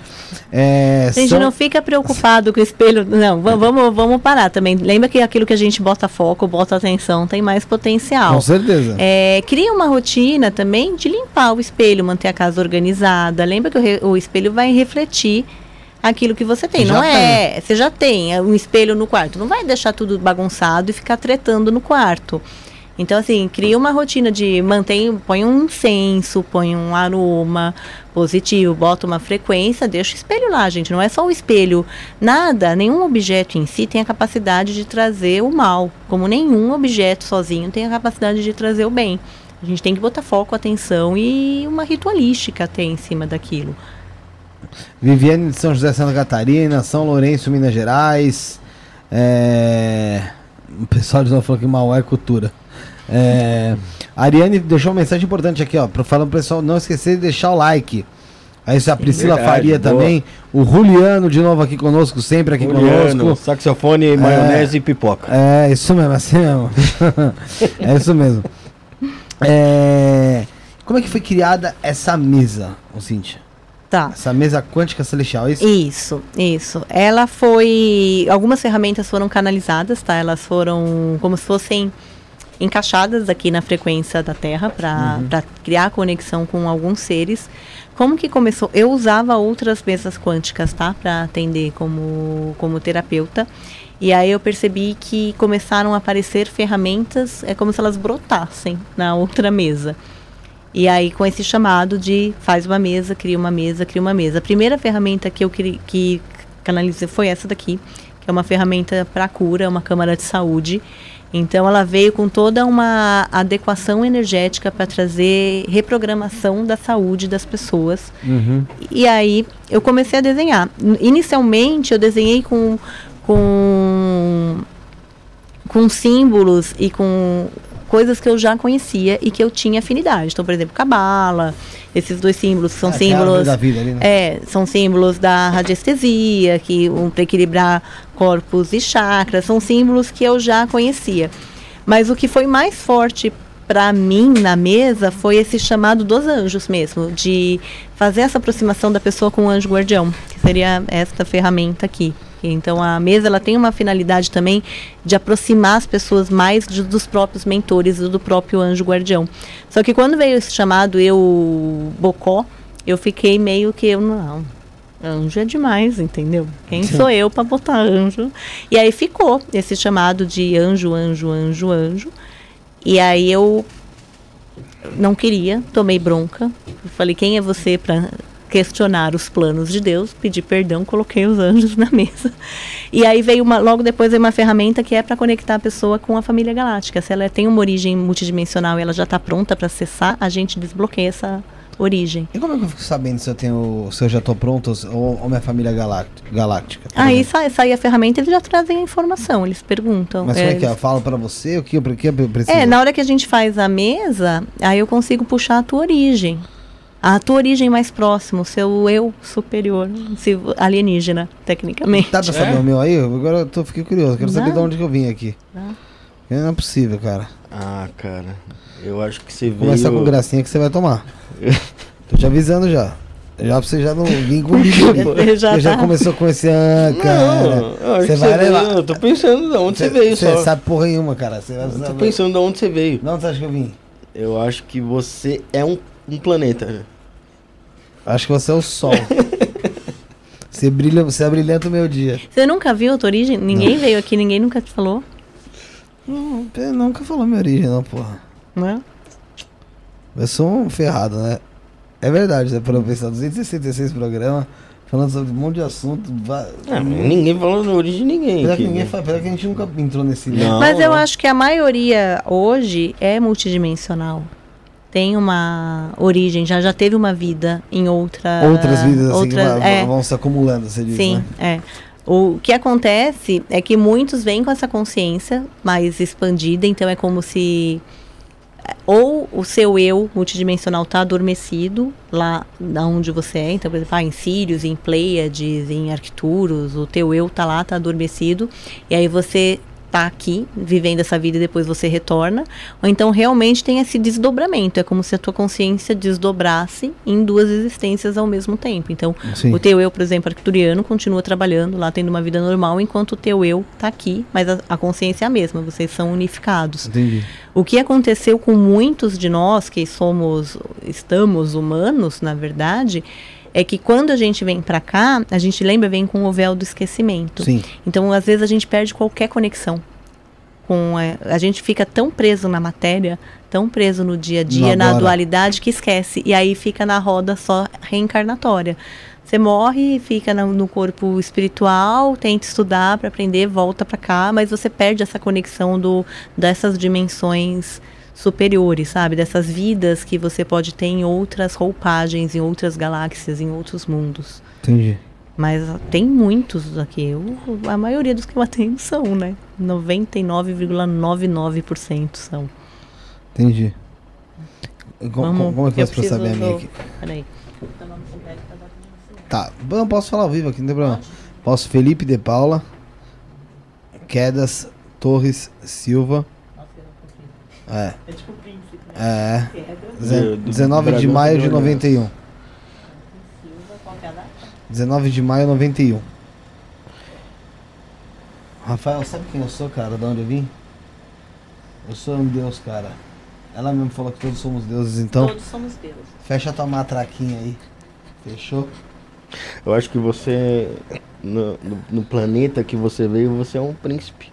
É, a gente são... não fica preocupado com o espelho. Não, vamos, vamos parar também. Lembra que aquilo que a gente bota foco, bota atenção, tem mais potencial. Com certeza. É, cria uma rotina também de limpar o espelho, manter a casa organizada. Lembra que o, re, o espelho vai refletir aquilo que você tem. Você não é. Tem. Você já tem um espelho no quarto. Não vai deixar tudo bagunçado e ficar tretando no quarto. Então, assim, cria uma rotina de mantém, põe um incenso, põe um aroma positivo, bota uma frequência, deixa o espelho lá, gente. Não é só o espelho. Nada, nenhum objeto em si tem a capacidade de trazer o mal, como nenhum objeto sozinho tem a capacidade de trazer o bem. A gente tem que botar foco, atenção e uma ritualística até em cima daquilo. Viviane de São José Santa Catarina, São Lourenço, Minas Gerais. É... O pessoal de novo falou que mal é cultura. É, a Ariane deixou uma mensagem importante aqui, ó, falar pro pessoal não esquecer de deixar o like. Aí a Priscila Verdade, Faria boa. também. O Juliano de novo aqui conosco, sempre aqui Juliano, conosco. Saxofone, maionese é, e pipoca. É, isso mesmo, assim mesmo. <laughs> é isso mesmo. É, como é que foi criada essa mesa, o Cíntia? Tá. Essa mesa quântica celestial, é isso? Isso, isso. Ela foi. Algumas ferramentas foram canalizadas, tá? Elas foram como se fossem encaixadas aqui na frequência da Terra para uhum. criar conexão com alguns seres. Como que começou? Eu usava outras mesas quânticas, tá? Para atender como, como terapeuta. E aí eu percebi que começaram a aparecer ferramentas, é como se elas brotassem na outra mesa. E aí com esse chamado de faz uma mesa, cria uma mesa, cria uma mesa. A primeira ferramenta que eu que, que canalizei foi essa daqui, que é uma ferramenta para cura, uma câmara de saúde. Então ela veio com toda uma adequação energética para trazer reprogramação da saúde das pessoas. Uhum. E aí eu comecei a desenhar. Inicialmente eu desenhei com, com, com símbolos e com coisas que eu já conhecia e que eu tinha afinidade. Então, por exemplo, cabala, esses dois símbolos são é, símbolos da vida ali, né? é, são símbolos da radiestesia, que um para equilibrar corpos e chakras, são símbolos que eu já conhecia. Mas o que foi mais forte para mim na mesa foi esse chamado dos anjos mesmo, de fazer essa aproximação da pessoa com o anjo guardião, que seria esta ferramenta aqui. Então a mesa ela tem uma finalidade também de aproximar as pessoas mais de, dos próprios mentores e do próprio anjo guardião. Só que quando veio esse chamado eu bocó, eu fiquei meio que eu não, anjo é demais, entendeu? Quem sou eu para botar anjo? E aí ficou esse chamado de anjo, anjo, anjo, anjo. E aí eu não queria, tomei bronca. Falei, quem é você para questionar os planos de Deus, pedir perdão, coloquei os anjos <laughs> na mesa. E aí veio uma, logo depois veio uma ferramenta que é para conectar a pessoa com a família galáctica. Se ela tem uma origem multidimensional e ela já está pronta para acessar, a gente desbloqueia essa origem. E como é que eu fico sabendo se eu tenho, se eu já estou pronto ou, ou minha família galáctica? Aí sai, sai, a ferramenta, eles já trazem a informação, eles perguntam. Mas é, como é que é? Eu falo para você o que eu, que eu preciso? É, na hora que a gente faz a mesa, aí eu consigo puxar a tua origem. A tua origem mais próxima, o seu eu superior, alienígena, tecnicamente. Dá pra saber é? o meu aí? Agora eu tô, fiquei curioso, quero Dá. saber de onde que eu vim aqui. Dá. Não é possível, cara. Ah, cara. Eu acho que você veio... Começa com gracinha que você vai tomar. <laughs> Tô te avisando já. Já pra você já não vir comigo. <laughs> já, tá. já começou com esse. Ah, cara. Não, você vai levar. Eu tô pensando de onde você, veio, você sabe porra nenhuma, cara. Você eu tô pensando de onde você veio. De onde você acha que eu vim? Eu acho que você é um, um planeta. Acho que você é o sol. <laughs> você brilha, você abrilhanta o meu dia. Você nunca viu a tua origem? Ninguém não. veio aqui, ninguém nunca te falou? Não, nunca falou minha origem, não, porra. Não é? Eu sou um ferrado, né? É verdade, né? Para pensar, 266 programas, falando sobre um monte de assunto. É, ninguém falou da origem de ninguém. Apesar que, ninguém né? que a gente nunca entrou nesse não, Mas eu acho que a maioria hoje é multidimensional. Tem uma origem, já, já teve uma vida em outra. Outras vidas assim outras, é, vão se acumulando, você diz. Sim, né? é. O que acontece é que muitos vêm com essa consciência mais expandida, então é como se ou o seu eu multidimensional está adormecido lá onde você é, então, por exemplo, ah, em Sirius, em Pleiades, em Arcturus, o teu eu está lá, está adormecido, e aí você está aqui, vivendo essa vida e depois você retorna, ou então realmente tem esse desdobramento, é como se a tua consciência desdobrasse em duas existências ao mesmo tempo. Então, Sim. o teu eu, por exemplo, arcturiano, continua trabalhando lá, tendo uma vida normal, enquanto o teu eu está aqui, mas a, a, consciência é a mesma, vocês são unificados. Entendi. O que aconteceu com muitos de nós que somos, estamos humanos, na verdade, é que quando a gente vem para cá, a gente lembra, vem com o véu do esquecimento. Sim. Então, às vezes, a gente perde qualquer conexão. Com a, é, a gente fica tão preso na matéria, tão preso no dia a dia, na dualidade, que esquece. E aí fica na roda só reencarnatória. Você morre, fica no, no corpo espiritual, tenta estudar para aprender, volta para cá, mas você perde essa conexão do, dessas dimensões superiores, sabe? Dessas vidas que você pode ter em outras roupagens, em outras galáxias, em outros mundos. Entendi. Mas tem muitos aqui. Eu, a maioria dos que eu atendo são, né? 99,99% são. Entendi. Como, Vamos, como é que eu faço pra saber a minha aqui? Peraí. Tá, não posso falar ao vivo aqui, não tem problema. Posso Felipe de Paula, Quedas Torres Silva. É. É tipo príncipe, né? É. 19 de maio de 91. 19 de maio de 91. Rafael, sabe quem eu sou, cara? De onde eu vim? Eu sou um deus, cara. Ela mesmo falou que todos somos deuses, então. Todos somos deuses. Fecha tua matraquinha aí. Fechou? Eu acho que você. No, no, no planeta que você veio, você é um príncipe.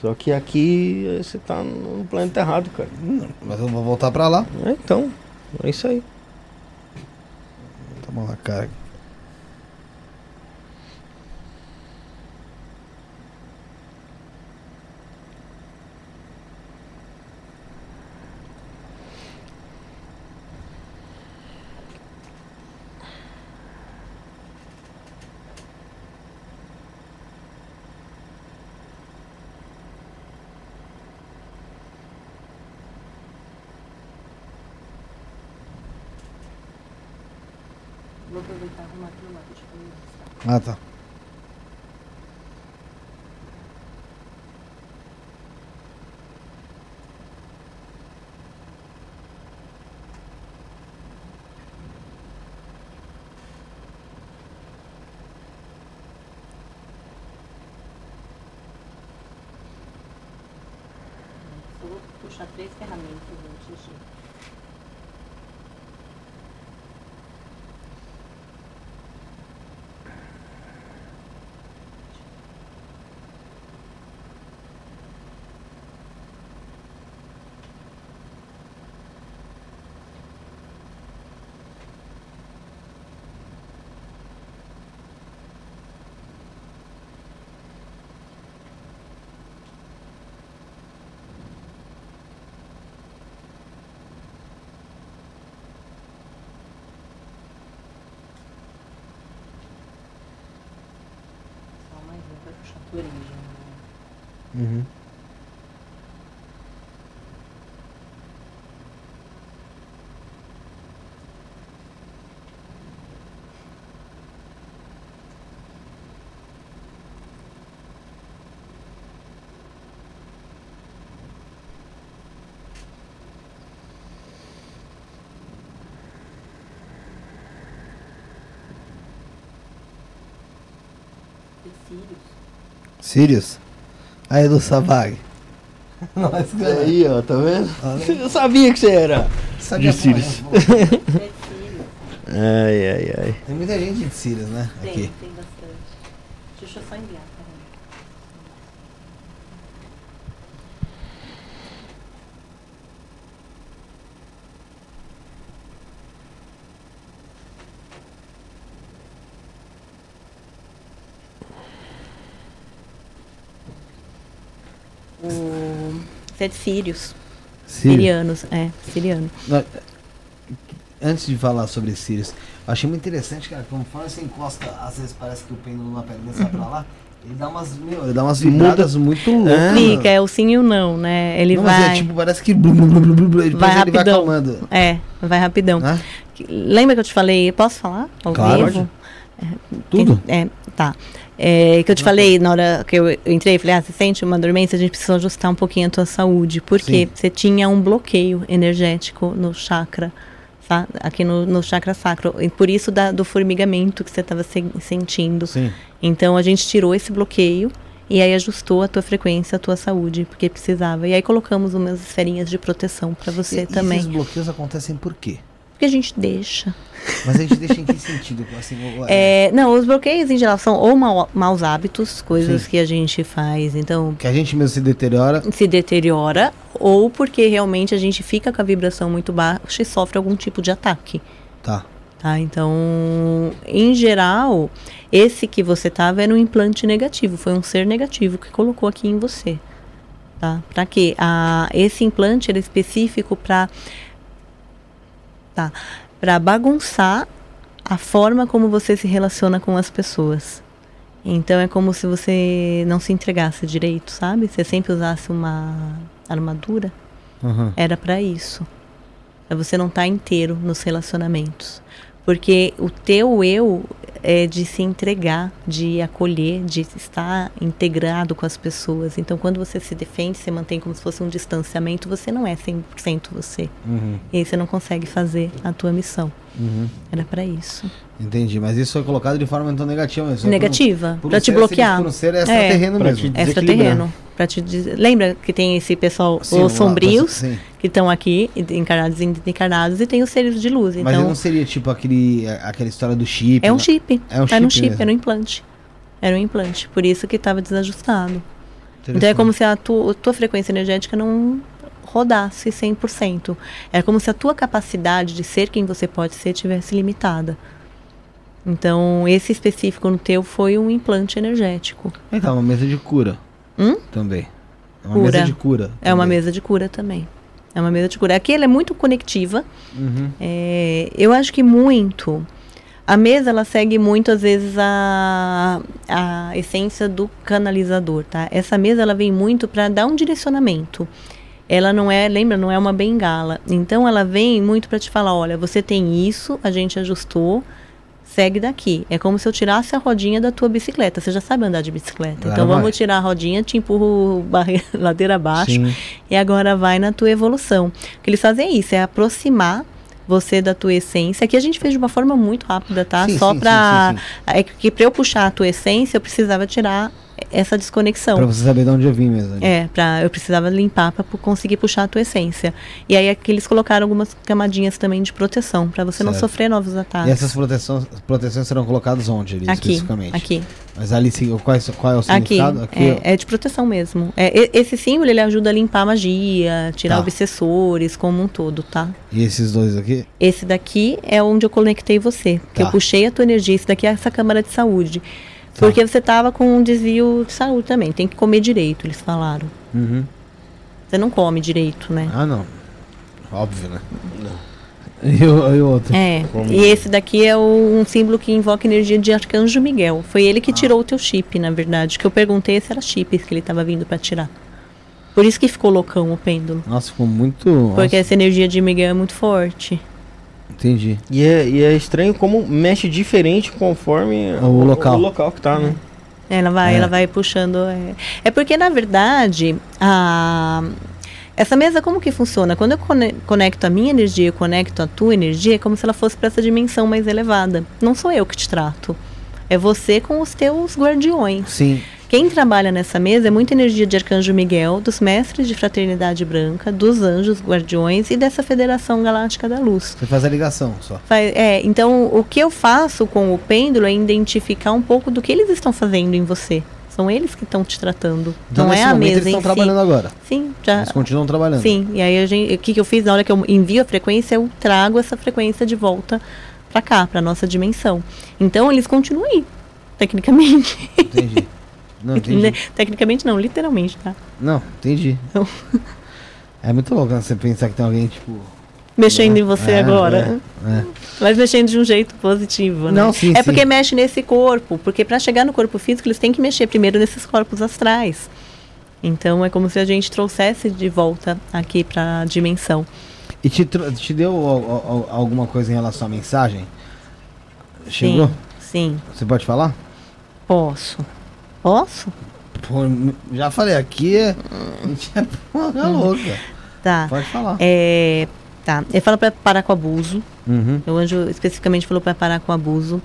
Só que aqui você tá no planeta errado, cara. Mas eu vou voltar pra lá. É, então, é isso aí. Toma na cara. Vou aproveitar e arrumar aqui no lado. Deixa eu Ah, tá. vou puxar três ferramentas antes de... Sirius? Aí do Sabag. <laughs> Nós, Aí, ó, tá vendo? Eu sabia que você era Sabia de Sirius. <laughs> ai, ai, ai. Tem muita gente de Sirius, né? Tem, Aqui. tem bastante. Deixa eu só enviar. O... Você é de sírios. Sirius. Sirianos, é, siriano. Antes de falar sobre Sirius, eu achei muito interessante, cara, conforme você encosta, às vezes parece que o pêndulo na pedra sai pra lá, ele dá umas, meu, ele dá umas vibradas muito loucas. Fica, é o sim e o não, né? Ele Não, mas vai. é tipo, parece que blu, blu, blu, blu, blu, depois vai ele vai rapidão. acalmando. É, vai rapidão. Que- Lembra que eu te falei? Posso falar? Ao Claro. vivo? Tudo? É, tá. É, que eu te falei na hora que eu, eu entrei, falei, ah, você sente uma dormência, a gente precisa ajustar um pouquinho a tua saúde. Porque Sim. você tinha um bloqueio energético no chakra, tá? aqui no, no chakra sacro. E por isso da- do formigamento que você estava sentindo. Sim. Então a gente tirou esse bloqueio e aí ajustou a tua frequência, a tua saúde, porque precisava. E aí colocamos umas esferinhas de proteção para você E- também. E esses bloqueios acontecem por quê? Porque a gente deixa. Mas a gente deixa em que sentido? <laughs> Assim, é, É, não, os bloqueios em geral são ou mau- maus hábitos, coisas Sim. que a gente faz, então Que a gente mesmo se deteriora. se deteriora, ou porque realmente a gente fica com a vibração muito baixa e sofre algum tipo de ataque. Tá. Tá, então, em geral, esse que você tava era um implante negativo, foi um ser negativo que colocou aqui em você. Tá? Para quê? Ah, esse implante era específico para tá, para bagunçar a forma como você se relaciona com as pessoas. Então é como se você não se entregasse direito, sabe? Você sempre usasse uma armadura. Uhum. Era para isso. Pra você não estar inteiro nos relacionamentos. Porque o teu eu é de se entregar, de acolher, de estar integrado com as pessoas. Então, quando você se defende, você mantém como se fosse um distanciamento, você não é 100% você. Uhum. E aí você não consegue fazer a tua missão. Uhum. Era para isso. Entendi, mas isso foi colocado de forma então negativa mesmo. Negativa, um para te ser- bloquear. Por um ser extraterreno Pra mesmo. te- Extraterreno. Pra te dizer, lembra que tem esse pessoal, Sim, os sombrios, sim. que estão aqui, encarnados e desencarnados, e tem os seres de luz. Mas Então, ele não seria tipo aquele, aquela história do chip. É um né? chip. É um era um chip chip, mesmo. era um implante. Era um implante. Por isso que estava desajustado. Então é como se a tua, tua frequência energética não rodasse 100%. É como se a tua capacidade de ser quem você pode ser tivesse limitada. Então, esse específico no teu foi um implante energético. Então, uma mesa de cura. Hum? Também. É uma Cura. mesa de cura. É uma também. mesa de cura também. É uma mesa de cura. Aqui ela é muito conectiva. Uhum. É, eu acho que muito. A mesa ela segue muito às vezes a, a essência do canalizador, tá? Essa mesa ela vem muito para dar um direcionamento. Ela não é, lembra, não é uma bengala. Então ela vem muito para te falar, olha, você tem isso, a gente ajustou, segue daqui. É como se eu tirasse a rodinha da tua bicicleta. Você já sabe andar de bicicleta. Agora então vai. vamos tirar a rodinha, te empurro barre- <laughs> ladeira abaixo Sim. e agora vai na tua evolução. O que eles fazem é isso, é aproximar você da tua essência. Aqui a gente fez de uma forma muito rápida, tá? Sim, Só sim, É que pra eu puxar a tua essência, eu precisava tirar essa desconexão. Pra você saber de onde eu vim mesmo. ali. É, pra, eu precisava limpar para conseguir puxar a tua essência. E aí aqui eles colocaram algumas camadinhas também de proteção, para você não Certo. sofrer novos E ataques. essas proteções, proteções serão colocadas onde ali, aqui, especificamente? aqui, Mas ali, qual é, qual é o aqui. significado? É, é de proteção mesmo. É, e- esse símbolo ele ajuda a limpar a magia, tirar Tá. obsessores como um todo, tá? E esses dois aqui? Esse daqui é onde eu conectei você. Que Tá. eu puxei a tua energia. Esse daqui é essa câmara de saúde. Tá. Porque você tava com um desvio de saúde também. Tem que comer direito, eles falaram. Uhum. Você não come direito, né? Ah, não. Óbvio, né? E o, e o outro? É. Como? E esse daqui é o, um símbolo que invoca energia de Arcanjo Miguel. Foi ele que ah. tirou o teu chip, na verdade. Que eu perguntei se era chips que ele estava vindo para tirar. Por isso que ficou loucão o pêndulo. Nossa, ficou muito. Porque Nossa. essa energia de Miguel é muito forte. Entendi. E é, e é estranho como mexe diferente conforme o, o local. O local que tá, né? Ela vai, é. ela vai puxando. É. é porque, na verdade, a. Essa mesa como que funciona? Quando eu conecto a minha energia, eu conecto a tua energia, é como se ela fosse para essa dimensão mais elevada. Não sou eu que te trato. É você com os teus guardiões. Sim. Quem trabalha nessa mesa é muita energia de Arcanjo Miguel, dos mestres de fraternidade branca, dos anjos guardiões e dessa Federação Galáctica da Luz. Você faz a ligação só. Faz, é, então o que eu faço com o pêndulo é identificar um pouco do que eles estão fazendo em você. São eles que estão te tratando. Então, não é a mesa eles estão trabalhando si. agora. Sim, já. Eles continuam trabalhando. Sim. E aí gente, o que, que eu fiz na hora que eu envio a frequência, eu trago essa frequência de volta para cá, para nossa dimensão. Então eles continuam aí, tecnicamente. Entendi. <laughs> Não, <laughs> entendi. Tecnicamente não, literalmente, tá? Não, entendi. Então... <laughs> É muito louco né, você pensar que tem alguém, tipo. Mexendo né? em você é, agora. É, é. Mas mexendo de um jeito positivo, né? Não, sim, é porque sim. mexe nesse corpo. Porque para chegar no corpo físico, eles têm que mexer primeiro nesses corpos astrais. Então é como se a gente trouxesse de volta aqui para a dimensão. E te, te deu alguma coisa em relação à mensagem? Chegou? Sim. sim. Você pode falar? Posso. Posso? Pô, já falei, aqui é. A gente é porra uhum. <laughs> louca. Tá. Pode falar. É, tá. Ele fala para parar com abuso. Uhum. O anjo especificamente falou para parar com abuso.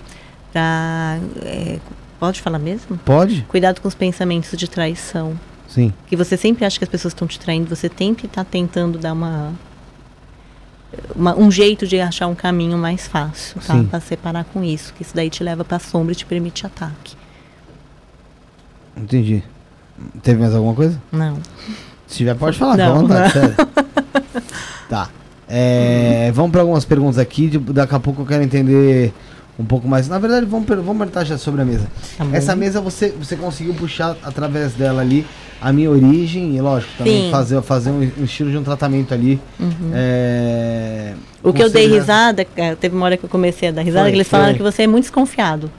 Pra, é, pode falar mesmo? Pode. Cuidado com os pensamentos de traição. Sim. Que você sempre acha que as pessoas estão te traindo, você sempre está tentando dar uma, uma, um jeito de achar um caminho mais fácil, tá? Para separar com isso, que isso daí te leva para a sombra e te permite ataque. Entendi. Teve mais alguma coisa? Não. Se tiver, pode falar, não, vontade, <laughs> sério. tá. É, vamos para algumas perguntas aqui. Daqui a pouco eu quero entender um pouco mais. Na verdade, vamos, vamos perguntar já sobre a mesa. Tá Essa mesa você, você conseguiu puxar através dela ali a minha origem e, lógico, também fazer, fazer um, um, estilo de um tratamento ali. Uhum. É, o que eu dei risada, é, teve uma hora que eu comecei a dar risada, foi, que eles falaram foi. que você é muito desconfiado.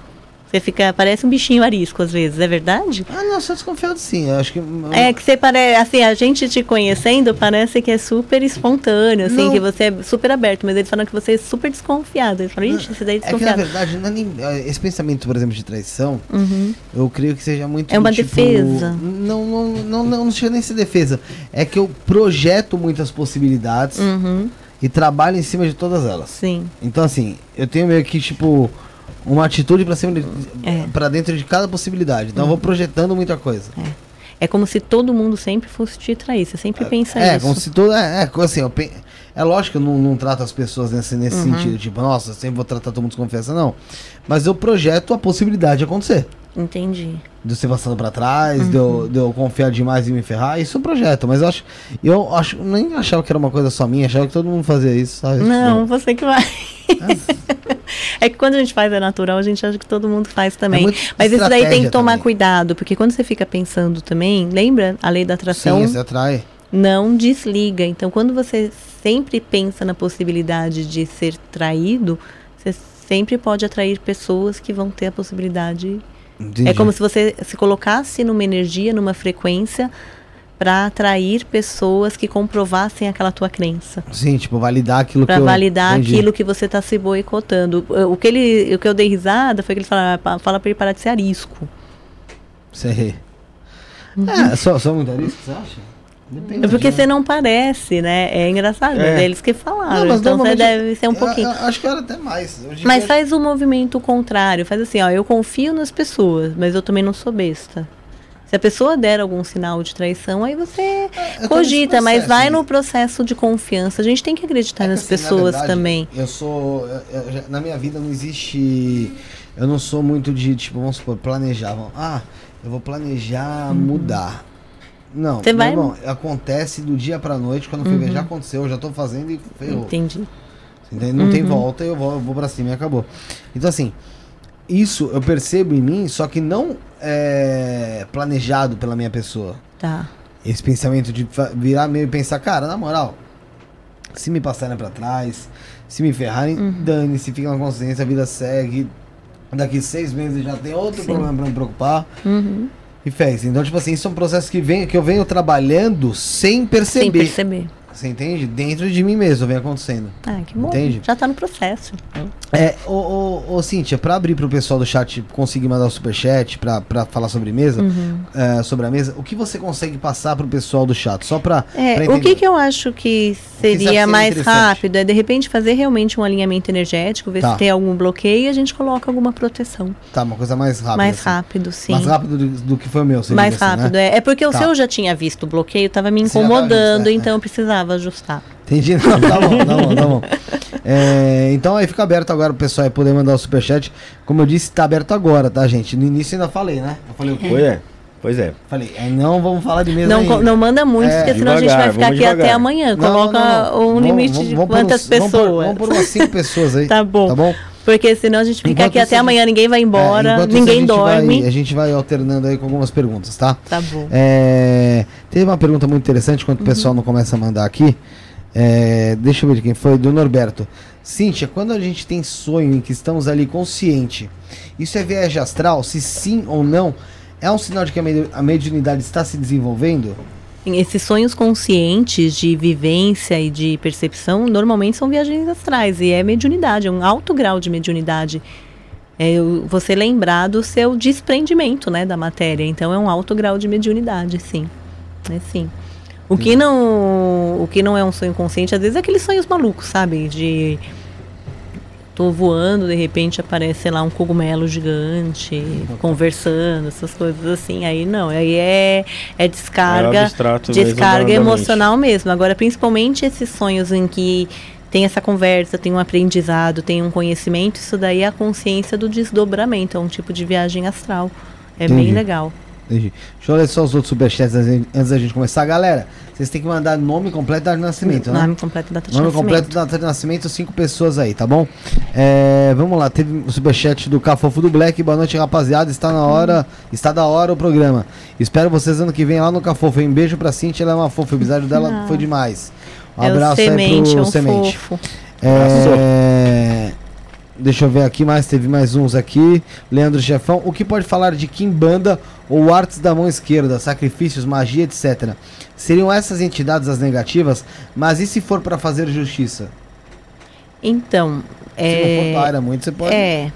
Você fica, parece um bichinho arisco às vezes, é verdade? Ah, não, sou desconfiado sim. Acho que. É que você parece, assim, a gente te conhecendo parece que é super espontâneo, assim, não. que você é super aberto, mas eles falam que você é super desconfiado. Eles falam, ixi, esse daí é desconfiado. É que na verdade, é nem, é, esse pensamento, por exemplo, de traição, uhum. eu creio que seja muito. É uma tipo, defesa. Não, não, não, não, não chega nem ser defesa. É que eu projeto muitas possibilidades uhum. e trabalho em cima de todas elas. Sim. Então, assim, eu tenho meio que, tipo uma atitude para cima é. para dentro de cada possibilidade. Então uhum. eu vou projetando muita coisa. É. É como se todo mundo sempre fosse te trair. Você sempre é, pensa é, isso. É, como se todo. É, é assim, eu, é lógico que eu não, não trato as pessoas nesse, nesse uhum. sentido, tipo, nossa, sempre vou tratar todo mundo com confiança, não. Mas eu projeto a possibilidade de acontecer. Entendi. De eu ser passado pra trás, uhum. de, eu, uhum. de eu confiar demais e me ferrar, isso é um projeto. Mas eu acho. Eu acho. Nem achava que era uma coisa só minha, achava que todo mundo fazia isso, sabe? Não, tipo, você que vai. É. <laughs> É que quando a gente faz é natural, a gente acha que todo mundo faz também. É Mas isso daí tem que tomar também. cuidado, porque quando você fica pensando também, lembra a lei da atração? Sim, você atrai. Não desliga. Então, quando você sempre pensa na possibilidade de ser traído, você sempre pode atrair pessoas que vão ter a possibilidade. Entendi. É como se você se colocasse numa energia, numa frequência para atrair pessoas que comprovassem aquela tua crença. Sim, tipo, validar aquilo pra que validar aquilo que você está se boicotando. O que, ele, o que eu dei risada foi que ele fala, fala para ele parar de ser arisco. Sei. Uhum. É, só, só muito arisco, você acha? Depende é porque você não parece, né? É engraçado, é. eles que falaram. Não, então você deve ser um pouquinho. Eu, eu acho que era até mais. Mas faz o um movimento contrário. Faz assim, ó, eu confio nas pessoas, mas eu também não sou besta. Se a pessoa der algum sinal de traição, aí você é, cogita, mas vai no processo de confiança. A gente tem que acreditar é nas assim, pessoas verdade, também. Eu sou. Eu, na minha vida não existe. Eu não sou muito de, tipo, vamos supor, planejar. Ah, eu vou planejar uhum. mudar. Não, Você vai... Acontece do dia pra noite, quando uhum. já aconteceu, eu já tô fazendo e ferrou. Entendi. Não uhum. tem volta, eu vou, eu vou pra cima e acabou. Então, assim, isso eu percebo em mim, só que não é planejado pela minha pessoa. Tá. Esse pensamento de virar meio e pensar, cara, na moral, se me passarem para trás, Se me ferrarem, uhum. dane-se, fica na consciência, a vida segue. Daqui seis meses já tem outro Sim. problema para me preocupar. Uhum. E fez. Então, tipo assim, isso é um processo que, vem, que eu venho trabalhando sem perceber. Sem perceber. Você entende? Dentro de mim mesmo vem acontecendo. Ah, que bom. Entende? Já tá no processo. É, ô, ô, ô Cíntia, pra abrir pro pessoal do chat conseguir mandar o superchat pra, pra falar sobre mesa, uhum. é, sobre a mesa, o que você consegue passar pro pessoal do chat? Só pra. É, pra o que, que eu acho que seria que mais rápido é de repente fazer realmente um alinhamento energético, ver tá. se tem algum bloqueio e a gente coloca alguma proteção. Tá, uma coisa mais rápida. Mais assim. rápido, sim. Mais rápido do, do que foi o meu, Mais assim, rápido, né? é. É porque tá. o seu já tinha visto o bloqueio, tava me incomodando, visto, é, então eu precisava precisava ajustar. Entendi, <laughs> não, tá bom, tá bom, tá bom. É, então aí fica aberto agora o pessoal poder mandar o superchat. Como eu disse, tá aberto agora, tá, gente? No início ainda falei, né? Eu falei o quê? Pois é. Pois é. Falei, é, não vamos falar de mesa não, ainda. não manda muito, é, porque senão devagar, a gente vai ficar aqui devagar. até amanhã. Coloca não, não, um limite vamos, de quantas por, pessoas. Vamos por, vamos por umas cinco pessoas aí. <laughs> tá bom. Tá bom? Porque senão a gente fica enquanto aqui até amanhã, ninguém vai embora, é, ninguém a dorme. Vai, a gente vai alternando aí com algumas perguntas, tá? Tá bom. É, teve uma pergunta muito interessante, enquanto uhum. o pessoal não começa a mandar aqui. É, deixa eu ver quem foi, do Norberto. Cíntia, quando a gente tem sonho em que estamos ali consciente, isso é viagem astral? Se sim ou não, é um sinal de que a mediunidade está se desenvolvendo? Esses sonhos conscientes de vivência e de percepção normalmente são viagens astrais e é mediunidade, é um alto grau de mediunidade. É você lembrar do seu desprendimento né, da matéria. Então é um alto grau de mediunidade, sim. É sim. O que não, o que não é um sonho consciente, às vezes é aqueles sonhos malucos, sabe? De tô voando, de repente aparece, lá, um cogumelo gigante, conversando, essas coisas assim. Aí não, aí é, é descarga, é descarga mesmo, emocional mesmo. Agora, principalmente esses sonhos em que tem essa conversa, tem um aprendizado, tem um conhecimento, isso daí é a consciência do desdobramento, é um tipo de viagem astral. É bem legal. Deixa eu ler só os outros superchats antes da gente começar. Galera, vocês têm que mandar nome completo data de nascimento, né? Nome completo data de nome nascimento. Nome completo e data de nascimento, cinco pessoas aí, tá bom? É, vamos lá, teve o superchat do Cafofo do Black. Boa noite, rapaziada. Está na hora, está da hora o programa. Espero vocês ano que vem lá no Cafofo. Um beijo pra Cintia, ela é uma fofa. O episódio dela Não. foi demais. Um é abraço semente, aí pro é um Semente. Fofo. É... Deixa eu ver aqui mais, teve mais uns aqui. Leandro Chefão, o que pode falar de Kimbanda ou artes da mão esquerda, sacrifícios, magia, etc. Seriam essas entidades as negativas, mas e se for para fazer justiça? Então, se é... não for para muito, você pode. É.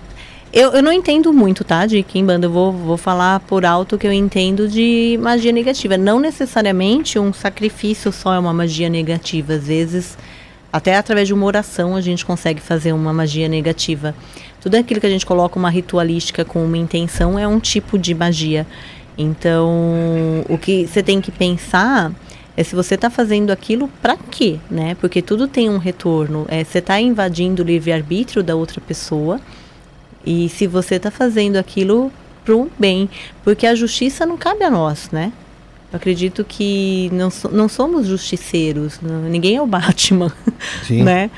Eu, eu não entendo muito, tá, de Kimbanda. Eu vou, vou falar por alto que eu entendo de magia negativa. Não necessariamente um sacrifício só é uma magia negativa. Às vezes até através de uma oração a gente consegue fazer uma magia negativa. Tudo aquilo que a gente coloca uma ritualística com uma intenção é um tipo de magia. Então, o que você tem que pensar é se você está fazendo aquilo para quê, né? Porque tudo tem um retorno. É, você está invadindo o livre-arbítrio da outra pessoa e se você está fazendo aquilo para o bem, porque a justiça não cabe a nós, né? Eu acredito que não, não somos justiceiros, não, ninguém é o Batman, Sim. né?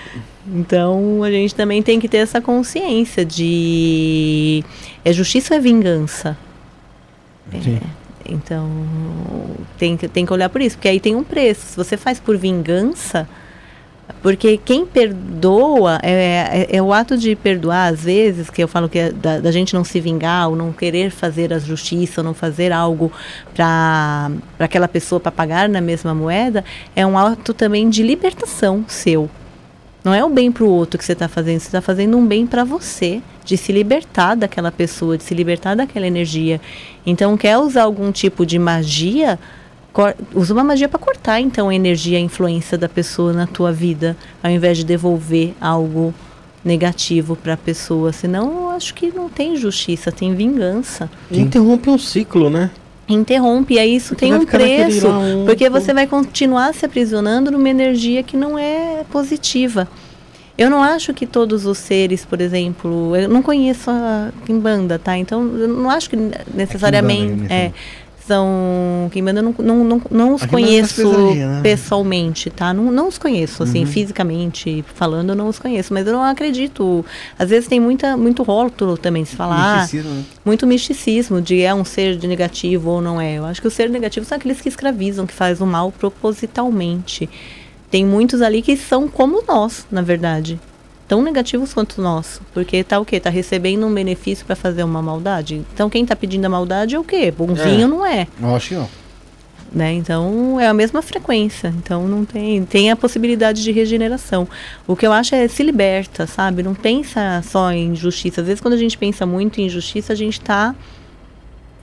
Então a gente também tem que ter essa consciência de é justiça ou é vingança? Sim. É, então tem que, tem que olhar por isso, porque aí tem um preço. Se você faz por vingança, porque quem perdoa é, é, é, o ato de perdoar, às vezes, que eu falo que é da, da, gente não se vingar, ou não querer fazer a justiça, ou não fazer algo para aquela pessoa para pagar na mesma moeda, é um ato também de libertação seu. Não é o bem para o outro que você está fazendo, você está fazendo um bem para você, de se libertar daquela pessoa, de se libertar daquela energia. Então, quer usar algum tipo de magia? Usa uma magia para cortar então a energia, a influência da pessoa na tua vida, ao invés de devolver algo negativo para a pessoa. Senão, eu acho que não tem justiça, tem vingança. Interrompe um ciclo, né? Interrompe, e aí isso porque tem um preço, um, porque você vai continuar se aprisionando numa energia que não é positiva. Eu não acho que todos os seres, por exemplo, eu não conheço a Kimbanda, tá? Então, eu não acho que necessariamente. É, são Kimbanda, eu não, não, não, não os conheço né? pessoalmente, tá? Não, não os conheço, assim, uhum. fisicamente falando, eu não os conheço, mas eu não acredito. Às vezes tem muita, muito rótulo também se falar. Misticismo, né? Muito misticismo de é um ser de negativo ou não é. Eu acho que os seres negativos são aqueles que escravizam, que fazem o mal propositalmente. Tem muitos ali que são como nós, na verdade. Tão negativos quanto o nosso. Porque tá o quê? Tá recebendo um benefício para fazer uma maldade. Então quem tá pedindo a maldade é o quê? Bonzinho é. não é. Eu acho que não. Né? Então é a mesma frequência. Então não tem tem a possibilidade de regeneração. O que eu acho é se liberta, sabe? Não pensa só em justiça. Às vezes quando a gente pensa muito em justiça, a gente está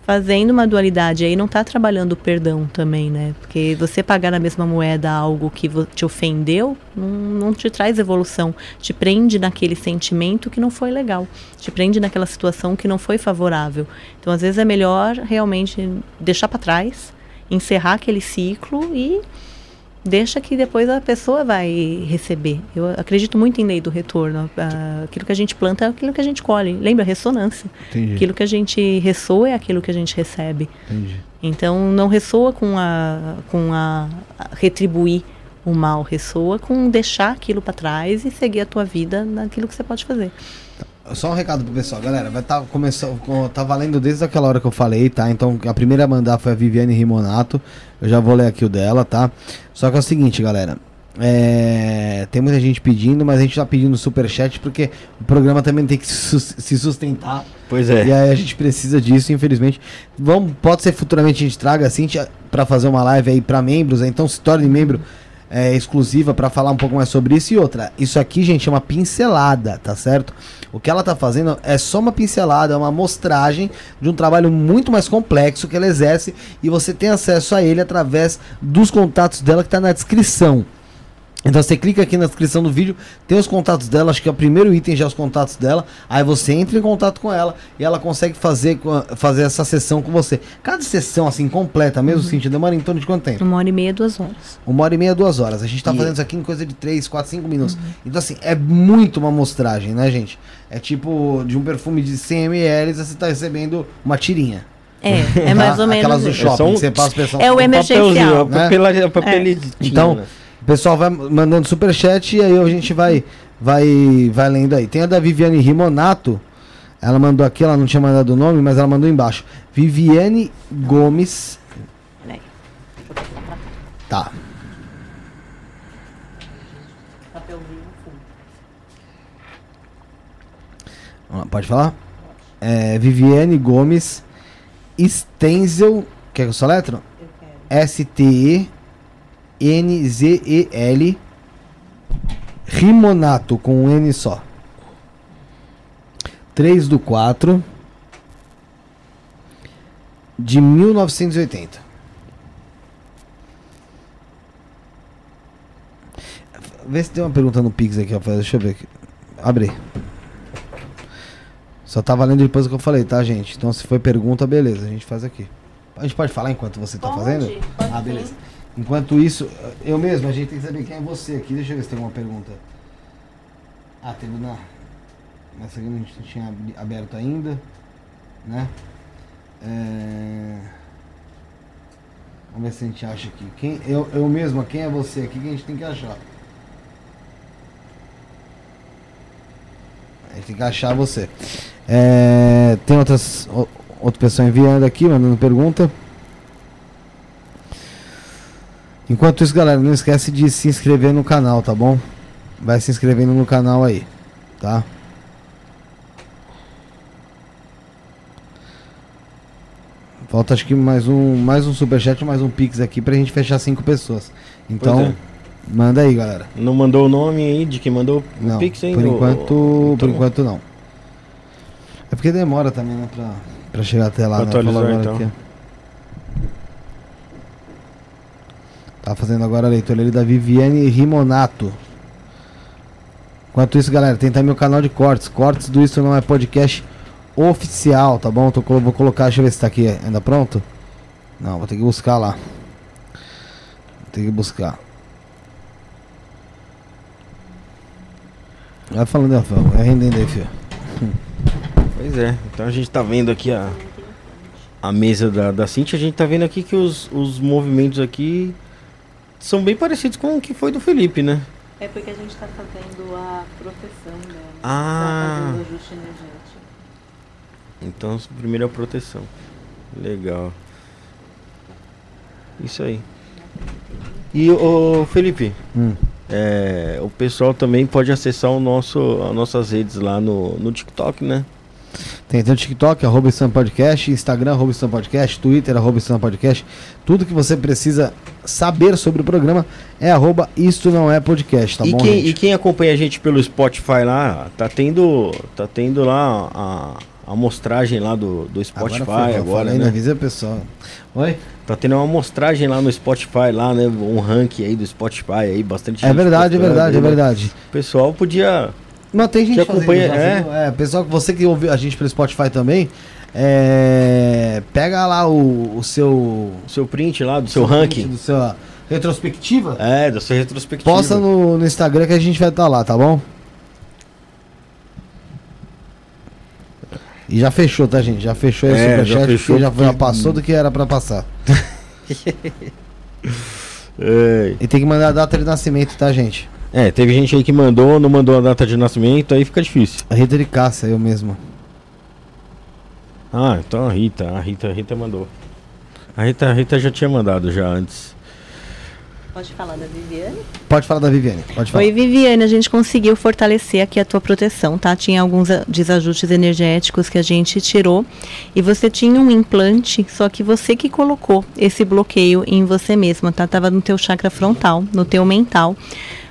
fazendo uma dualidade aí não está trabalhando o perdão também, né? Porque você pagar na mesma moeda algo que te ofendeu não, não te traz evolução, te prende naquele sentimento que não foi legal, te prende naquela situação que não foi favorável. Então às vezes é melhor realmente deixar para trás, encerrar aquele ciclo e deixa que depois a pessoa vai receber. Eu acredito muito em lei do retorno. Aquilo que a gente planta é aquilo que a gente colhe. Lembra? Ressonância. Entendi. Aquilo que a gente ressoa é aquilo que a gente recebe. Entendi. Então, não ressoa com a, com a, retribuir o mal, ressoa com deixar aquilo para trás e seguir a tua vida naquilo que você pode fazer. Só um recado pro pessoal, galera. Vai tá começando, tá valendo desde aquela hora que eu falei, tá? Então a primeira a mandar foi a Viviane Rimonato. Eu já vou ler aqui o dela, tá? Só que é o seguinte, galera. É, tem muita gente pedindo, mas a gente tá pedindo super chat porque o programa também tem que se sustentar. Pois é. E aí a gente precisa disso, infelizmente. Vamos, pode ser futuramente a gente traga assim para fazer uma live aí para membros, então se torne membro é, exclusiva para falar um pouco mais sobre isso e outra. Isso aqui, gente, é uma pincelada, tá certo? O que ela tá fazendo é só uma pincelada, é uma mostragem de um trabalho muito mais complexo que ela exerce e você tem acesso a ele através dos contatos dela que tá na descrição. Então você clica aqui na descrição do vídeo, tem os contatos dela, acho que é o primeiro item já é os contatos dela. Aí você entra em contato com ela e ela consegue fazer, fazer essa sessão com você. Cada sessão assim completa, mesmo uhum. sentido, demora em torno de quanto tempo? Uma hora e meia, duas horas. Uma hora e meia, duas horas. A gente tá e... fazendo isso aqui em coisa de três, quatro, cinco minutos. Uhum. Então assim, é muito uma amostragem, né, gente? É tipo de um perfume de 100 ml, você tá recebendo uma tirinha. É, é mais ou menos. Aquelas do shopping, é um, você passa É o emergencial. Né? Papel, é. Então, né? Pessoal vai mandando super chat e aí a gente vai vai vai lendo aí. Tem a da Viviane Rimonato. Ela mandou aqui, ela não tinha mandado o nome, mas ela mandou embaixo. Viviane Gomes. Tá. Pode falar? É, Viviane Gomes Stenzel. Quer que eu soletro? S-T-E N-Z-E-L Rimonato com um N só. 3 do 4 de 1980. Vê se tem uma pergunta no Pix aqui, Rafael. Deixa eu ver aqui. Abre. Só tá valendo depois do que eu falei, tá, gente? Então, se foi pergunta, beleza, a gente faz aqui. A gente pode falar enquanto você tá pode, fazendo? Pode ah, beleza. Sim. Enquanto isso, eu mesmo, a gente tem que saber quem é você aqui. Deixa eu ver se tem alguma pergunta. Ah, teve na. Nessa aqui a gente não tinha aberto ainda. Né? É... Vamos ver se a gente acha aqui. Quem, eu, eu mesmo, quem é você aqui que a gente tem que achar? A gente tem que achar você. É... Tem outras. Outra pessoa enviando aqui, mandando pergunta. Enquanto isso, galera, não esquece de se inscrever no canal, tá bom? Vai se inscrevendo no canal aí, tá? Falta acho que mais um, mais um superchat, mais um pix aqui pra gente fechar cinco pessoas. Então, é. manda aí, galera. Não mandou o nome aí de quem mandou o não, pix ainda? Por enquanto, ou... por enquanto não. É porque demora também, né, pra, pra chegar até lá, pra né? então. Aqui. Tá fazendo agora a leitura ali da Viviane Rimonato. Enquanto isso, galera, tem também o canal de cortes. Cortes do Isso Não É Podcast oficial, tá bom? Tô, vou colocar, deixa eu ver se tá aqui ainda pronto. Não, vou ter que buscar lá. Vou ter que buscar. Vai falando, Rafael. Vai rendendo aí, filho. Pois é. Então a gente tá vendo aqui a, a mesa da, da Cintia. A gente tá vendo aqui que os, os movimentos aqui são bem parecidos com o que foi do Felipe, né? É porque a gente está fazendo a proteção dela. Ah. Tá ajuste energético. Então, primeiro é a proteção. Legal. Isso aí. E o Felipe, hum. é, o pessoal também pode acessar o nosso, as nossas redes lá no, no TikTok, né? Tem, tem o TikTok, arroba Sam Podcast, Instagram, arroba Sam Podcast, Twitter, arroba Sam Podcast. Tudo que você precisa saber sobre o programa é arroba Isto Não É Podcast, tá e bom, quem, E quem acompanha a gente pelo Spotify lá, tá tendo, tá tendo lá a, a amostragem lá do, do Spotify agora, foi, agora né? Avisa pessoal. Oi? Tá tendo uma amostragem lá no Spotify, lá, né? Um ranking aí do Spotify aí, bastante É verdade, é verdade, é verdade. O pessoal podia tem gente que acompanha, é. é, pessoal, você que ouve a gente pelo Spotify também, é, pega lá o, o seu o seu print lá do seu, seu ranking, do seu retrospectiva. É, da sua retrospectiva. Posta no, no Instagram que a gente vai estar tá lá, tá bom? E já fechou, tá, gente? Já fechou esse é, já, fechou já, já passou do que era para passar. <laughs> e tem que mandar a data de nascimento, tá, gente? É, teve gente aí que mandou, não mandou a data de nascimento, aí fica difícil. A Rita de Cássia, eu mesmo. Ah, então a Rita, a Rita, a Rita mandou. A Rita, a Rita já tinha mandado já antes. Pode falar da Viviane? Pode falar da Viviane, pode falar. Oi, Viviane, a gente conseguiu fortalecer aqui a tua proteção, tá? Tinha alguns desajustes energéticos que a gente tirou e você tinha um implante, só que você que colocou esse bloqueio em você mesma, tá? Tava no teu chakra frontal, no teu mental.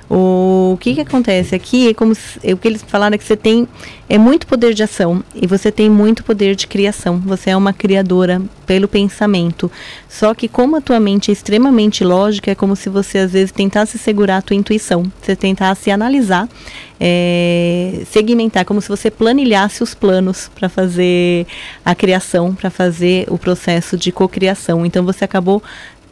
O que, que acontece aqui é como se, é o que eles falaram é que você tem é muito poder de ação e você tem muito poder de criação. Você é uma criadora pelo pensamento. Só que como a tua mente é extremamente lógica, é como se você às vezes tentasse segurar a tua intuição. Você tentasse analisar, é, segmentar, como se você planilhasse os planos para fazer a criação, para fazer o processo de cocriação. Então você acabou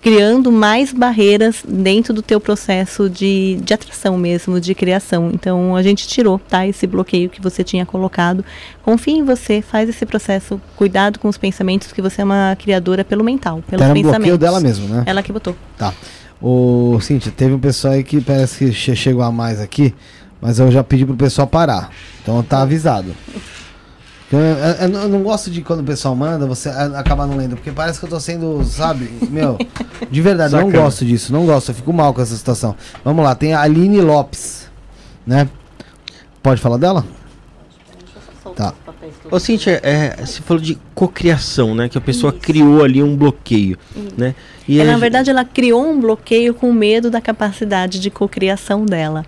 criando mais barreiras dentro do teu processo de, de atração mesmo, de criação. Então a gente tirou, tá? Esse bloqueio que você tinha colocado. Confie em você, faz esse processo, cuidado com os pensamentos, que você é uma criadora pelo mental, pelos Era um pensamentos. bloqueio dela mesmo, né? Ela que botou. Tá. O Cintia, teve um pessoal aí que parece que chegou a mais aqui, mas eu já pedi pro pessoal parar. Então tá avisado. Eu, eu, eu, não gosto de quando o pessoal manda, você acaba não lendo, porque parece que eu tô sendo, sabe, meu, de verdade, não gosto disso, não gosto, eu fico mal com essa situação. Vamos lá, tem a Aline Lopes, né? Pode falar dela? Tá. Ô Cintia, é, você falou de cocriação, né? Que a pessoa Isso. criou ali um bloqueio, Isso. né? E ela, na verdade, ela criou um bloqueio com medo da capacidade de cocriação dela.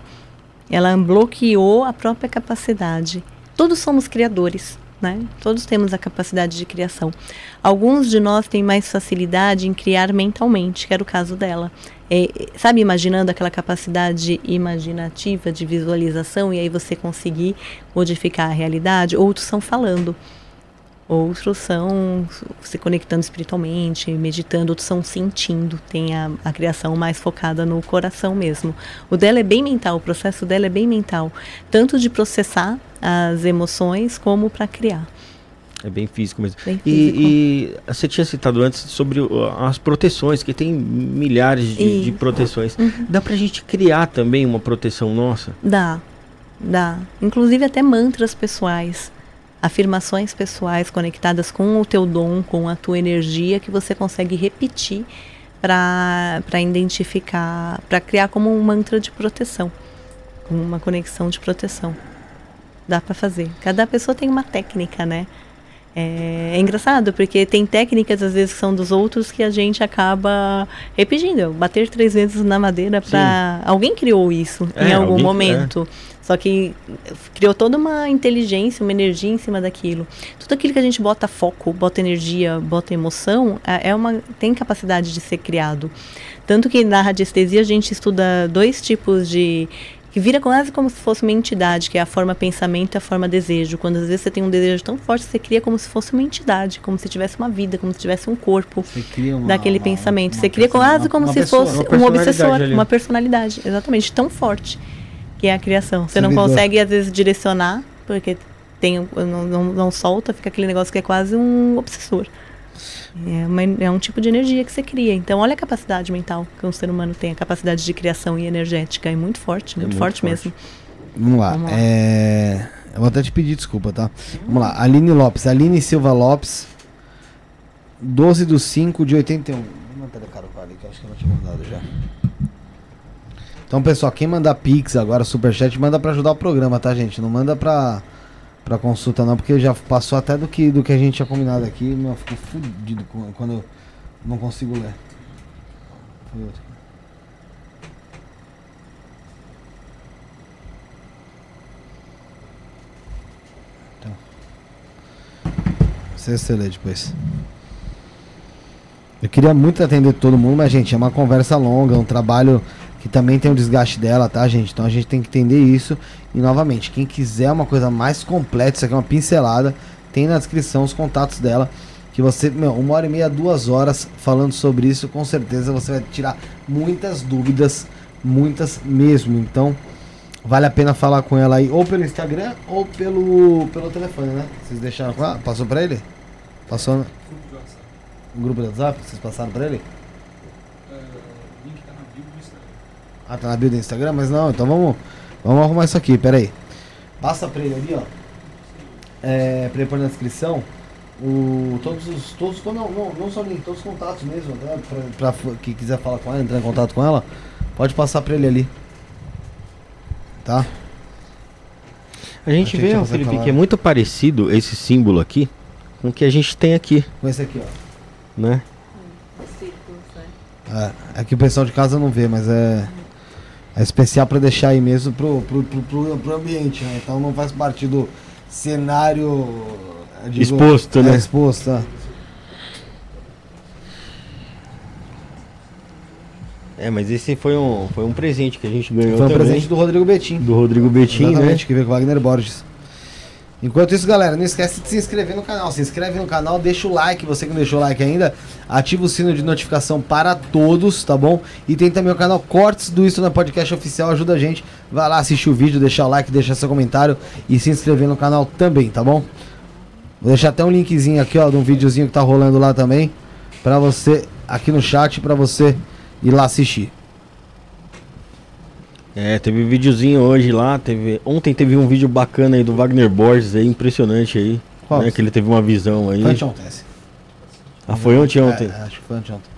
Ela bloqueou a própria capacidade. Todos somos criadores. Né? Todos temos a capacidade de criação. Alguns de nós têm mais facilidade em criar mentalmente, que era o caso dela. É, sabe, imaginando aquela capacidade imaginativa de visualização e aí você conseguir modificar a realidade? Outros são falando. Outros são se conectando espiritualmente, meditando, outros são sentindo, tem a, a, criação mais focada no coração mesmo. O dela é bem mental, o processo dela é bem mental, tanto de processar as emoções como para criar. É bem físico mesmo. Bem físico. E, e, você tinha citado antes sobre as proteções, que tem milhares de, de proteções. Uhum. Dá pra gente criar também uma proteção nossa? Dá, dá. Inclusive até mantras pessoais afirmações pessoais conectadas com o teu dom, com a tua energia que você consegue repetir para identificar, para criar como um mantra de proteção, uma conexão de proteção. Dá para fazer. Cada pessoa tem uma técnica, né? É, é, engraçado, porque tem técnicas, às vezes, que são dos outros que a gente acaba repetindo. Bater três vezes na madeira para. Alguém criou isso é, em algum alguém, momento. É. Só que criou toda uma inteligência, uma energia em cima daquilo. Tudo aquilo que a gente bota foco, bota energia, bota emoção, é, é uma tem capacidade de ser criado. Tanto que na radiestesia a gente estuda dois tipos de que vira quase como se fosse uma entidade, que é a forma pensamento e a forma desejo. Quando às vezes você tem um desejo tão forte, você cria como se fosse uma entidade, como se tivesse uma vida, como se tivesse um corpo uma, daquele uma, pensamento. Uma, você cria quase como se fosse um obsessor, ali. uma personalidade, exatamente, tão forte que é a criação. Você não consegue, às vezes, direcionar, porque tem, não, não, não, solta, fica aquele negócio que é quase um obsessor. É, uma, é um tipo de energia que você cria. Então, olha a capacidade mental que um ser humano tem. A capacidade de criação e energética é muito forte, muito, é muito forte, forte, mesmo. Vamos lá. Vamos lá. É... Eu vou até te pedir desculpa, tá? Vamos lá. Aline Lopes. Aline Silva Lopes. 12 do 5 de 81. Vou mandar a Carvalho, que acho que eu não tinha mandado já. Então, pessoal, quem mandar Pix agora, Superchat, manda pra ajudar o programa, tá, gente? Não manda pra, pra consulta, não, porque já passou até do que, do que a gente tinha combinado aqui. Meu, eu fico fudido quando eu não consigo ler. Foi outro. Então. Você, você lê depois. Eu queria muito atender todo mundo, mas, gente, é uma conversa longa, é um trabalho que também tem o desgaste dela, tá, gente? Então a gente tem que entender isso. E novamente, quem quiser uma coisa mais completa, isso aqui é uma pincelada, tem na descrição os contatos dela. Que você, meu, uma hora e meia, duas horas falando sobre isso, com certeza você vai tirar muitas dúvidas, muitas mesmo. Então, vale a pena falar com ela aí, ou pelo Instagram, ou pelo, pelo telefone, né? Vocês deixaram. Ah, passou pra ele? Passou. No grupo do WhatsApp? Vocês passaram pra ele? Ah, tá na bio do Instagram? Mas não, então vamos, vamos arrumar isso aqui, pera aí. Passa pra ele ali, ó. É, pra ele pôr na descrição. O, todos os. Todos, não, não, não só nem todos os contatos mesmo, né? Pra, pra quem quiser falar com ela, entrar em contato com ela, pode passar pra ele ali. Tá? A gente Achei vê, que Felipe, falar. que é muito parecido esse símbolo aqui com o que a gente tem aqui. Com esse aqui, ó. Né? É, é que o pessoal de casa não vê, mas é. É especial para deixar aí mesmo pro, pro, pro, pro, pro ambiente, né? Então não faz parte do cenário digo, exposto, é, né? Exposto, é. É, mas esse foi um, foi um presente que a gente ganhou. Foi um também. presente do Rodrigo Betim. Do Rodrigo Betim, né? Exatamente, né? que veio com o Wagner Borges. Enquanto isso, galera, não esquece de se inscrever no canal. Se inscreve no canal, deixa o like, você que não deixou o like ainda, ativa o sino de notificação para todos, tá bom? E tem também o canal Cortes do Isso na Podcast Oficial, ajuda a gente. Vai lá assistir o vídeo, deixar o like, deixar seu comentário e se inscrever no canal também, tá bom? Vou deixar até um linkzinho aqui, ó, de um videozinho que tá rolando lá também, para você aqui no chat para você ir lá assistir. É, teve um videozinho hoje lá, teve. Ontem teve um vídeo bacana aí do Wagner Borges aí, impressionante aí. Qual? Né, que ele teve uma visão aí. Foi ontem. Ah, foi ontem ontem? É, acho que foi ontem ontem.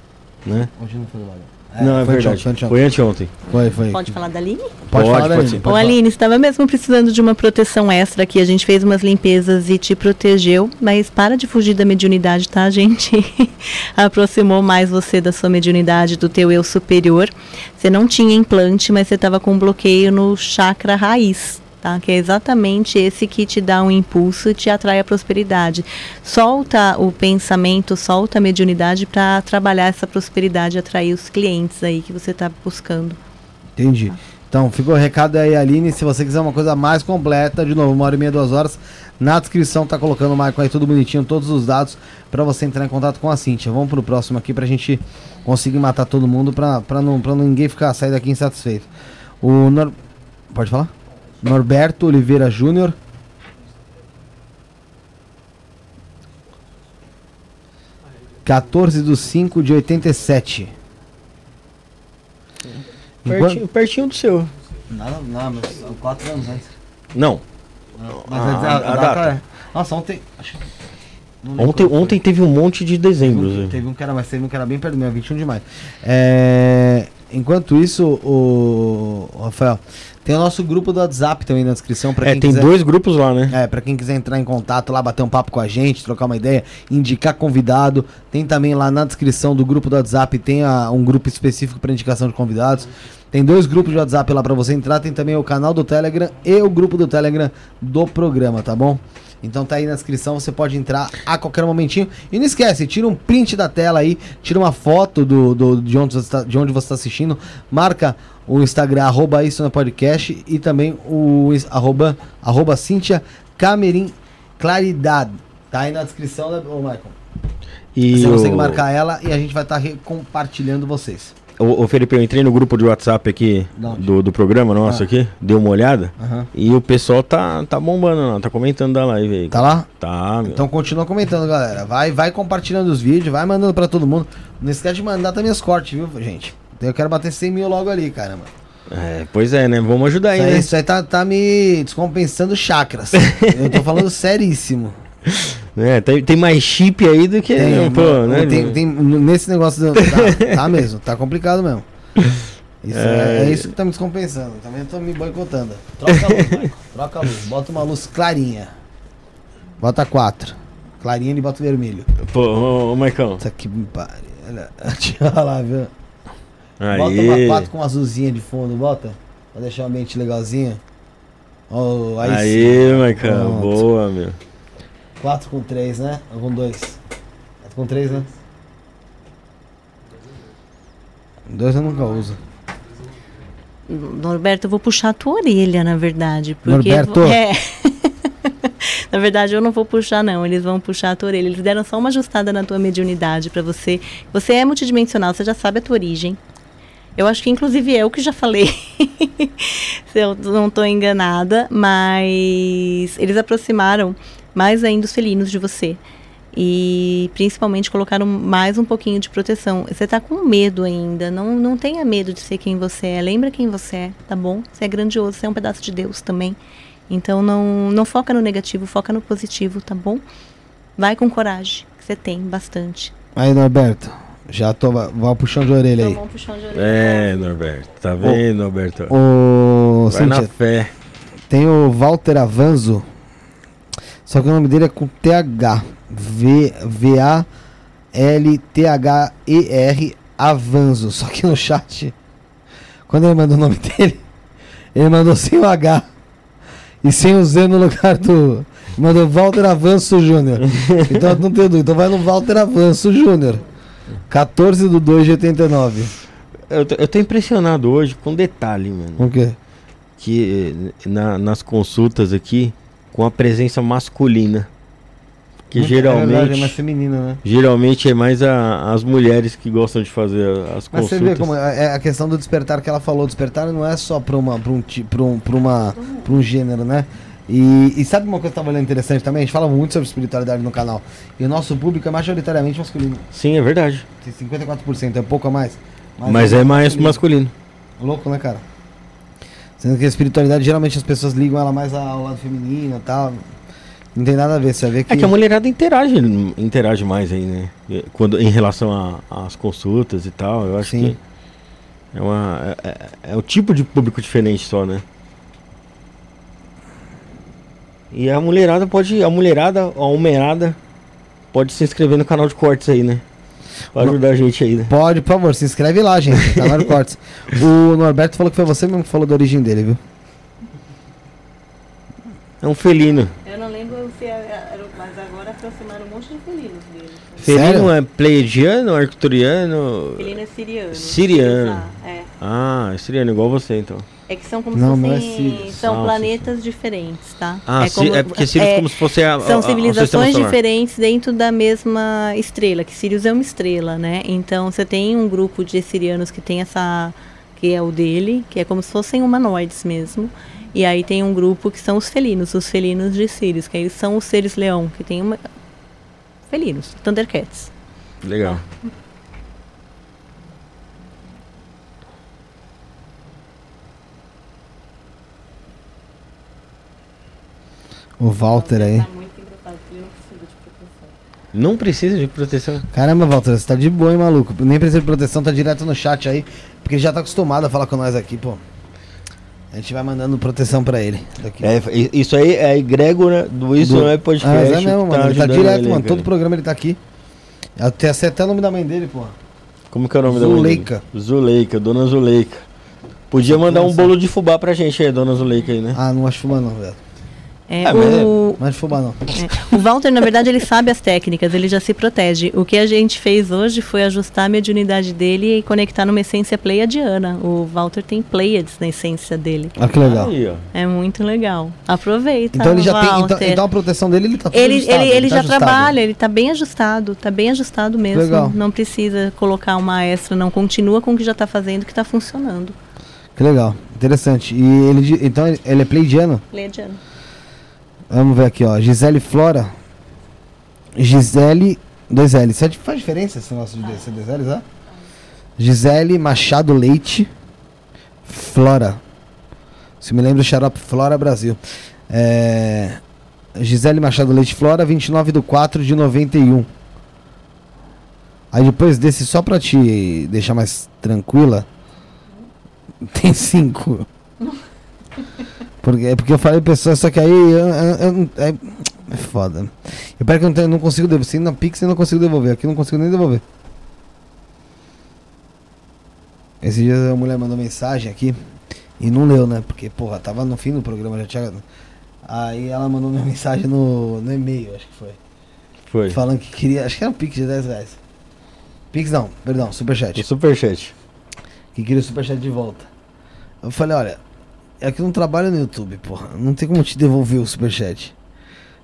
Né? Hoje não foi o Wagner. É, não, é foi verdade. Anteontem, foi anteontém. Foi, foi. Pode falar da Aline? Pode, pode falar da Aline. Ô, Aline, estava mesmo precisando de uma proteção extra aqui. A gente fez umas limpezas e te protegeu, mas para de fugir da mediunidade, tá, gente? <laughs> Aproximou mais você da sua mediunidade, do teu eu superior. Você não tinha implante, mas você estava com um bloqueio no chakra raiz tá? Que é exatamente esse que te dá um impulso e te atrai a prosperidade. Solta o pensamento, solta a mediunidade para trabalhar essa prosperidade, atrair os clientes aí que você está buscando. Entendi. Então, ficou o recado aí, Aline. Se você quiser uma coisa mais completa, de novo, uma hora e meia, duas horas, na descrição tá colocando o Marco aí tudo bonitinho, todos os dados para você entrar em contato com a Cintia. Vamos pro próximo aqui pra gente conseguir matar todo mundo pra, pra, não, pra ninguém ficar sair daqui insatisfeito. O Nor... Pode falar? Norberto Oliveira Júnior. Quatorze do cinco de oitenta e sete. Pertinho, pertinho do seu. Nada, não, mas são quatro anos antes. Não. mas ah, a, a, a, data, é. Nossa, ontem. Ontem, ontem teve um monte de dezembro. Teve um, teve um que era, mas teve um que era bem perto do meu, 21 de maio. É, enquanto isso, o, Rafael, tem o nosso grupo do WhatsApp também na descrição. Pra é, quem tem quiser, dois grupos lá, né? É, pra quem quiser entrar em contato lá, bater um papo com a gente, trocar uma ideia, indicar convidado. Tem também lá na descrição do grupo do WhatsApp, tem a, um grupo específico para indicação de convidados. Tem dois grupos de WhatsApp lá para você entrar. Tem também o canal do Telegram e o grupo do Telegram do programa, tá bom? Então tá aí na descrição, você pode entrar a qualquer momentinho. E não esquece, tira um print da tela aí, tira uma foto do, do de, onde você tá, de onde você está assistindo, marca o Instagram, arroba isso na podcast, e também o arroba, arroba Cíntia Camerim Claridade. Tá aí na descrição, ô Michael? E você o... consegue marcar ela e a gente vai estar tá compartilhando vocês. Ô, ô, Felipe, eu entrei no grupo de WhatsApp aqui do, do programa nosso ah. aqui, dei uma olhada uhum. e o pessoal tá, tá bombando lá, tá comentando da live aí. Tá lá? Tá, meu. Então continua comentando, galera. Vai, vai compartilhando os vídeos, vai mandando pra todo mundo. Não esquece de mandar também os cortes, viu, gente? Eu quero bater 100 mil logo ali, caramba. É, pois é, né? Vamos ajudar aí, isso aí, né? Isso aí tá, tá me descompensando chakras. <laughs> eu tô falando seríssimo. É, tem, tem mais chip aí do que. Tem, pô, né? tem, tem, nesse negócio. Do, tá, tá, mesmo, tá complicado mesmo. Isso é... é, isso que tá me descompensando. Também tô me boicotando. Troca a luz, Michael. Troca a luz. Bota uma luz clarinha. Bota quatro. Clarinha e bota vermelho. Pô, ô, ô Maicon. Isso aqui me pare. Olha, <laughs> olha lá, viu? Aí. Bota uma quatro com azulzinha de fundo, bota. Pra deixar o ambiente legalzinho. Oh, aí, aí Maicon. Boa, meu. 4 com 3, né? Ou com 2? 4 com 3, né? 2 eu nunca uso. Norberto, eu vou puxar a tua orelha, na verdade. Porque Norberto? É. <laughs> na verdade, eu não vou puxar, não. Eles vão puxar a tua orelha. Eles deram só uma ajustada na tua mediunidade para você. Você é multidimensional, você já sabe a tua origem. Eu acho que, inclusive, eu que já falei, <laughs> se eu não estou enganada, mas eles aproximaram mais ainda os felinos de você. E principalmente colocaram mais um pouquinho de proteção. Você está com medo ainda, não, não tenha medo de ser quem você é. Lembra quem você é, tá bom? Você é grandioso, você é um pedaço de Deus também. Então não, não foca no negativo, foca no positivo, tá bom? Vai com coragem, que você tem bastante. Aí, Norberto, já tô, vou puxando de orelha aí. Puxão de orelha. É, Norberto, tá vendo, Norberto? O, Vai Cíntia, na fé. Tem o Walter Avanzo só que o nome dele é com TH. V-A-L-T-H-E-R Avanzo. Só que no chat, quando ele mandou o nome dele, ele mandou sem o H e sem o Z no lugar do. Mandou Walter Avanço Júnior. <laughs> Então não tem dúvida. Então vai no Walter Avanço Júnior. 14 do 2 de 89. Eu tô, eu tô impressionado hoje com um detalhe, mano. O quê? Que na, nas consultas aqui, com a presença masculina. Que geralmente. É, verdade, é mais feminina, né? Geralmente é mais a, as mulheres que gostam de fazer as Mas consultas. Mas você vê como é, é a questão do despertar que ela falou. Despertar não é só para uma, pra um, pra um, pra uma, pra um gênero, né? E, e, sabe uma coisa que eu tava olhando interessante também? A gente fala muito sobre espiritualidade no canal. E o nosso público é majoritariamente masculino. Sim, é verdade. Tem 54%, é pouco a mais. Mas, mas é, é mais masculino. masculino. Louco, né, cara? Sendo que a espiritualidade, geralmente as pessoas ligam ela mais ao lado feminino e tal. Não tem nada a ver, você vai ver que... É que a mulherada interage, interage mais aí, né? Quando, em relação às consultas e tal, eu acho Sim. que é, uma, é, é, é o tipo de público diferente só, né? E a mulherada pode, a mulherada, a humerada pode se inscrever no canal de cortes aí, né? Pode ajudar a gente aí, né? Pode, por favor, se inscreve lá, gente. Canal Cortes. <laughs> O Norberto falou que foi você mesmo que falou da origem dele, viu? É um felino. Eu não lembro se era, mas agora aproximaram um monte de felinos dele. Felino Sério? é pleiadiano, arcturiano? Felino é siriano. Siriano. É. Ah, é siriano, igual você então. É que são como não, se fossem. É são planetas diferentes, tá? Ah, é, como, é porque Sirius é, como se fosse a. São a, civilizações diferentes dentro da mesma estrela, que Sirius é uma estrela, né? Então você tem um grupo de sirianos que tem essa. que é o dele, que é como se fossem humanoides mesmo. E aí tem um grupo que são os felinos, os felinos de Sirius, que aí são os seres leão, que tem uma. Felinos, Thundercats. Legal. O Walter aí. Não precisa de proteção. Caramba, Walter, você tá de boa, hein, maluco? Nem precisa de proteção, tá direto no chat aí. Porque ele já tá acostumado a falar com nós aqui, pô. A gente vai mandando proteção pra ele. Daqui. É, isso aí é egrégora do Isso do... Não é Podcast. Ah, é mesmo, mano. Tá ele tá direto, ele, mano. Cara. Todo programa ele tá aqui. Até, até o nome da mãe dele, pô. Como que é o nome Zuleika. da mãe dele? Zuleika. Dona Zuleika. Podia mandar um bolo de fubá pra gente aí, Dona Zuleika aí, né? Ah, não acho fubá não, velho. É, é, o, mas fubá não. É, o Walter, na verdade, ele sabe as técnicas, ele já se protege. O que a gente fez hoje foi ajustar a mediunidade dele e conectar numa essência pleiadiana. O Walter tem Pleiades na essência dele. Ah, que legal. Aí, é muito legal. Aproveita. Então ele já Walter. tem. Então, então, a proteção dele ele tá ele, ajustado, ele, ele, ele tá já ajustado. trabalha, ele tá bem ajustado, tá bem ajustado mesmo. Legal. Não precisa colocar uma extra, não. Continua com o que já tá fazendo, que tá funcionando. Que legal. Interessante. E ele então ele é pleidiano? Pleiadiano. Vamos ver aqui, ó. Gisele Flora. Gisele. Dois L. Isso faz diferença esse negócio de dois L's, ah? Gisele Machado Leite. Flora. Se me lembro, Xarope Flora Brasil. É, Gisele Machado Leite Flora, 29 de 4 de 91. Aí depois desse, só pra te deixar mais tranquila, <laughs> Tem cinco. <laughs> Porque, é porque eu falei pessoas, só que aí eu, eu, eu, é, é foda. Eu pego que eu não, consigo devolver. Se na Pix eu não consigo devolver. Aqui eu não consigo nem devolver. Esse dia a mulher mandou mensagem aqui e não leu, né? Porque, porra, tava no fim do programa, já tinha. Aí ela mandou minha <laughs> mensagem no, no e-mail, acho que foi. Foi. Falando que queria. Acho que era um Pix de 10 reais. Pix não, perdão, Superchat. O Superchat. Que queria o Superchat de volta. Eu falei, olha, é que eu não trabalho no YouTube, porra. Não tem como te devolver o Superchat.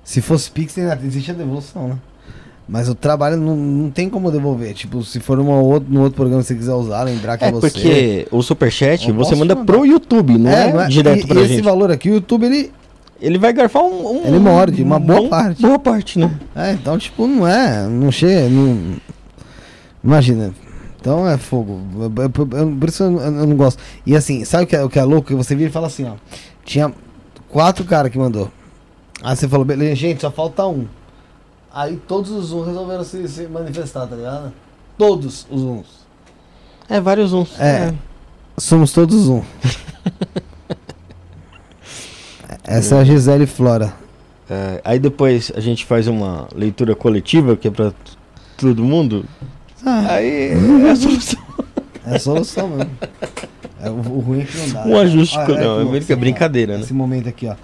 Se fosse Pix, ainda existe a devolução, né? Mas o trabalho não, não tem como devolver. Tipo, se for uma outro, no outro programa que você quiser usar, lembrar que é, é você. Porque o Superchat você manda pro YouTube, não é, é, é direto e, pra e gente. esse valor aqui, o YouTube, ele. Ele vai garfar um. um ele morde, uma boa um, parte. Boa parte, né? É, então, tipo, não é. Não chega. Não... Imagina. Então é fogo. Por isso eu, eu, não gosto. E assim, sabe o que é, o que é louco? Que você vira e fala assim, ó. Tinha quatro caras que mandou. Aí você falou, beleza, gente, só falta um. Aí todos os uns resolveram se, se manifestar, tá ligado? Todos os uns. É, vários uns. É. é. Somos todos um. <laughs> Essa é a Gisele Flora. É, aí depois a gente faz uma leitura coletiva, que é pra todo mundo. Ah. Aí <laughs> é a solução. É a solução mesmo. É, o, o ruim é que não dá. Um ajuste, ah, é, não, é, é, é brincadeira, né? Esse momento aqui, ó.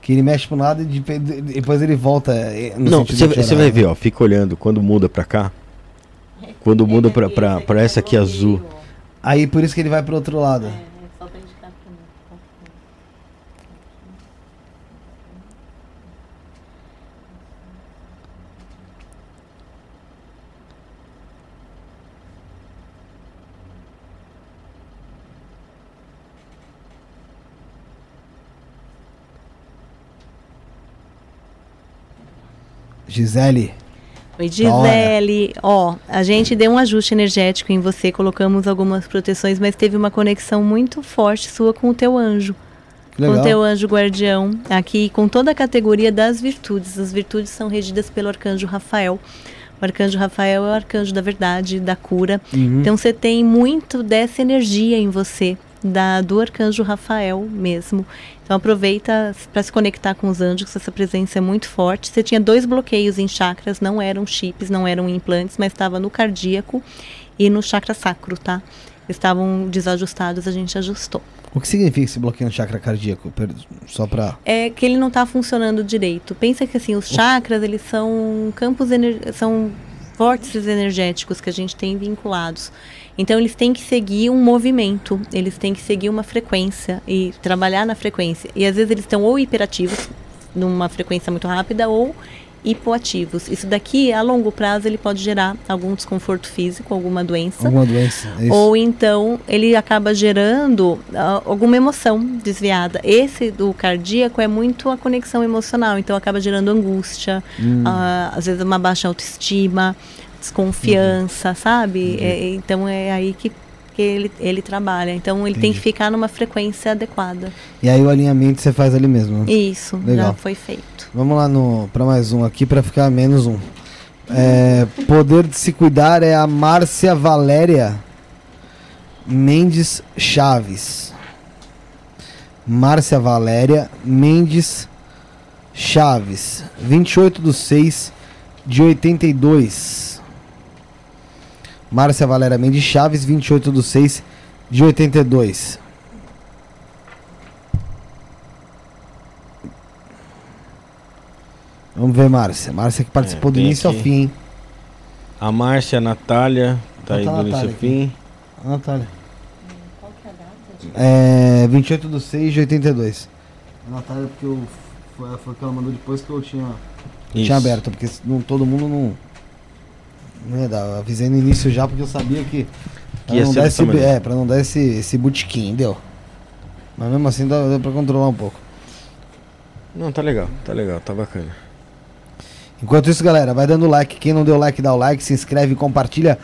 Que ele mexe pro lado e depois ele volta. Eh, não, você vai ver, ó, fica olhando quando muda pra cá. Quando muda pra, pra, pra essa aqui azul. Aí por isso que ele vai pro outro lado. É. Gisele. Oi, Gisele. Ó, a gente deu um ajuste energético em você, colocamos algumas proteções, mas teve uma conexão muito forte sua com o teu anjo. Legal. Com o teu anjo guardião, aqui com toda a categoria das virtudes. As virtudes são regidas pelo arcanjo Rafael. O arcanjo Rafael é o arcanjo da verdade, da cura. Uhum. Então você tem muito dessa energia em você da, do arcanjo Rafael mesmo. Então aproveita para se conectar com os anjos, essa presença é muito forte. Você tinha dois bloqueios em chakras, não eram chips, não eram implantes, mas estava no cardíaco e no chakra sacro, tá? Estavam desajustados, a gente ajustou. O que significa esse bloqueio no chakra cardíaco? Só para É que ele não está funcionando direito. Pensa que assim, os chakras, eles são campos são vórtices energéticos que a gente tem vinculados. Então eles têm que seguir um movimento, eles têm que seguir uma frequência e trabalhar na frequência. E às vezes eles estão ou hiperativos, numa frequência muito rápida, ou hipoativos. Isso daqui, a longo prazo, ele pode gerar algum desconforto físico, alguma doença. Alguma doença. É isso. Ou então ele acaba gerando uh, alguma emoção desviada. Esse do cardíaco é muito a conexão emocional, então acaba gerando angústia, hum. uh, às vezes uma baixa autoestima, desconfiança, uhum. sabe? Uhum. É, então é aí que, que ele, ele trabalha. Então ele Entendi. tem que ficar numa frequência adequada. E aí o alinhamento você faz ali mesmo? Né? Isso, Legal. já foi feito. Vamos lá no para mais um aqui para ficar menos um. É, poder de se cuidar é a Márcia Valéria Mendes Chaves. Márcia Valéria Mendes Chaves, 28 do 6 de 82. Márcia Valéria Mendes Chaves, 28 do 6 de 82. Vamos ver, Márcia. Márcia que participou é, do início aqui. ao fim. A Márcia, a Natália, tá aí do início ao fim. A Natália. Qual que é a data? É 28 do 6 de 82. A Natália, porque eu, foi, foi que ela mandou depois que eu tinha, tinha aberto, porque não, todo mundo não ia dar. Eu avisei no início já porque eu sabia que. Que não dar esse, é, pra não dar esse, esse deu. Mas mesmo assim dá, dá pra controlar um pouco. Não, tá legal, tá legal, tá bacana. Enquanto isso, galera, vai dando like. Quem não deu like, dá o like, se inscreve e compartilha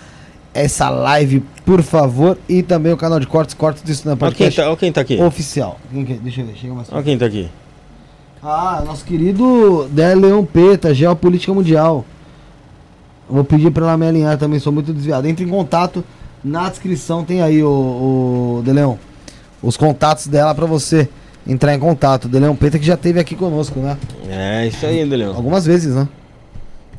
essa live, por favor. E também o canal de cortes, cortes disso na podcast. Olha quem, tá, quem tá aqui. Oficial. Quem, deixa eu ver, chega mais Olha quem tá aqui. Ah, nosso querido Dé Peta, Geopolítica Mundial. Vou pedir para ela me alinhar também, sou muito desviado. Entre em contato, na descrição tem aí o, o De Leon. os contatos dela para você entrar em contato. Deleão Preta que já teve aqui conosco, né? É, isso aí, Deleão. Algumas vezes, né?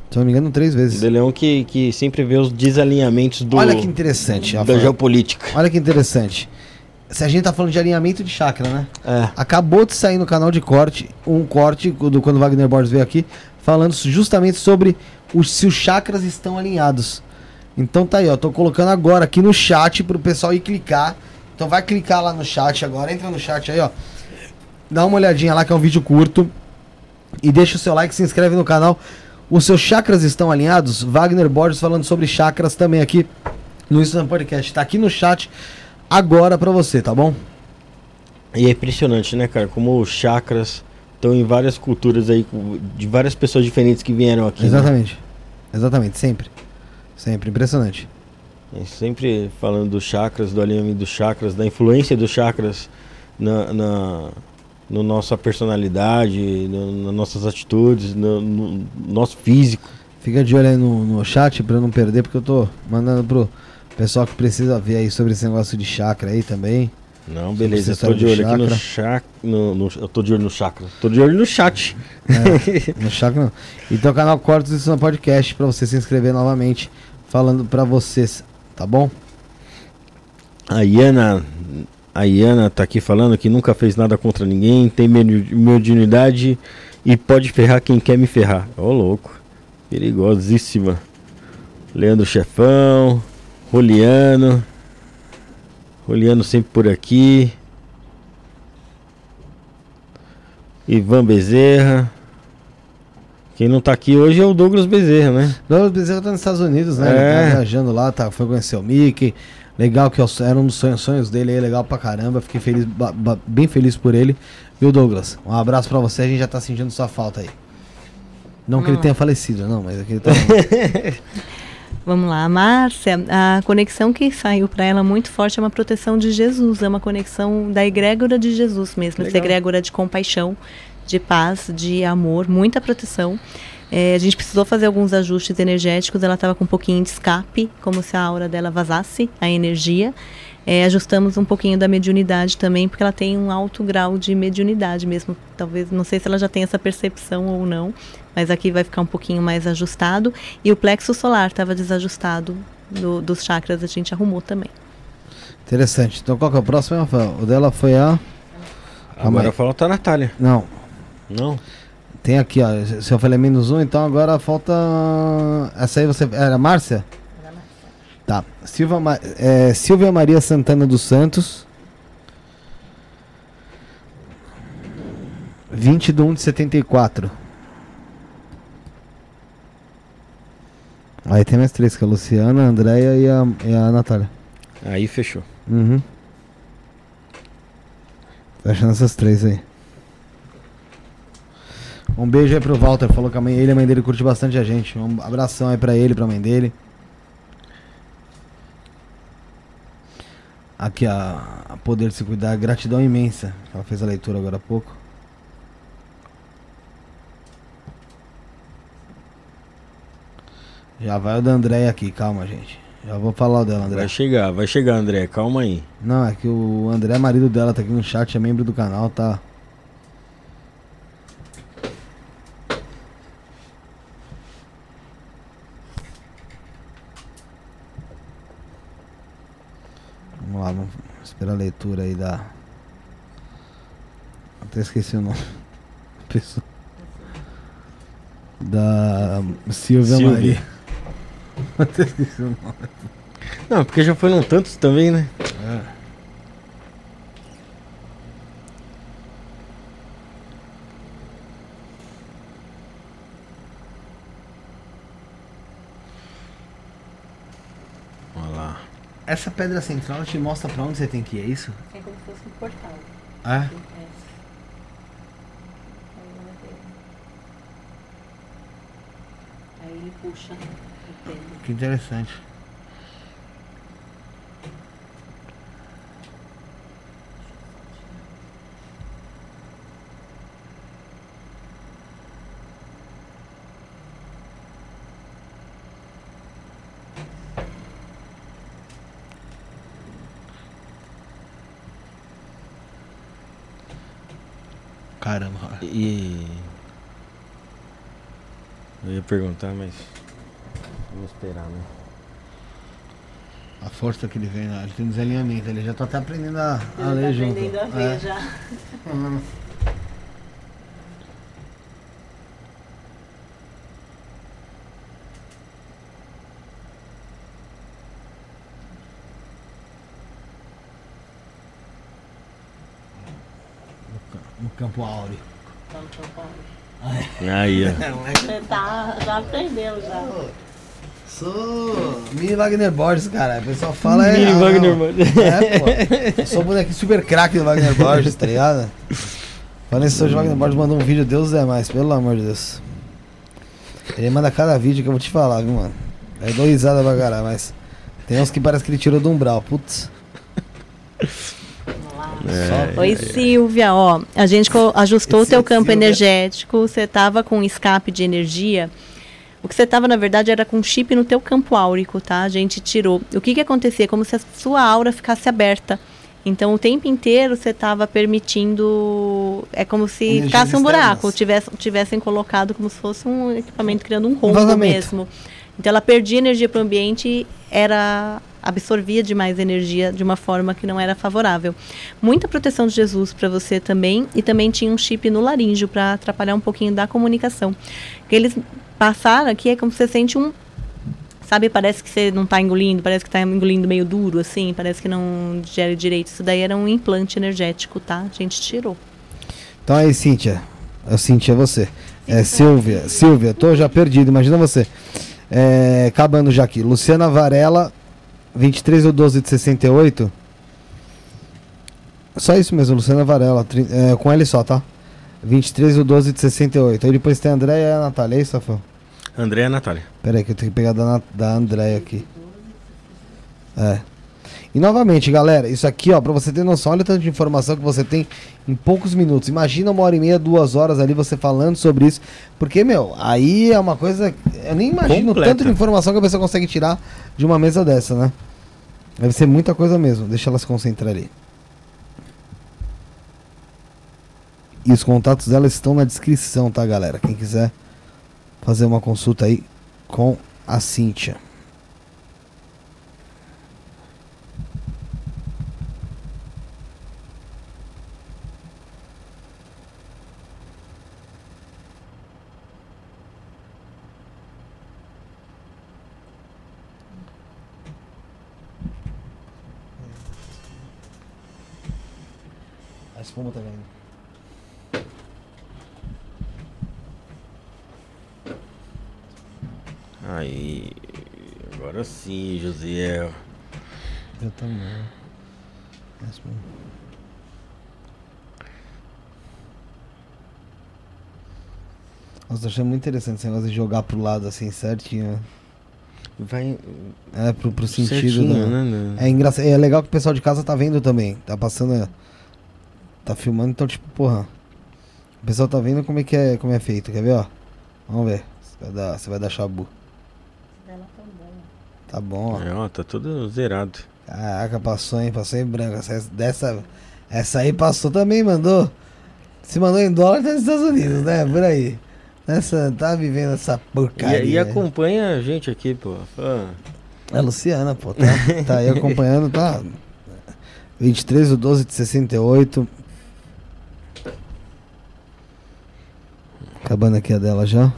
Se não me engano, três vezes. Deleão que, que sempre vê os desalinhamentos do. Olha que interessante. Da geopolítica. Olha que interessante. Se a gente tá falando de alinhamento de chakra, né? É. Acabou de sair no canal de corte um corte do quando o Wagner Borges veio aqui, falando justamente sobre os, se os chakras estão alinhados. Então tá aí, ó. Tô colocando agora aqui no chat pro pessoal ir clicar. Então vai clicar lá no chat agora, entra no chat aí, ó. Dá uma olhadinha lá que é um vídeo curto. E deixa o seu like, se inscreve no canal. Os seus chakras estão alinhados? Wagner Borges falando sobre chakras também aqui no Instagram Podcast. Tá aqui no chat agora para você, tá bom? E é impressionante, né, cara? Como os chakras estão em várias culturas aí, de várias pessoas diferentes que vieram aqui. Né? Exatamente. Né? Exatamente, sempre. Sempre, impressionante. É sempre falando dos chakras, do alinhamento dos chakras, da influência dos chakras na, na no nossa personalidade, no, nas nossas atitudes, no, no, nosso físico. Fica de olho aí no, no chat para não perder, porque eu tô mandando pro Pessoal que precisa ver aí sobre esse negócio de chakra aí também. Não, beleza, eu tô de olho aqui no chakra. No, no, eu tô de olho no chakra. Tô de olho no chat. É, <laughs> no chakra não. Então canal Cortes do Podcast para você se inscrever novamente, falando para vocês, tá bom? A Iana, a Iana tá aqui falando que nunca fez nada contra ninguém, tem mediunidade e pode ferrar quem quer me ferrar. Ô oh, louco, perigosíssima. Leandro Chefão, Roliano. Roliano sempre por aqui. Ivan Bezerra. Quem não tá aqui hoje é o Douglas Bezerra, né? Douglas Bezerra tá nos Estados Unidos, né? É. Ele tá viajando lá, tá, foi conhecer o Mickey. Legal que era um dos sonhos, sonhos dele aí, legal pra caramba. Fiquei feliz, bem feliz por ele. Viu, Douglas? Um abraço pra você, a gente já tá sentindo sua falta aí. Não, não. que ele tenha falecido, não, mas é que ele tá. <laughs> Vamos lá, a Márcia, a conexão que saiu para ela muito forte é uma proteção de Jesus, é uma conexão da egrégora de Jesus mesmo, Legal. essa egrégora de compaixão, de paz, de amor, muita proteção. É, a gente precisou fazer alguns ajustes energéticos, ela estava com um pouquinho de escape, como se a aura dela vazasse a energia. É, ajustamos um pouquinho da mediunidade também, porque ela tem um alto grau de mediunidade mesmo. Talvez, não sei se ela já tem essa percepção ou não, mas aqui vai ficar um pouquinho mais ajustado. E o plexo solar estava desajustado do, dos chakras, a gente arrumou também. Interessante. Então qual que é o próximo, Rafael? O dela foi a. Agora falta a Natália. Não. Não? Tem aqui, ó. Se eu falei menos um, então agora falta. Essa aí você. Era a Márcia? Tá. Silva, é, Silvia Maria Santana dos Santos. 20 de 1 de 74. Aí tem mais três, que é a Luciana, a Andréia e a, e a Natália. Aí fechou. Uhum. Fechando essas três aí. Um beijo aí pro Walter, falou que a mãe, ele e a mãe dele curte bastante a gente. Um abração aí pra ele, pra mãe dele. Aqui a, a Poder Se Cuidar, gratidão imensa. Ela fez a leitura agora há pouco. Já vai o da André aqui, calma, gente. Já vou falar o dela, André. Vai chegar, vai chegar, André, calma aí. Não, é que o André, marido dela, tá aqui no chat, é membro do canal, tá. Vamos lá, vamos esperar a leitura aí da. Até esqueci o nome. Pessoa. Da Silvia, Silvia. Maria. Até esqueci o nome. <laughs> Não, porque já foram tantos também, né? É. Essa pedra central te mostra pra onde você tem que ir, é isso? É como se fosse um portal. É? é. Aí ele puxa Entendo. Que interessante. Caramba. E. Eu ia perguntar, mas Vamos esperar, né? A força que ele vem, ele tem desalinhamento, ele já tá até aprendendo a, a ler tá junto. aprendendo a ver é. já. Hum. no Campo Áureo. Tá no Campo Áureo. Aí, ó. Você tá, já aprendeu já. Sou Mini Wagner Borges, cara. O pessoal fala. Mini é, Wagner ah, Borges. É, pô. Eu sou bonequinho super craque do Wagner Borges, tá ligado? Falando isso, hoje o Wagner Borges mandou um vídeo, Deus é mais, pelo amor de Deus. Ele manda cada vídeo que eu vou te falar, viu, mano? É dou risada pra caralho, mas. Tem uns que parece que ele tirou do umbral, putz. É, Oi, Silvia, ó, a gente ajustou o teu campo Silvia. energético, você tava com escape de energia. O que você tava, na verdade, era com chip no teu campo áurico, tá? A gente tirou. O que que acontecia? Como se a sua aura ficasse aberta. Então, o tempo inteiro você estava permitindo. É como se Energias ficasse um buraco, tivesse, tivessem colocado como se fosse um equipamento criando um rombo mesmo. Então, ela perdia energia para o ambiente, era absorvia demais energia de uma forma que não era favorável. Muita proteção de Jesus para você também e também tinha um chip no laríngeo para atrapalhar um pouquinho da comunicação. Que eles passaram aqui é como se você sente um Sabe, parece que você não está engolindo, parece que está engolindo meio duro, assim, parece que não digere direito. Isso daí era um implante energético, tá? A gente tirou. Então aí, Cíntia. A Cíntia é você. É Silvia. Silvia, tô já perdido, imagina você. É, acabando já aqui. Luciana Varela 23 ou 12 de 68. Só isso mesmo, Luciana Varela. É, com ele só, tá? 23 ou 12 de 68. Aí depois tem a Andréia e a Natália. É isso, Safão? Andréia e a Natália. Pera aí que eu tenho que pegar da, da Andréia aqui. É. E novamente, galera, isso aqui, ó, pra você ter noção, olha o tanto de informação que você tem em poucos minutos. Imagina uma hora e meia, duas horas ali você falando sobre isso. Porque, meu, aí é uma coisa. Eu nem imagino Completa. tanto de informação que a pessoa consegue tirar de uma mesa dessa, né? Deve ser muita coisa mesmo. Deixa ela se concentrar ali. E os contatos dela estão na descrição, tá, galera? Quem quiser fazer uma consulta aí com a Cíntia. espuma tá Aí, agora sim, Josiel. Eu também. Nossa, eu achei muito interessante esse negócio de jogar pro lado assim certinho. Vai. É, pro, pro sentido. Da... Né, né? É engraçado. É legal que o pessoal de casa tá vendo também. Tá passando tá filmando, então tipo, porra. O pessoal tá vendo como é que é, como é feito, quer ver, ó? Vamos ver. Você vai dar, você vai dar chabu. Tá bom, ó. É, ó, tá tudo zerado. Caraca, passou, hein? Passou em branco. Essa, dessa, essa aí passou também, mandou. Se mandou em dólar, tá nos Estados Unidos, né? Por aí. Nessa, tá vivendo essa porcaria. E, e acompanha a gente aqui, pô. Ah. É a Luciana, pô. Tá, <laughs> tá aí acompanhando, tá? 23 do 12 de 68. Acabando aqui a dela já.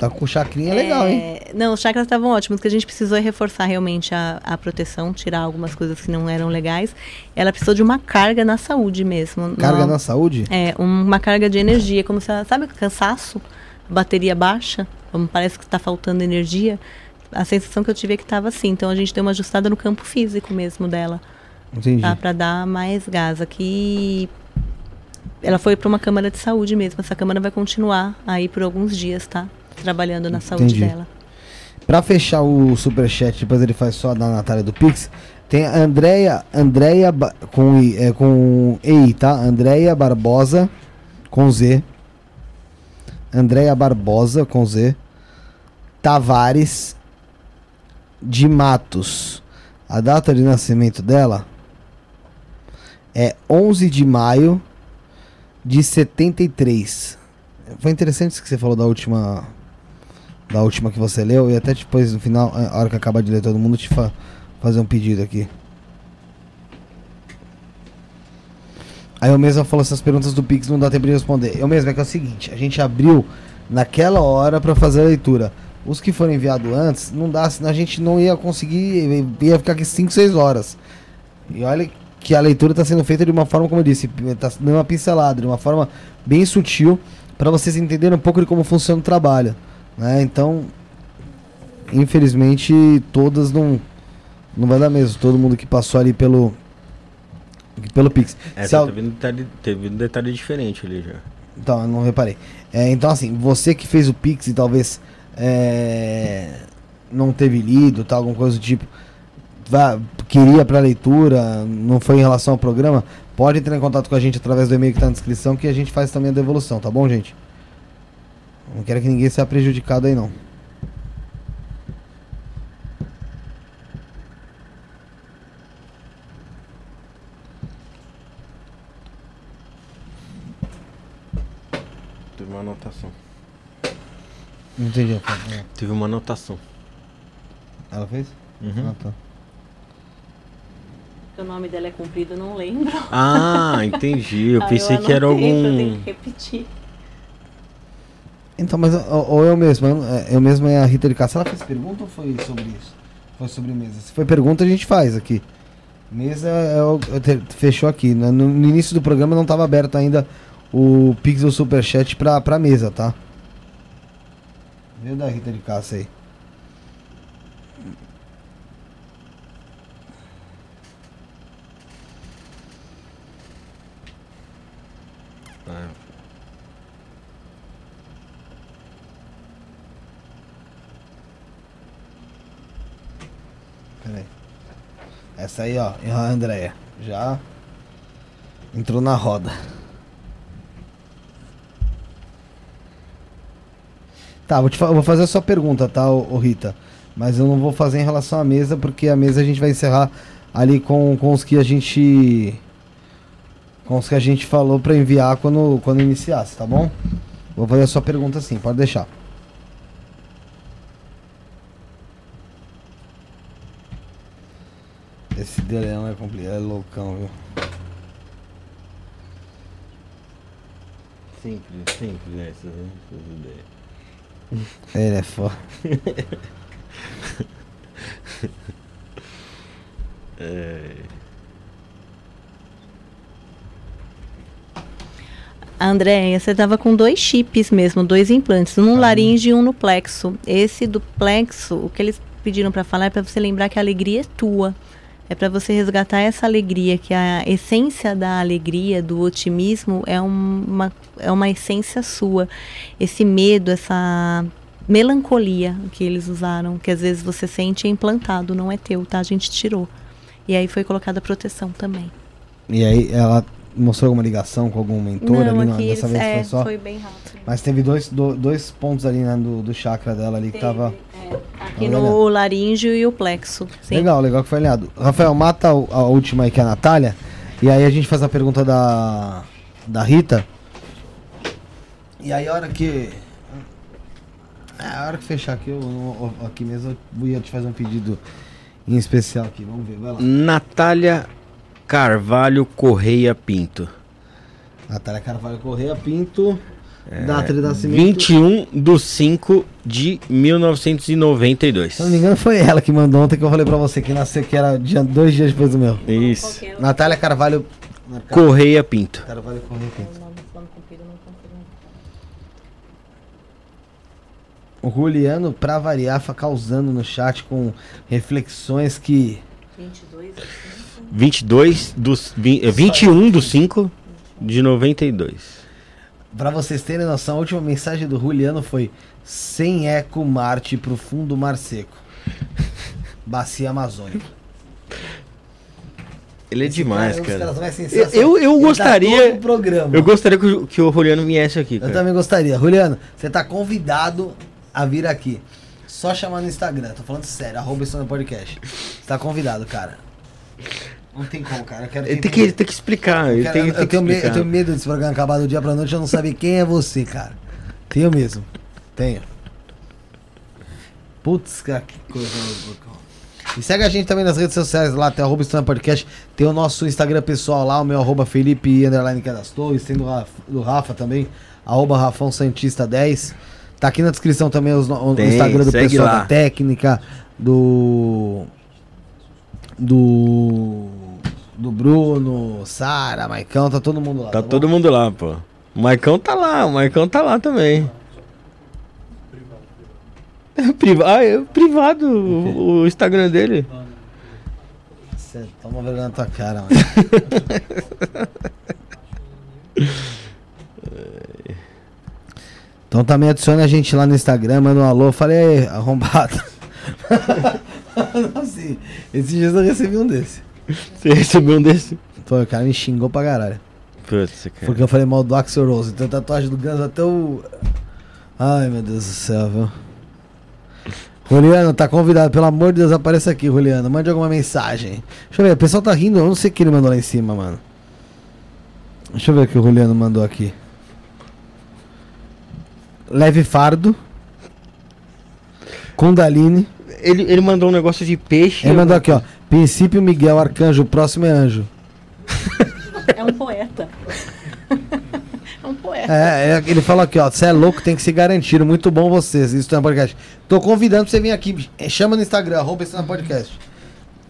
Tá com chacrinha é... legal, hein? Não, os chakras estavam ótimos, o que a gente precisou é reforçar realmente a, a proteção, tirar algumas coisas que não eram legais. Ela precisou de uma carga na saúde mesmo. Carga uma, na saúde? É, uma carga de energia, como se, sabe, cansaço, bateria baixa, como parece que está faltando energia. A sensação que eu tive é que estava assim. Então a gente deu uma ajustada no campo físico mesmo dela. Entendi. Tá, para dar mais gás. Aqui ela foi para uma câmara de saúde mesmo. Essa câmara vai continuar aí por alguns dias, tá? Trabalhando na saúde Entendi. dela. Para fechar o superchat, depois ele faz só da Natália do Pix. Tem a Andréia, Andréia com, é, com EI, tá? Andréia Barbosa com Z. Andréia Barbosa com Z. Tavares de Matos. A data de nascimento dela é 11 de maio de 73. Foi interessante isso que você falou da última da última que você leu e até depois no final, a hora que acabar de ler todo mundo te fa fazer um pedido aqui. Aí eu mesmo falo essas perguntas do Pix não dá tempo de responder. Eu mesmo é que é o seguinte, a gente abriu naquela hora para fazer a leitura. Os que foram enviados antes, não dá, senão a gente não ia conseguir, ia ficar aqui 5, 6 horas. E olha que a leitura está sendo feita de uma forma, como eu disse, está dando uma pincelada, de uma forma bem sutil, para vocês entenderem um pouco de como funciona o trabalho. Né? Então, infelizmente, todas não, não vai dar mesmo. Todo mundo que passou ali pelo, pelo Pix. É, Se teve, um detalhe, teve um detalhe diferente ali já. Então, eu não reparei. É, então, assim, você que fez o Pix e talvez é, não teve lido, tal, alguma coisa do tipo, vá, queria para leitura, não foi em relação ao programa, pode entrar em contato com a gente através do e-mail que está na descrição que a gente faz também a devolução, tá bom, gente? Não quero que ninguém seja prejudicado aí, não. Teve uma anotação. Não entendi. Teve uma anotação. Ela fez? Uhum. Ah, tá. O nome dela é comprido, não lembro. Ah, entendi. Eu <laughs> pensei eu que era algum. Eu tenho que repetir. Então, mas ou eu mesmo, eu mesmo é a Rita de Castro. Ela fez pergunta ou foi sobre isso? Foi sobre mesa? Se foi pergunta, a gente faz aqui. Mesa é o, fechou aqui. No, no, início do programa não estava aberto ainda o Pixel Superchat pra, pra mesa, tá? Veio da Rita de Castro aí. Essa aí, ó, a Andréia. Já entrou na roda. Tá, vou, te vou fazer a sua pergunta, tá, ô, ô, Rita? Mas eu não vou fazer em relação à mesa, porque a mesa a gente vai encerrar ali com, com os que a gente. Com os que a gente falou pra enviar quando, quando iniciasse, tá bom? Vou fazer a sua pergunta sim, pode deixar. Esse Deleão é complicado, é loucão, viu? Sempre, sempre nessas, né? ideias. <laughs> Ele é foda. <laughs> é. Andréia, você tava com dois chips mesmo, dois implantes, um no ah, laringe e um no plexo. Esse do plexo, o que eles pediram para falar é para você lembrar que a alegria é tua. É para você resgatar essa alegria, que a essência da alegria, do otimismo, é uma, é uma essência sua. Esse medo, essa melancolia que eles usaram, que às vezes você sente é implantado, não é teu, tá? A gente tirou. E aí foi colocada proteção também. E aí ela mostrou alguma ligação com algum mentor não, ali? Não, dessa vez é, foi só. Foi bem rápido. Mas teve dois, do, dois pontos ali né, do, do chakra dela ali teve, que tava. É, aqui no laríngeo e o plexo. Sim. Legal, legal que foi alinhado. Rafael, mata a, última aí que é a Natália. E aí a gente faz a pergunta da, da Rita. E aí a hora que. É, a hora que fechar aqui, eu, aqui mesmo, eu ia te fazer um pedido em especial aqui. Vamos ver, vai lá. Natália Carvalho Correia Pinto. Natália Carvalho Correia Pinto. É, data de nascimento. 21 de 5 de 1992. Se não me engano, foi ela que mandou ontem que eu falei pra você que nasceu, que era dia, dois dias depois do meu. Isso. Natália Carvalho. Correia Pinto. Carvalho Correia Pinto. O Juliano, pra variar, causando no chat com reflexões que. 22 22 dos. 21 do 5 de 92. Pra vocês terem noção, a última mensagem do Juliano foi: sem eco, Marte, profundo mar seco. <laughs> Bacia Amazônica. Ele é Esse demais, cara. cara. Eu, eu gostaria. Tá programa. Eu gostaria que o, que o Juliano viesse aqui. Cara. Eu também gostaria. Juliano, você tá convidado a vir aqui. Só chamar no Instagram. Tô falando sério, arroba isso no podcast. Você tá convidado, cara. Não tem como, cara. Eu quero ele tem que, ele tem que explicar. Eu, quero, tem, eu, tem tenho explicar. eu tenho medo desse programa acabar do dia pra noite eu não saber quem é você, cara. Tenho mesmo. Tenho. Putz, cara, que coisa louca. E segue a gente também nas redes sociais lá, tem arroba Podcast. Tem o nosso Instagram pessoal lá, o meu arroba Felipe Underline Cadastou. tem do Rafa, do Rafa também, arroba Rafão Santista 10. Tá aqui na descrição também os, o Tem, Instagram do pessoal lá. da técnica, do. Do. Do Bruno, Sara, Maicão, tá todo mundo lá. Tá bom? todo mundo lá, pô. O Maicão tá lá, o Maicão tá lá também. Privado. Ah, é privado o, o Instagram dele. Cê toma vergonha na tua cara, mano. <laughs> então também adicione a gente lá no Instagram, manda um alô, falei, arrombado. <laughs> assim, esses dias eu recebi um desse. Você recebeu um desse? Pô, o cara me xingou pra caralho. Putz, cara. Porque eu falei mal do Axel Rose. Tem tatuagem do Guns até o. Ai, meu Deus do céu, viu? Juliano, tá convidado. Pelo amor de Deus, apareça aqui, Juliano. Mande alguma mensagem. Deixa eu ver, o pessoal tá rindo. Eu não sei o que ele mandou lá em cima, mano. Deixa eu ver o que o Juliano mandou aqui. Leve fardo. Kundalini. Ele, ele mandou um negócio de peixe. Ele mandou aqui, ó. Princípio Miguel Arcanjo, o próximo é anjo. É um poeta. <laughs> é um poeta. É, é, ele falou aqui, ó. Você é louco, tem que se garantir. Muito bom vocês. Isso é um podcast. Tô convidando pra você vir aqui. É, Chama no Instagram, arroba esse podcast.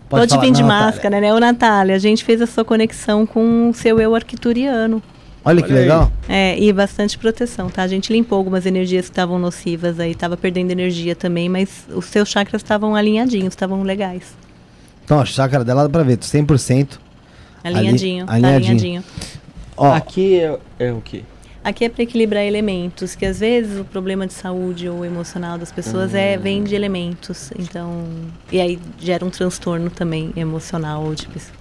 Pode falar, vir de máscara, né? Ô, Natália, a gente fez a sua conexão com o seu eu arquituriano. Olha que Olha legal. É, e bastante proteção, tá? A gente limpou algumas energias que estavam nocivas aí, tava perdendo energia também, mas os seus chakras estavam alinhadinhos, estavam legais. Então, ó, chácara dela dá pra ver. 100%. Alinhadinho, tá alinhadinho. alinhadinho. Ó, Aqui é, é o quê? Aqui é para equilibrar elementos, que às vezes o problema de saúde ou emocional das pessoas é vem de elementos, então e aí gera um transtorno também emocional ou de pessoa.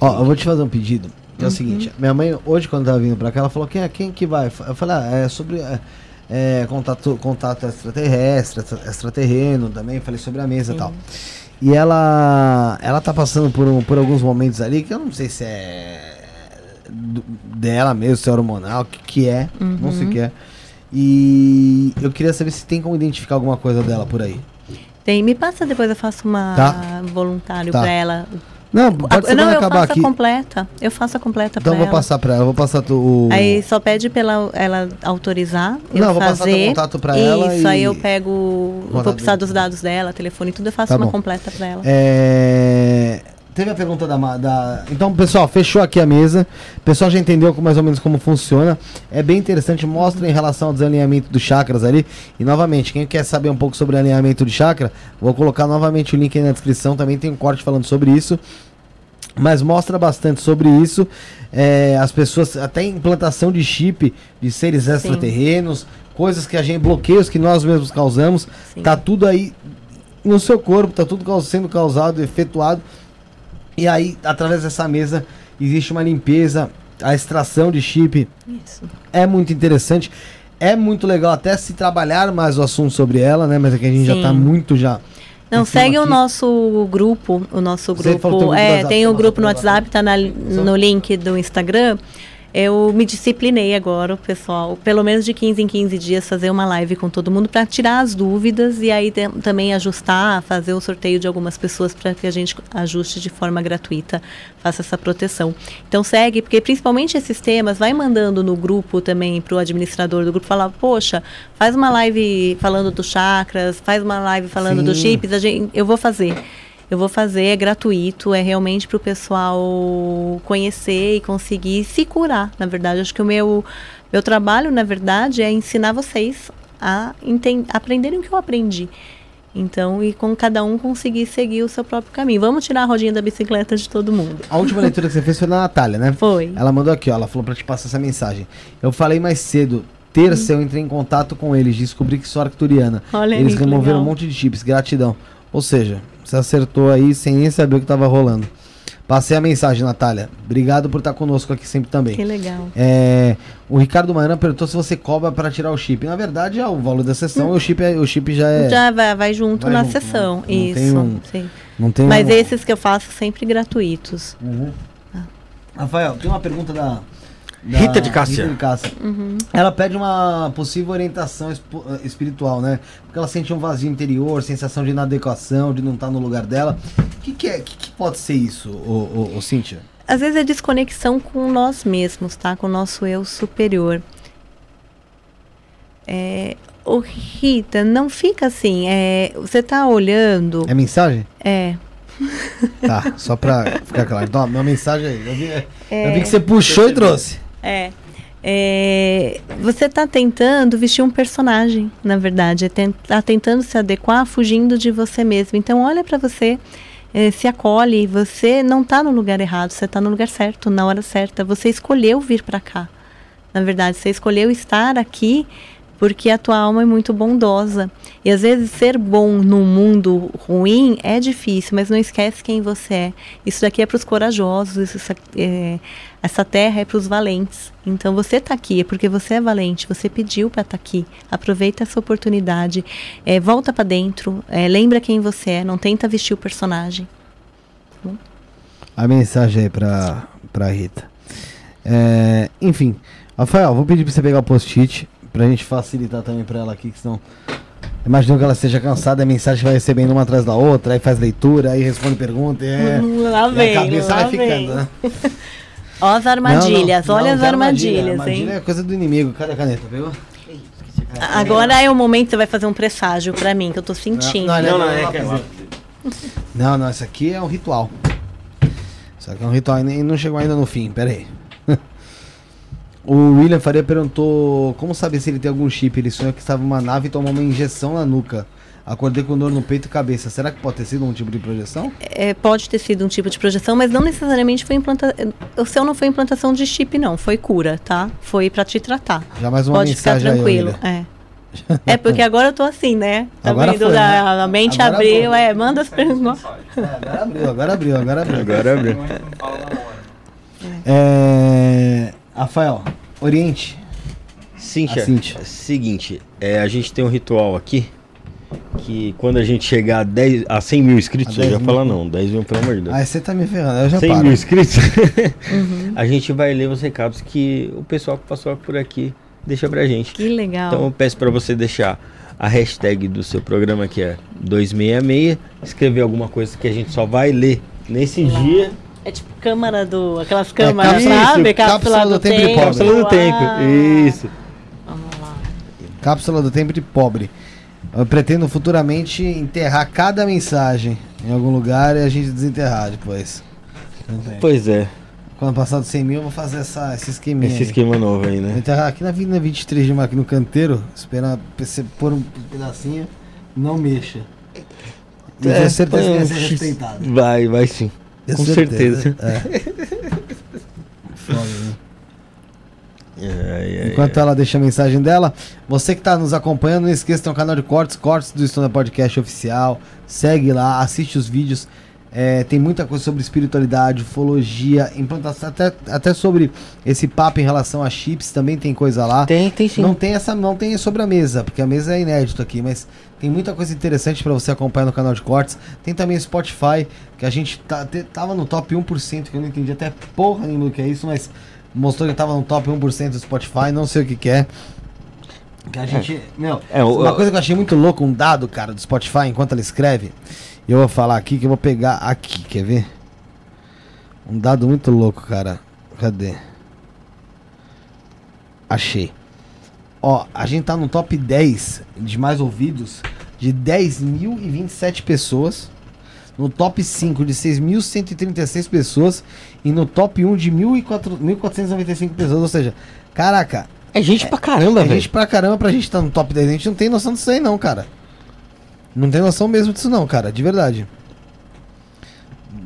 ó, eu vou te fazer um pedido. Que é o Uhum. seguinte. Minha mãe, hoje, quando tava vindo pra cá, ela falou: quem, é- quem que vai? Eu falei: ah, é sobre. é, é, contato, contato extraterrestre, extra- extraterreno também. Falei sobre a mesa e tal. E ela ela tá passando por, um- por alguns momentos ali que eu não sei se é do- dela mesmo, se é hormonal, o que, que é, não sei o que é. E eu queria saber se tem como identificar alguma coisa dela por aí. Tem, me passa depois eu faço uma Tá. voluntário Tá. para ela. Não, pode ser não, eu acabar faço aqui. a completa. Eu faço a completa Então eu para vou ela. passar pra ela, vou passar o. Aí só pede pra ela, autorizar eu Não, eu vou passar teu fazer. contato pra ela Isso, aí e- eu pego, eu Contato vou precisar dos dados dela, telefone tudo, eu faço Tá uma bom. completa pra ela. É, Teve a pergunta da, da. Então, pessoal, fechou aqui a mesa. O pessoal já entendeu mais ou menos como funciona. É bem interessante, mostra em relação ao desalinhamento dos chakras ali. E novamente, quem quer saber um pouco sobre alinhamento de chakra, vou colocar novamente o link aí na descrição. Também tem um corte falando sobre isso. Mas mostra bastante sobre isso. É, as pessoas, até implantação de chip de seres extraterrenos, coisas que a gente, bloqueios que nós mesmos causamos. Sim. Tá tudo aí no seu corpo, tá tudo sendo causado, efetuado. E aí, através dessa mesa, existe uma limpeza, a extração de chip Isso. é muito interessante. É muito legal até se trabalhar mais o assunto sobre ela, né? Mas é que a gente já Sim. tá muito já. Não, segue o aqui. nosso grupo, o nosso Você um grupo. É, tem o grupo no WhatsApp, tá na, no link do Instagram. Eu me disciplinei agora, o pessoal, pelo menos de 15 em 15 dias, fazer uma live com todo mundo para tirar as dúvidas e aí também ajustar, fazer o sorteio de algumas pessoas para que a gente ajuste de forma gratuita, faça essa proteção. Então segue, porque principalmente esses temas, vai mandando no grupo também para o administrador do grupo falar, poxa, faz uma live falando dos chakras, faz uma live falando dos Sim. chips, a gente, eu vou fazer. Eu vou fazer, é gratuito, é realmente para o pessoal conhecer e conseguir se curar. Na verdade, acho que o meu, meu trabalho, na verdade, é ensinar vocês a aprenderem o que eu aprendi. Então, e com cada um conseguir seguir o seu próprio caminho. Vamos tirar a rodinha da bicicleta de todo mundo. A última leitura que você fez foi da Natália, né? Foi. Ela mandou aqui, ó. Ela falou pra te passar essa mensagem. Eu falei mais cedo. Terça eu entrei em contato com eles, descobri que sou arcturiana. Olha Eles removeram um legal. monte de chips, gratidão. Ou seja, você acertou aí sem nem saber o que tava rolando. Passei a mensagem, Natália. Obrigado por estar conosco aqui sempre também. Que legal. É, o Ricardo Maran perguntou se você cobra para tirar o chip. Na verdade, é o valor da sessão hum. o, chip é, o chip já é. Já vai, vai junto vai na junto, sessão. Não, não Isso. Um, sim. Não tem Mas um... esses que eu faço sempre gratuitos. Uhum. Ah. Rafael, tem uma pergunta da Rita de Cássia. Rita de Cássia. Uhum. Ela pede uma possível orientação eh, espiritual, né? Porque ela sente um vazio interior, sensação de inadequação, de não estar no lugar dela. O que, que, é, que, que pode ser isso, ô, ô, ô, Cíntia? Às vezes é desconexão com nós mesmos, tá? Com o nosso eu superior. É, ô, Rita, não fica assim. É, você tá olhando. É mensagem? É. Tá, só pra ficar claro. Então, minha mensagem aí. Eu vi, é, eu vi que você puxou e trouxe. É. É, você está tentando vestir um personagem, na verdade. Está é tentando se adequar, fugindo de você mesmo. Então, olha para você, é, se acolhe. Você não está no lugar errado, você está no lugar certo, na hora certa. Você escolheu vir para cá. Na verdade, você escolheu estar aqui porque a tua alma é muito bondosa. E às vezes ser bom num mundo ruim é difícil, mas não esquece quem você é. Isso daqui é para os corajosos, isso, é, essa terra é para os valentes. Então você está aqui é porque você é valente, você pediu para estar tá aqui. Aproveita essa oportunidade, é, volta para dentro, é, lembra quem você é, não tenta vestir o personagem. A mensagem aí para Rita. É, enfim, Rafael, vou pedir para você pegar o post-it pra gente facilitar também pra ela aqui, que senão. Imagino que ela esteja cansada, a mensagem vai recebendo uma atrás da outra, aí faz leitura, aí responde pergunta, e, é, <laughs> lá vem, e a cabeça vai ficando, né? <laughs> Ó as armadilhas, não, não, olha não, as armadilhas, armadilha, hein? Armadilha é coisa do inimigo. Cadê a caneta, viu? Agora é o momento que você vai fazer um presságio pra mim, que eu tô sentindo. Não, não, não, é é Não, não, isso aqui é um ritual. Isso aqui é um ritual e não chegou ainda no fim, pera aí. <laughs> O William Faria perguntou como saber se ele tem algum chip. Ele sonhou que estava uma nave e tomou uma injeção na nuca. Acordei com dor no peito e cabeça. Será que pode ter sido um tipo de projeção? É, pode ter sido um tipo de projeção, mas não necessariamente foi implantação. O seu não foi implantação de chip, não. Foi cura, tá? Foi para te tratar. Já mais uma pode mensagem ficar tranquilo. Aí, é. é porque <laughs> agora eu tô assim, né? Tá agora vendo? Foi, né? A mente agora abriu, foi. é, manda as perguntas. <laughs> É, agora abriu, agora abriu, agora abriu. Agora abriu. É. Rafael, Oriente. Cíntia, a seguinte, é, a gente tem um ritual aqui que quando a gente chegar a, 10, a 100 mil inscritos, eu já falo não, 10 mil pelo amor de Deus. Ah, você tá me ferrando, eu já 100 paro. mil inscritos, <laughs> uhum. a gente vai ler os recados que o pessoal que passou por aqui deixa pra gente. Que legal. Então eu peço para você deixar a hashtag do seu programa que é 266, escrever alguma coisa que a gente só vai ler nesse dia é tipo câmara do. Aquelas é, câmaras, é, sabe? Cápsula, cápsula do, do, tempo, tempo. Cápsula do tempo. Isso. Vamos lá. Cápsula do tempo de pobre. Eu pretendo futuramente enterrar cada mensagem em algum lugar e a gente desenterrar depois. Pois é. Quando passar dos 100 mil, eu vou fazer essa, esse esquema Esse esquema novo aí, né? Vou enterrar aqui na Avenida 23 de Marco, no canteiro, esperar você pôr um pedacinho, não mexa. E é, certeza que vai ser respeitado. Vai, vai sim. Com certeza. certeza. É. <laughs> Foda, né? Enquanto ela deixa a mensagem dela, você que está nos acompanhando, não esqueça tem um canal de cortes, cortes do Estônia Podcast oficial. Segue lá, assiste os vídeos. É, tem muita coisa sobre espiritualidade, ufologia, implantação, até, até sobre esse papo em relação a chips, também tem coisa lá. Tem, tem sim. Não tem essa, não tem sobre a mesa, porque a mesa é inédito aqui, mas tem muita coisa interessante para você acompanhar no canal de cortes. Tem também o Spotify, que a gente tá, te, tava no top 1%, que eu não entendi até porra nenhuma que é isso, mas mostrou que tava no top 1% do Spotify, não sei o que, que é. Que a gente. É. Meu, é, uma coisa que eu achei muito louco, um dado, cara, do Spotify, enquanto ela escreve. Eu vou falar aqui que eu vou pegar aqui, quer ver? Um dado muito louco, cara. Cadê? Achei. Ó, a gente tá no top 10 de mais ouvidos de 10.027 pessoas. No top 5 de 6.136 pessoas. E no top 1 de 1.495 pessoas. Ou seja, caraca. É gente é, pra caramba, velho. É gente pra caramba pra gente estar tá no top 10. A gente não tem noção disso aí, não, cara. Não tem noção mesmo disso não, cara, de verdade.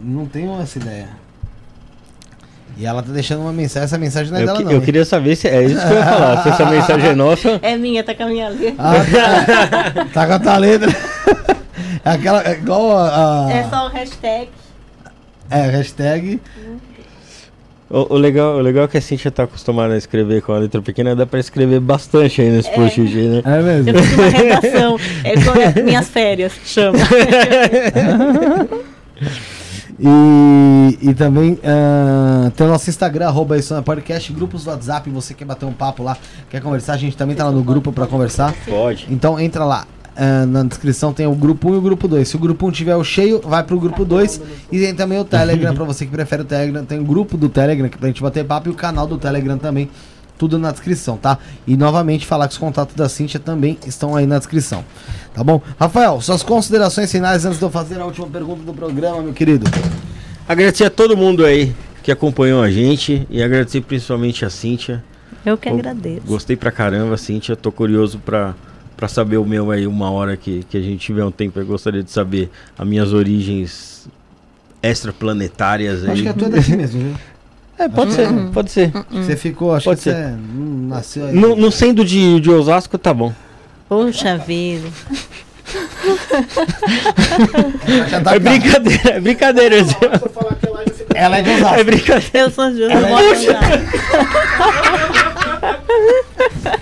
Não tenho essa ideia. E ela tá deixando uma mensagem, essa mensagem não é eu dela que, não. Eu hein? queria saber se é isso que eu ia falar, se essa mensagem é nossa. É minha, tá com a minha letra. Ah, tá, tá com a tua letra. É aquela, é igual a, a, É só o hashtag. É, hashtag. O, o, legal, o legal é que a Cintia tá acostumada a escrever com a letra pequena, dá pra escrever bastante aí nesse é. post né? É mesmo. Eu fiz uma redação. <laughs> É, minhas férias, chama. <laughs> e, e também uh, tem o nosso Instagram, arroba isso na podcast, grupos do WhatsApp, você quer bater um papo lá, quer conversar, a gente também tá lá no grupo para conversar. Pode. Então entra lá, Uh, na descrição tem o grupo 1 e o grupo 2. Se o grupo 1 tiver o cheio, vai pro grupo 2. E tem também o Telegram, para você que prefere o Telegram. Tem o grupo do Telegram, que pra gente bater papo, e o canal do Telegram também. Tudo na descrição, tá? E novamente falar que os contatos da Cintia também estão aí na descrição. Tá bom? Rafael, suas considerações finais antes de eu fazer a última pergunta do programa, meu querido. Agradecer a todo mundo aí que acompanhou a gente e agradecer principalmente a Cintia. Eu que agradeço. Gostei pra caramba, Cintia. Tô curioso pra para saber o meu aí uma hora que, que a gente tiver um tempo. Eu gostaria de saber as minhas origens extraplanetárias aí. Acho que é tudo daqui mesmo, viu? É, pode ser, uhum. pode ser. Você ficou, acho pode que ser. você nasceu aí. No, no sendo de, de Osasco, tá bom. Poxa vida. <laughs> tá é brincadeira, é brincadeira. Ela é de Osasco. É brincadeira. Eu sou de Osasco.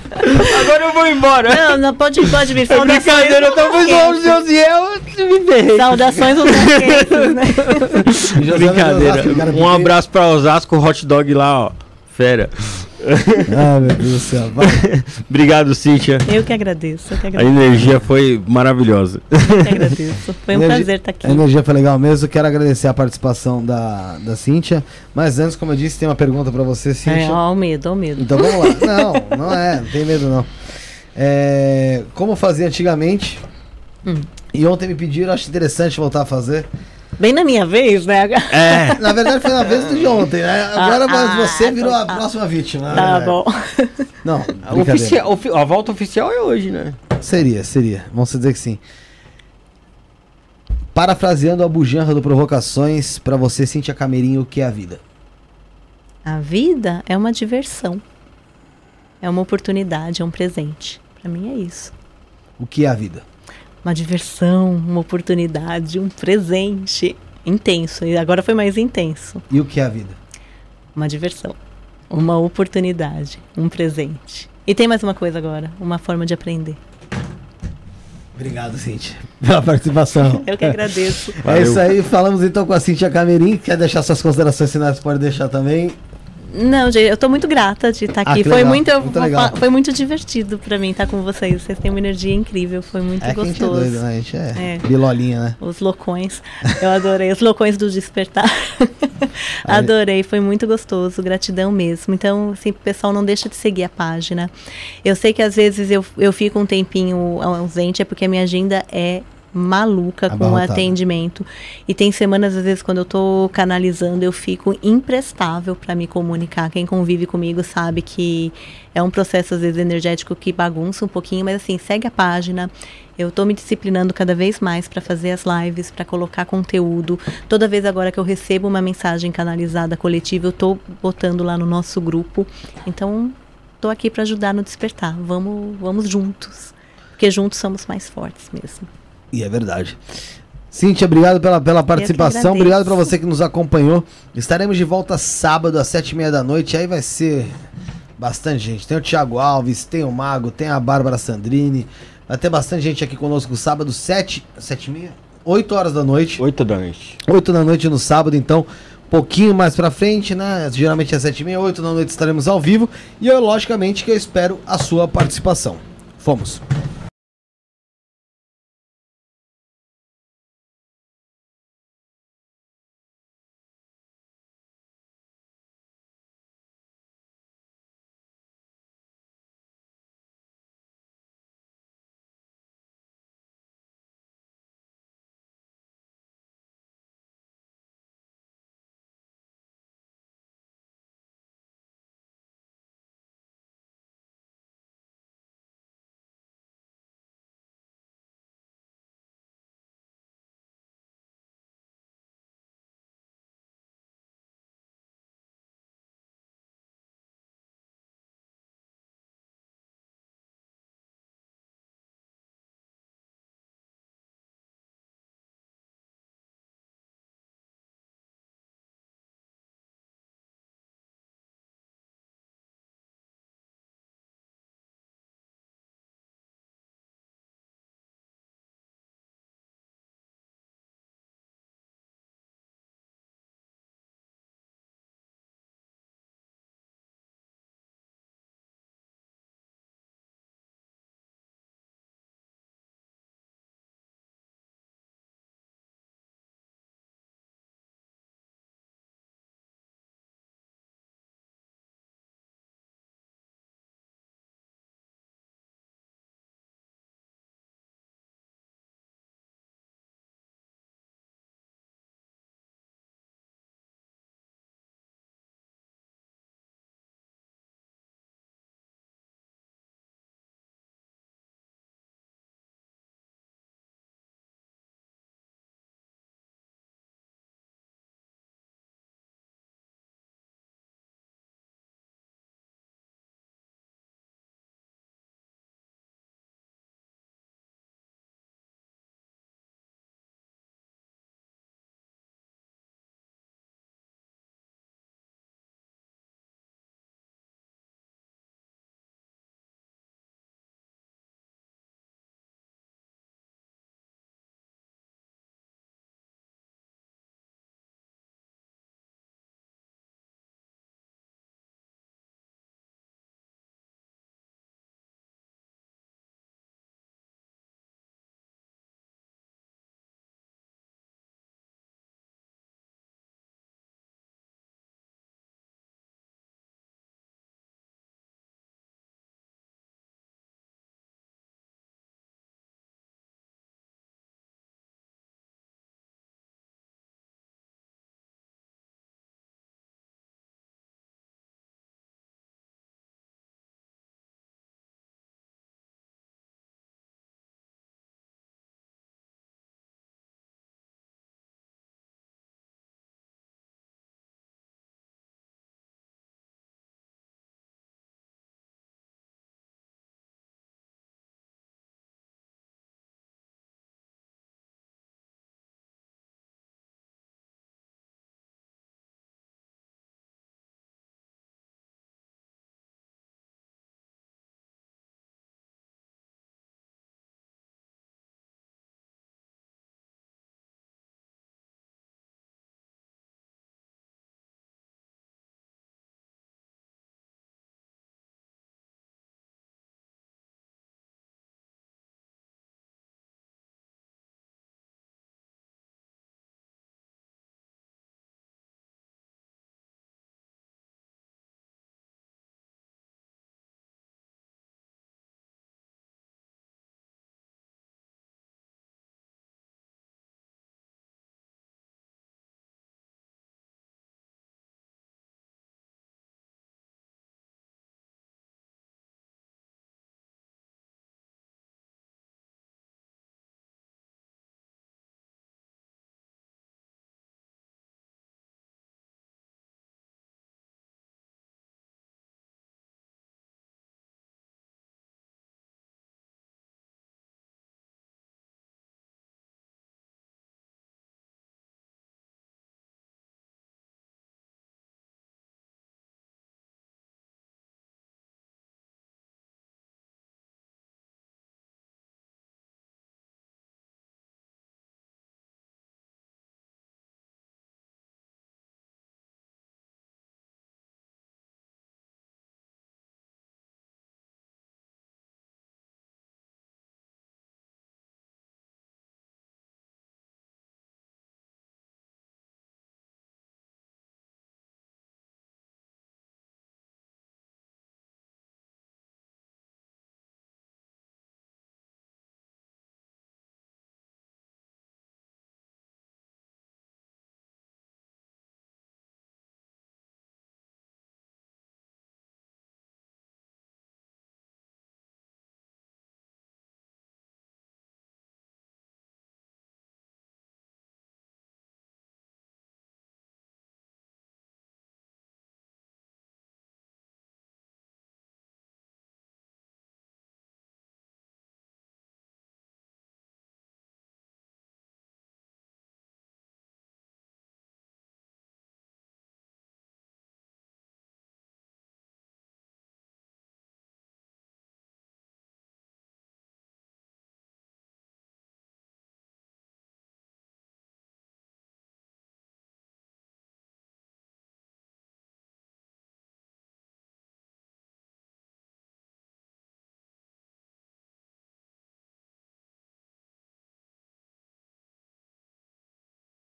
<laughs> Agora eu vou embora. Não, não pode, pode vir. É brincadeira, eu tô com os Josiel, me ferrei. Saudações aos <laughs> né? Brincadeira. Um abraço pra Osasco, hot dog lá, ó. Fera. <laughs> ah, meu Deus do céu. <laughs> Obrigado, Cíntia. Eu que agradeço. Eu que agradeço. A energia foi maravilhosa. Eu que agradeço. Foi um energia, prazer estar aqui. A energia foi legal mesmo. Quero agradecer a participação da, da Cíntia. Mas antes, como eu disse, tem uma pergunta para você, Cíntia. É, ó, o medo, ó, o medo. Então vamos lá. <laughs> Não, não é. Não tem medo, não. É, como fazia antigamente. Hum. E ontem me pediram, acho interessante voltar a fazer. Bem na minha vez, né? É. <laughs> Na verdade foi na vez de ontem, né? Agora ah, você virou a próxima vítima. Tá né? bom. Não, oficial, a volta oficial é hoje, né? Seria, seria. Vamos dizer que sim. Parafraseando a bujanra do Provocações, para você, Cintia Camerinho, o que é a vida? A vida é uma diversão. É uma oportunidade, é um presente. Para mim é isso. O que é a vida? Uma diversão, uma oportunidade, um presente intenso. E agora foi mais intenso. E o que é a vida? Uma diversão, uma oportunidade, um presente. E tem mais uma coisa agora, uma forma de aprender. Obrigado, Cintia, pela participação. <laughs> Eu que agradeço. É isso aí, falamos então com a Cintia Camerim. Quer deixar suas considerações finais? Pode deixar também. Não, gente, eu tô muito grata de estar tá ah, aqui. foi muito, muito foi muito divertido para mim estar com vocês. Vocês têm uma energia incrível, foi muito é gostoso. A gente é doido, né? A gente é, é. bilolinha, né? Os loucões. Eu adorei os loucões do despertar. <laughs> adorei, foi muito gostoso, gratidão mesmo. Então, assim, pessoal, não deixa de seguir a página. Eu sei que às vezes eu, eu fico um tempinho ausente, é porque a minha agenda é maluca com o atendimento. E tem semanas, às vezes, quando eu estou canalizando, eu fico imprestável para me comunicar. Quem convive comigo sabe que é um processo, às vezes, energético que bagunça um pouquinho, mas assim, segue a página. Eu estou me disciplinando cada vez mais para fazer as lives, para colocar conteúdo. Toda vez agora que eu recebo uma mensagem canalizada coletiva, eu estou botando lá no nosso grupo. Então, estou aqui para ajudar no despertar. Vamos, vamos juntos, porque juntos somos mais fortes mesmo. E é verdade. Cíntia, obrigado pela, pela participação. Obrigado para você que nos acompanhou. Estaremos de volta sábado às sete e meia da noite. Aí vai ser bastante gente. Tem o Thiago Alves, tem o Mago, tem a Bárbara Sandrini. Vai ter bastante gente aqui conosco sábado, sete, sete e meia? Oito horas da noite. Oito da noite. Oito da noite no sábado, então pouquinho mais pra frente, né? Geralmente sete e meia, oito da noite estaremos ao vivo. E eu, logicamente, que eu espero a sua participação. Fomos.